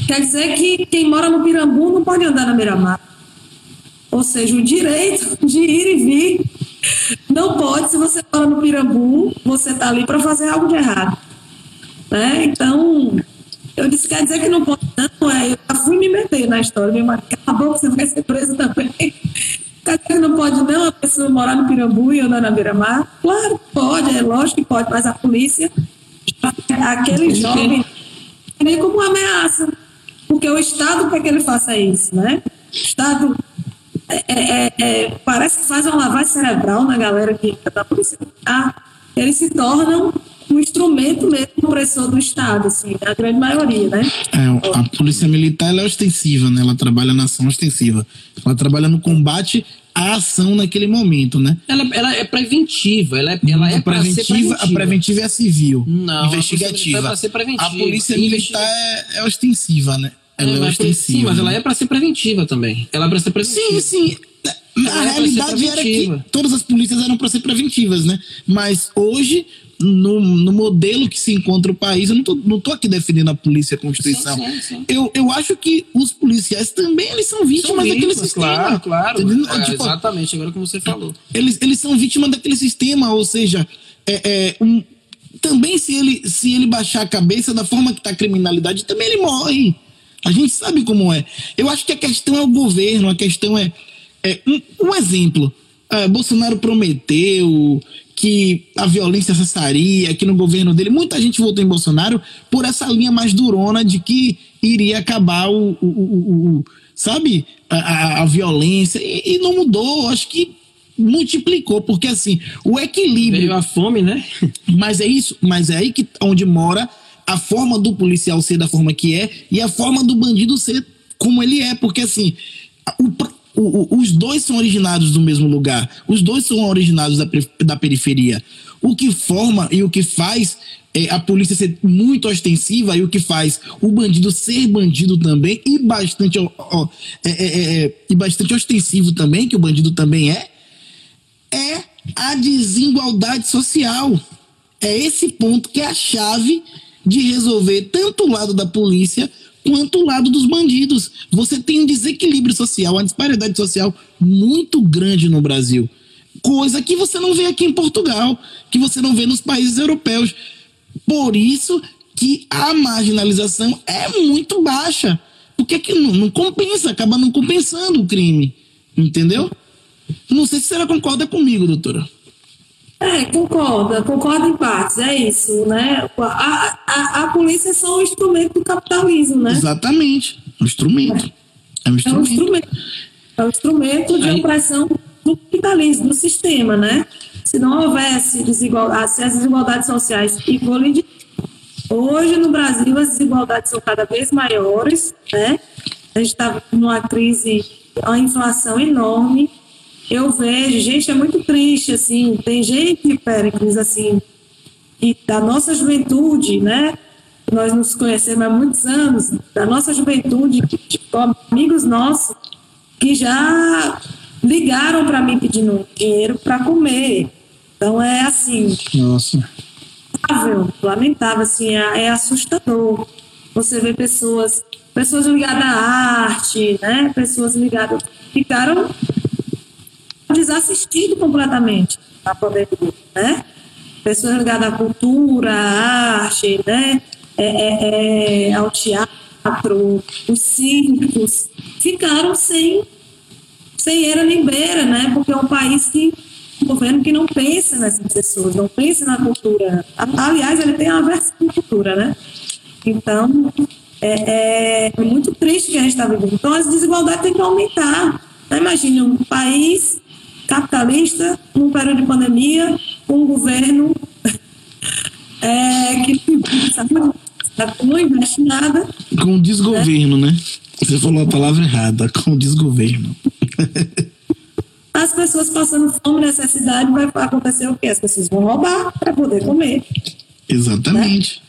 Quer dizer que quem mora no Pirambu não pode andar na beira-mar. Ou seja, o direito de ir e vir não pode, se você mora no Pirambu, você está ali para fazer algo de errado. Né? Então, eu disse, quer dizer que não pode, não, é, eu já fui me meter na história, meu marido, cala a boca, você vai ser presa também. Quer dizer que não pode não a pessoa morar no Pirambu e andar na beira-mar? Claro que pode, é lógico que pode, mas a polícia, aquele jovem, nem como uma ameaça. Porque o Estado quer que ele faça isso, né? O Estado é, é, é, parece que faz uma lavagem cerebral na galera que está da polícia militar. Eles se tornam um instrumento mesmo opressor do Estado, assim, a grande maioria, né? É, a polícia militar ela é ostensiva, né? Ela trabalha na ação ostensiva. Ela trabalha no combate à ação naquele momento, né? Ela, ela é preventiva, ela é, ela é preventiva, preventiva. A preventiva é a civil, Não, investigativa. a polícia militar é pra ser preventiva. A polícia militar é, é ostensiva, né? Ela é, mas, ostensiva. sim, mas ela né? é pra ser preventiva também. Ela é pra ser preventiva. Sim, sim. Ela é A realidade era que preventiva. todas as polícias eram para ser preventivas, né? Mas hoje, no, no modelo que se encontra o país, eu não tô, não tô aqui defendendo a polícia e a Constituição. Sim, sim, sim. Eu, eu acho que os policiais também eles são vítimas São daquele vítimas, sistema. Claro, claro. É, Tipo, exatamente, agora como você falou. eles, eles são vítimas daquele sistema, ou seja, é, é, um- também se ele, se ele baixar a cabeça da forma que está a criminalidade, também ele morre. A gente sabe como é. Eu acho que a questão é o governo, a questão é. é um, um exemplo. É, Bolsonaro prometeu que a violência cessaria, que no governo dele. Muita gente votou em Bolsonaro por essa linha mais durona de que iria acabar o. o- o- o- sabe? A, a- a violência. E, e não mudou. Acho que multiplicou, porque assim, o equilíbrio. Veio a fome, né? *laughs* Mas é isso, mas é aí que onde mora a forma do policial ser da forma que é e a forma do bandido ser como ele é, porque assim, o o- o- os dois são originados do mesmo lugar, os dois são originados da, da periferia. O que forma e o que faz é, a polícia ser muito ostensiva e o que faz o bandido ser bandido também e bastante, ó, ó, é, é, é, e bastante ostensivo também, que o bandido também é, é a desigualdade social. É esse ponto que é a chave de resolver tanto o lado da polícia quanto o lado dos bandidos. Você tem um desequilíbrio social, uma disparidade social muito grande no Brasil. Coisa que você não vê aqui em Portugal, que você não vê nos países europeus. Por isso que a marginalização é muito baixa. Porque que não, não compensa, acaba não compensando o crime. Entendeu? Não sei se você concorda comigo, doutora. É, concorda, concorda em partes, é isso, né? A, a, a polícia é só um instrumento do capitalismo, né? Exatamente. Um instrumento. É um É um instrumento. instrumento. É um instrumento de opressão do capitalismo, do sistema, né? Se não houvesse desigualdade, se as desigualdades sociais, e dizer, hoje no Brasil as desigualdades são cada vez maiores, né? A gente está numa crise, uma inflação enorme. Eu vejo, gente, é muito triste, assim, tem gente, Péricles, assim, e da nossa juventude, né? Nós nos conhecemos há muitos anos, da nossa juventude, tipo, amigos nossos que já ligaram para mim pedindo dinheiro para comer. Então é assim, Nossa. lamentável, lamentável, assim, é, é assustador. Você vê pessoas, pessoas ligadas à arte, né? Pessoas ligadas, ficaram desassistidos completamente na pandemia, né? Pessoas ligadas à cultura, à arte, né? É, é, é, ao teatro, os circos, ficaram sem sem era nem beira, né? Porque é um país que um governo que não pensa nessas pessoas, não pensa na cultura. A- Aliás, ele tem uma versão de cultura, né? Então, é, é muito triste que a gente está vivendo. Então, as desigualdades têm que aumentar. Né? Imagine um país capitalista, num período de pandemia, com um governo é, que não investe nada, Com desgoverno, né? Você falou a palavra errada. Com desgoverno. *laughs* as pessoas passando fome, necessidade, vai acontecer o quê? As pessoas vão roubar para poder comer. Exatamente.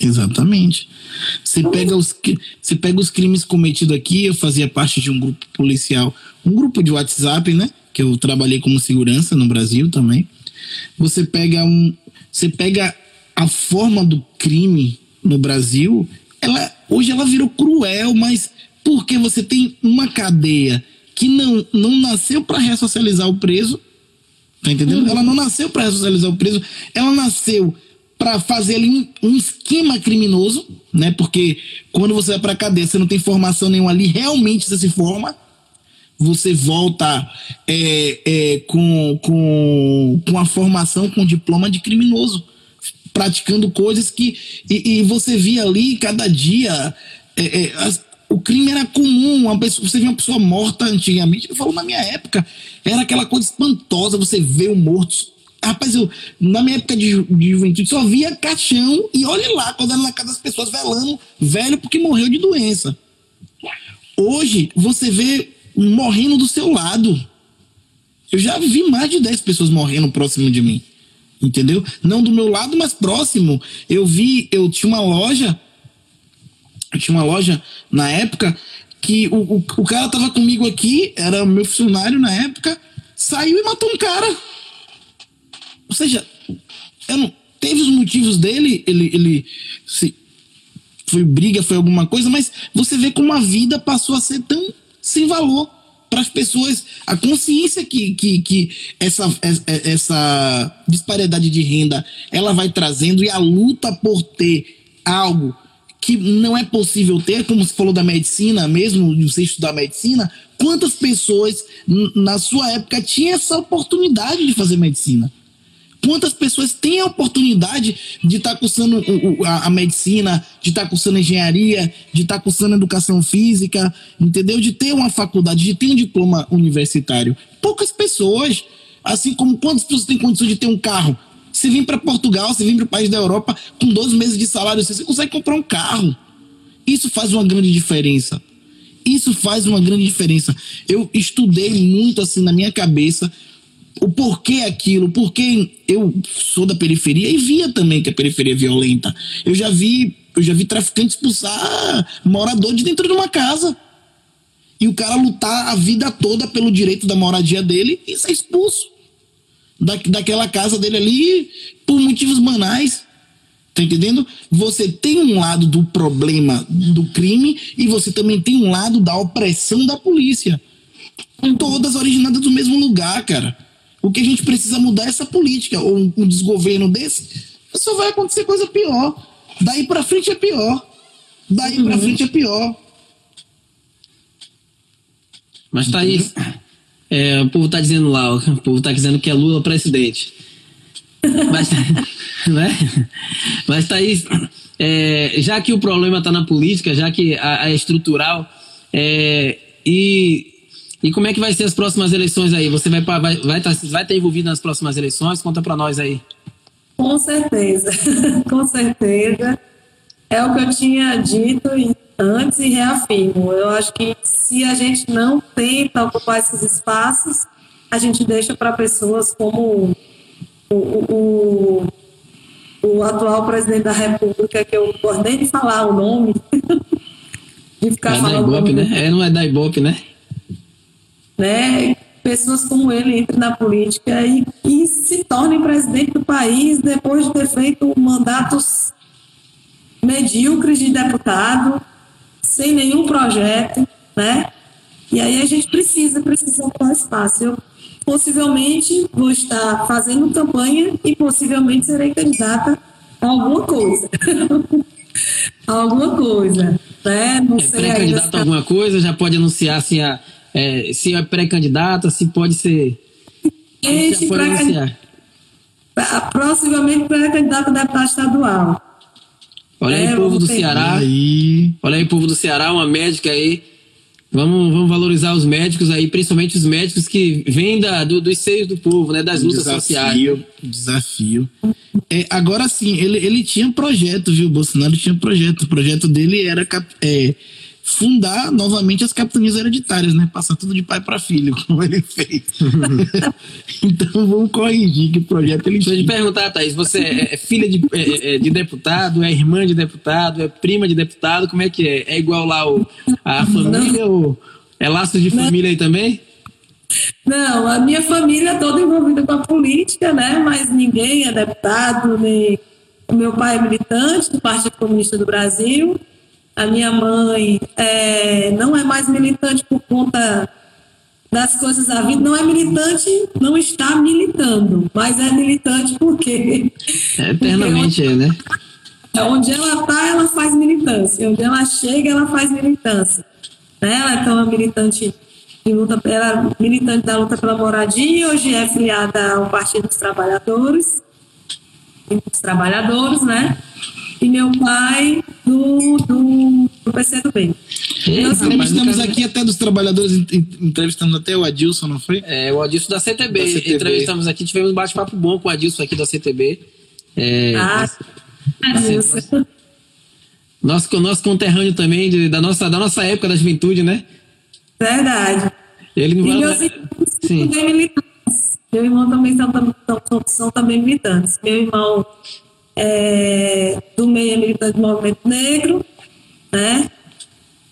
Exatamente. Você pega, os, você pega os crimes cometidos aqui, eu fazia parte de um grupo policial, um grupo de WhatsApp, né? Que eu trabalhei como segurança no Brasil também. Você pega um. Você pega a forma do crime no Brasil, ela hoje ela virou cruel, mas porque você tem uma cadeia que não, não nasceu para ressocializar o preso, Tá entendendo? Ela não nasceu para ressocializar o preso, ela nasceu para fazer ali um, um esquema criminoso, né? Porque quando você vai para cadeia, você não tem formação nenhuma ali, realmente você se forma. Você volta é, é, com, com, com a formação, com diploma de criminoso, praticando coisas que. E, e você via ali cada dia é, é, as- o crime era comum. Uma pessoa, você via uma pessoa morta antigamente, ele falou na minha época, era aquela coisa espantosa, você vê o morto. Rapaz, eu, na minha época de, de juventude, só via caixão e olhe lá, quando era na casa das pessoas velando, velho porque morreu de doença. Hoje, você vê morrendo do seu lado. Eu já vi mais de 10 pessoas morrendo próximo de mim. Entendeu? Não do meu lado, mas próximo. Eu vi, eu tinha uma loja, eu tinha uma loja na época que o, o, o cara tava comigo aqui, era meu funcionário na época, saiu e matou um cara. Ou seja, eu não, teve os motivos dele, ele, ele se, foi briga, foi alguma coisa, mas você vê como a vida passou a ser tão sem valor para as pessoas. A consciência que, que, que essa, essa disparidade de renda ela vai trazendo e a luta por ter algo que não é possível ter, como você falou da medicina, mesmo você estudar medicina, quantas pessoas na sua época tinham essa oportunidade de fazer medicina? Quantas pessoas têm a oportunidade de estar tá cursando a, medicina, de estar tá cursando engenharia, de estar tá cursando educação física, entendeu? De ter uma faculdade, de ter um diploma universitário. Poucas pessoas. Assim como quantas pessoas têm condição de ter um carro? Você vem para Portugal, você vem para o país da Europa, com 12 meses de salário, você consegue comprar um carro. Isso faz uma grande diferença. Isso faz uma grande diferença. Eu estudei muito assim na minha cabeça o porquê aquilo, porque eu sou da periferia e via também que a periferia é violenta. Eu já vi, eu já vi traficante expulsar morador de dentro de uma casa. E o cara lutar a vida toda pelo direito da moradia dele e ser expulso da, daquela casa dele ali por motivos banais. Tá entendendo? Você tem um lado do problema do crime e você também tem um lado da opressão da polícia. Todas originadas do mesmo lugar, cara. O que a gente precisa mudar é essa política, ou um, um desgoverno desse, só vai acontecer coisa pior. Daí para frente é pior. Daí uhum. para frente é pior. Mas tá aí. É, o povo tá dizendo lá, o povo tá dizendo que é Lula presidente. Mas, *laughs* né? Mas tá aí. É, já que o problema está na política, já que a, a é estrutural, é, e e como é que vai ser as próximas eleições aí? Você vai vai vai estar tá, vai estar envolvido nas próximas eleições? Conta para nós aí. Com certeza, *laughs* com certeza. É o que eu tinha dito antes e reafirmo. Eu acho que se a gente não tenta ocupar esses espaços, a gente deixa para pessoas como o, o, o, atual presidente da República, que eu não nem de falar o nome. *laughs* de ficar é falando. Da Ibope, né? É, não é da Ibope, né? Né, pessoas como ele entrem na política e, e se tornem presidente do país depois de ter feito mandatos medíocres de deputado, sem nenhum projeto, né? E aí a gente precisa, precisa ocupar espaço. Eu possivelmente vou estar fazendo campanha e possivelmente serei candidata a alguma coisa. *laughs* alguma coisa, né? Não é pré-candidata a alguma coisa, já pode anunciar assim a é, se é pré-candidata, se pode ser. Gente, pré proximamente pré-candidata a deputado estadual. Olha aí, é, povo do Ceará. Aí. Olha aí, povo do Ceará, uma médica aí. Vamos, vamos valorizar os médicos aí, principalmente os médicos que vêm da, do, dos seios do povo, né? Das lutas desafio, sociais. Desafio. É, agora sim, ele, ele tinha um projeto, viu? O Bolsonaro tinha um projeto. O projeto dele era é, fundar novamente as capitanias hereditárias, né? Passar tudo de pai para filho, *laughs* como ele fez. *laughs* então vamos corrigir que o projeto ele. Deixa eu te perguntar, Thaís, você é, é filha de, é, é, é, de deputado, é irmã de deputado, é prima de deputado, como é que é? É igual lá o, a família ou é laço de família aí também? Não, a minha família é toda envolvida com a política, né? Mas ninguém é deputado, nem. O meu pai é militante do Partido Comunista do Brasil, a minha mãe é, não é mais militante por conta das coisas da vida. Não é militante, não está militando, mas é militante porque. É eternamente, porque onde, né? Onde ela está, ela faz militância. Onde ela chega, ela faz militância. Né? Ela é uma militante de luta, ela é militante da luta pela moradia, hoje é filiada ao Partido dos Trabalhadores, dos Trabalhadores, né? E meu pai do, do, do PCdoB. Nós entrevistamos aqui até dos trabalhadores, entrevistamos até o Adilson, não foi? É, o Adilson da CTB. Da CTB. Entrevistamos aqui, tivemos um bate-papo bom com o Adilson aqui da CTB. É, ah, Adilson. Nosso, nosso conterrâneo também, de, da, nossa, da nossa época da juventude, né? Verdade. Ele não e meus irmãos Sim. também militantes. Meu irmão também são, são, são também militantes. Meu irmão é, do meio é militante do movimento negro, né?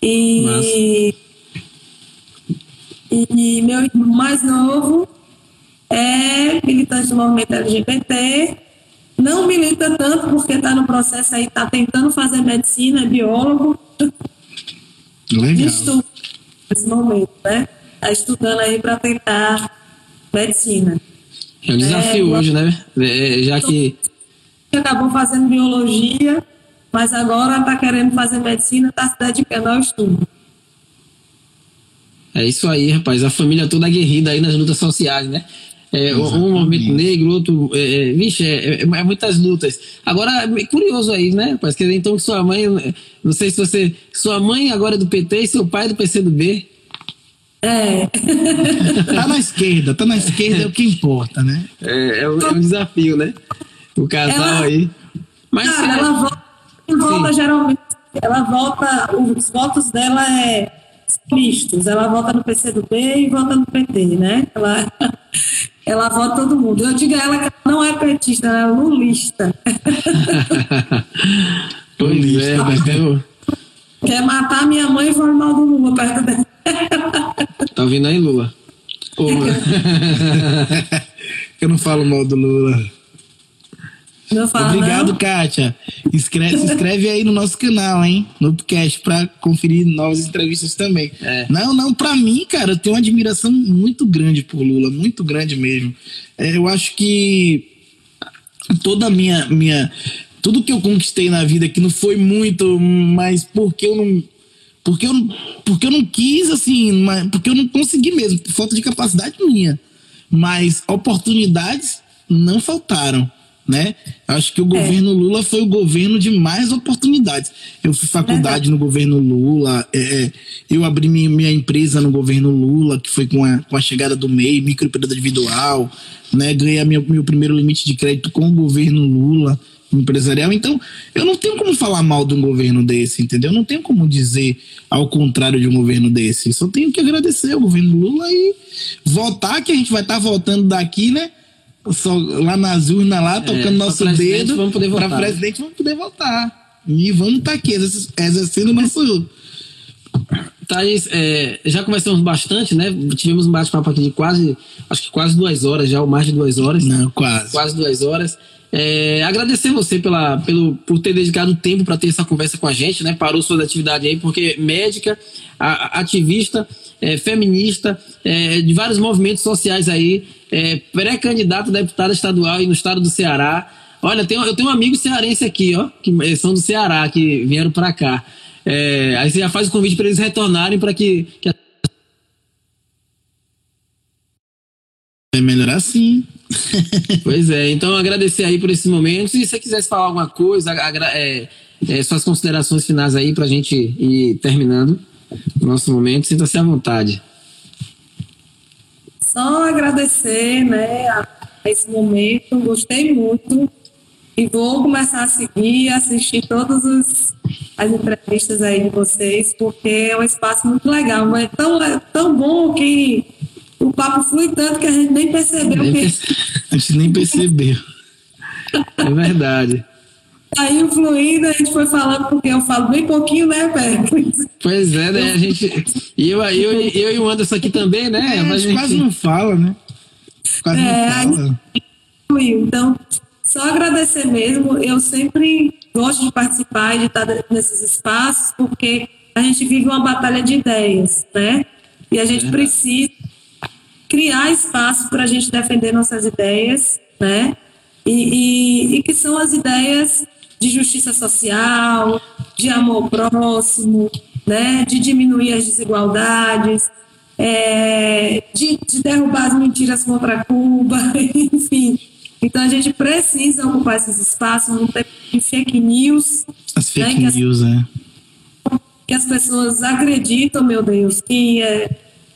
E, e meu irmão mais novo é militante do movimento LGBT. Não milita tanto porque está no processo aí, está tentando fazer medicina, é biólogo. Legal. Estudo nesse momento, né? Está estudando aí para tentar medicina. É um desafio é, hoje, né? É, já que. Acabou fazendo biologia, mas agora está querendo fazer medicina, está se dedicando ao estudo. É isso aí, rapaz. A família toda aguerrida aí nas lutas sociais, né? É, um movimento negro, outro. É, é vixe, é, é, é, muitas lutas. Agora, é curioso aí, né? Parece que então sua mãe. Não sei se você. Sua mãe agora é do PT e seu pai é do PCdoB. É. *laughs* tá na esquerda, tá na esquerda é o que importa, né? É, é, um, é um desafio, né? O casal ela, aí. Mas cara, ela volta, volta geralmente. Ela volta. Os votos dela é mistos. Ela vota no PCdoB e vota no PT, né? Ela, *laughs* ela vota todo mundo. Eu digo a ela que ela não é petista, ela é lulista. *laughs* pois é, mas eu... Quer matar minha mãe e formar do Lula perto dela. *laughs* Tá ouvindo aí, Lula? eu não falo mal do Lula. Fala, Obrigado, não? Kátia. Escreve, se inscreve aí no nosso canal, hein? No podcast, pra conferir novas entrevistas também. É. Não, não, pra mim, cara, eu tenho uma admiração muito grande por Lula, muito grande mesmo. É, eu acho que toda a minha, minha. Tudo que eu conquistei na vida, que não foi muito, mas porque eu não. Porque eu, porque eu não quis, assim, mas, porque eu não consegui mesmo, por falta de capacidade minha. Mas oportunidades não faltaram né? Acho que o governo é. Lula foi o governo de mais oportunidades. Eu fiz faculdade é. no governo Lula, é, é, eu abri minha, minha, empresa no governo Lula, que foi com a, com a chegada do MEI, microempresa individual, né? Ganhei meu, meu primeiro limite de crédito com o governo Lula empresarial. Então, eu não tenho como falar mal de um governo desse, entendeu? Eu não tenho como dizer ao contrário de um governo desse. Só tenho que agradecer ao governo Lula e votar, que a gente vai estar tá voltando daqui, né? Só, lá nas urnas, lá, tocando é, nosso dedo. Vamos poder votar. Para presidente, vamos poder votar. E vamos estar tá aqui, exercendo o nosso. Thaís, é, já conversamos bastante, né? Tivemos um bate-papo aqui de quase, acho que quase duas horas já, ou mais de duas horas. Não, quase. Quase duas horas. É, agradecer você pela, pelo, por ter dedicado tempo para ter essa conversa com a gente, né? Parou suas atividades aí, porque médica, a, ativista, é, feminista, é, de vários movimentos sociais aí, é, pré-candidato a deputada estadual aí no estado do Ceará. Olha, tem, eu tenho um amigo cearense aqui, ó, que são do Ceará, que vieram para cá. É, aí você já faz o convite para eles retornarem para que, que a... É melhor assim. *laughs* pois é, então agradecer aí por esses momentos. E se você quisesse falar alguma coisa, é, é, suas considerações finais aí para a gente ir terminando o nosso momento, sinta-se à vontade. Só agradecer né, a esse momento, gostei muito e vou começar a seguir, assistir todas as entrevistas aí de vocês, porque é um espaço muito legal, mas é tão, é tão bom que o papo flui tanto que a gente nem percebeu. Nem que... A gente nem percebeu. É verdade. Aí fluindo, a gente foi falando, porque eu falo bem pouquinho, né, Péricles? Pois é, né? A gente. E eu, eu, eu e o Anderson aqui também, né? É, Mas a gente quase não fala, né? Quase é, não fala. Então, só agradecer mesmo. Eu sempre gosto de participar e de estar nesses espaços, porque a gente vive uma batalha de ideias, né? E a gente é. precisa criar espaço para a gente defender nossas ideias, né? E, e, e, que são as ideias de justiça social, de amor próximo, né? De diminuir as desigualdades, é, de, de derrubar as mentiras contra Cuba, *laughs* enfim, Então a gente precisa ocupar esses espaços tempo de fake news. As fake né, news, é. que as pessoas acreditam, meu Deus, que é,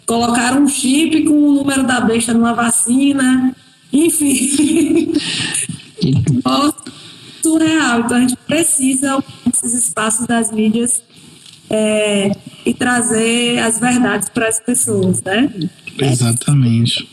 colocaram um chip com o número da besta numa vacina, enfim. *laughs* Nossa, surreal. Então a gente precisa esses espaços das mídias é, e trazer as verdades para as pessoas, né? Exatamente.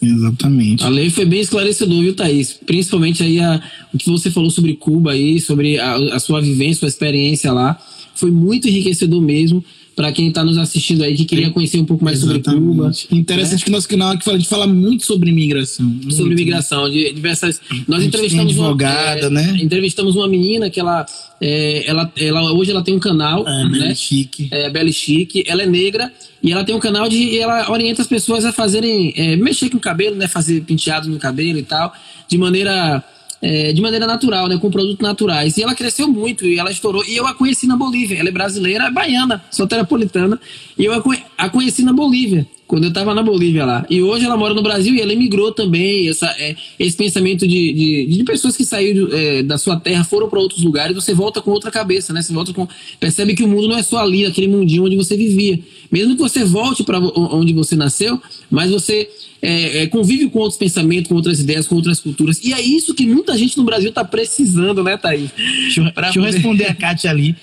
Exatamente. A lei foi bem esclarecedor, viu, Thaís? Principalmente aí a, o que você falou sobre Cuba aí, sobre a, a sua vivência, sua experiência lá. Foi muito enriquecedor mesmo para quem está nos assistindo aí que queria conhecer um pouco mais Exatamente. sobre Cuba. Interessante que nosso canal aqui fala, a gente fala muito sobre imigração. muito. sobre imigração, de diversas. Nós entrevistamos tem uma advogada, é, né? Entrevistamos uma menina que ela, é, ela, ela hoje ela tem um canal, É, né? chique. É, Belle Chique, ela é negra e ela tem um canal de e ela orienta as pessoas a fazerem é, mexer com o cabelo, né, fazer penteados no cabelo e tal, de maneira é, de maneira natural, né, com produtos naturais. E ela cresceu muito e ela estourou. E eu a conheci na Bolívia. Ela é brasileira, é baiana, soteropolitana. E eu a conheci na Bolívia, quando eu estava na Bolívia lá. E hoje ela mora no Brasil e ela emigrou também. Essa, é, esse pensamento de, de, de pessoas que saíram é, da sua terra, foram para outros lugares, você volta com outra cabeça, né? Você volta com. Percebe que o mundo não é só ali, aquele mundinho onde você vivia. Mesmo que você volte para onde você nasceu, mas você é, é, convive com outros pensamentos, com outras ideias, com outras culturas. E é isso que muita gente no Brasil está precisando, né, Thaís? Deixa, eu- Pra deixa eu responder a Kátia ali.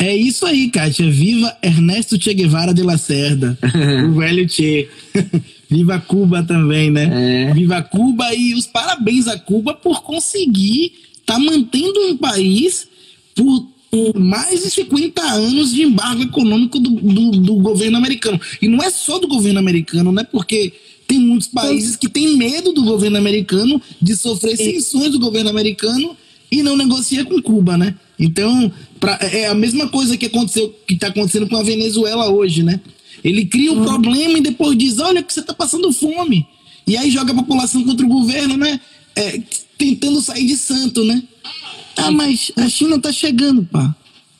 É isso aí, Kátia. Viva Ernesto Che Guevara de Lacerda. *laughs* o velho Che. *laughs* Viva Cuba também, né? É. Viva Cuba e os parabéns a Cuba por conseguir estar mantendo um país por mais de 50 anos de embargo econômico do, do, do governo americano. E não é só do governo americano, né? Porque tem muitos países que têm medo do governo americano, de sofrer sanções do governo americano e não negocia com Cuba, né? Então, pra- é a mesma coisa que aconteceu, que está acontecendo com a Venezuela hoje, né? Ele cria um problema e depois diz, olha que você está passando fome. E aí joga a população contra o governo, né? É, tentando sair de santo, né? Ah, mas a China tá chegando, pá.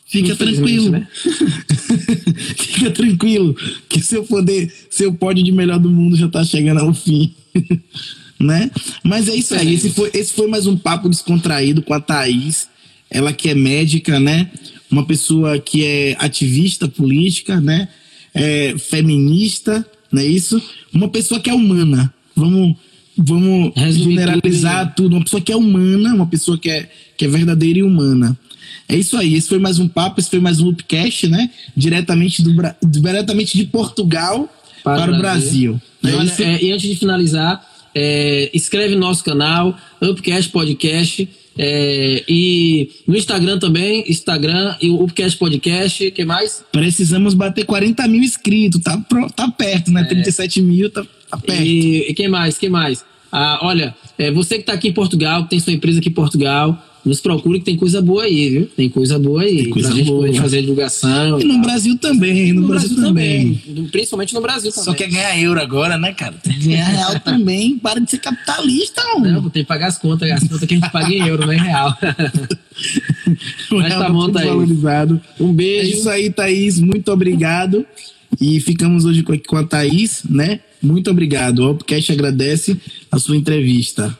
Fica tranquilo. né? *laughs* Fica tranquilo, que seu poder, seu pódio de melhor do mundo já tá chegando ao fim. *laughs* né? Mas é isso aí. Esse foi, esse foi mais um papo descontraído com a Thaís. Ela que é médica, né? Uma pessoa que é ativista política, né? É feminista, não é isso? Uma pessoa que é humana. Vamos, vamos Resumir generalizar tudo. Uma pessoa que é humana, uma pessoa que é, que é verdadeira e humana. É isso aí. Esse foi mais um papo, esse foi mais um Upcast, né? Diretamente, do, diretamente de Portugal para, o Brasil. E, É olha, é, e antes de finalizar, é, inscreve no nosso canal, Upcast Podcast. É, e no Instagram também, Instagram e o Upcast Podcast. O que mais? Precisamos bater 40 mil inscritos. Tá, tá perto, né? 37 mil, tá, tá perto. E, e quem mais? Quem mais? Ah, olha, é, você que está aqui em Portugal, que tem sua empresa aqui em Portugal, nos procure que tem coisa boa aí, viu? Tem coisa boa aí. Tem coisa pra gente boa. poder fazer divulgação. E no Brasil também, no, Brasil, também. Principalmente no Brasil também. Só quer ganhar euro agora, né, cara? Tem que ganhar *laughs* real também. Para de ser capitalista, Não, mano. vou ter que pagar as contas, as contas que a gente paga em euro, não é em real. *laughs* Mas real tá bom, Thaís. valorizado. Um É beijo. isso aí, Thaís. Muito obrigado. E ficamos hoje com- com a Thaís, né? Muito obrigado. O Upcast agradece a sua entrevista.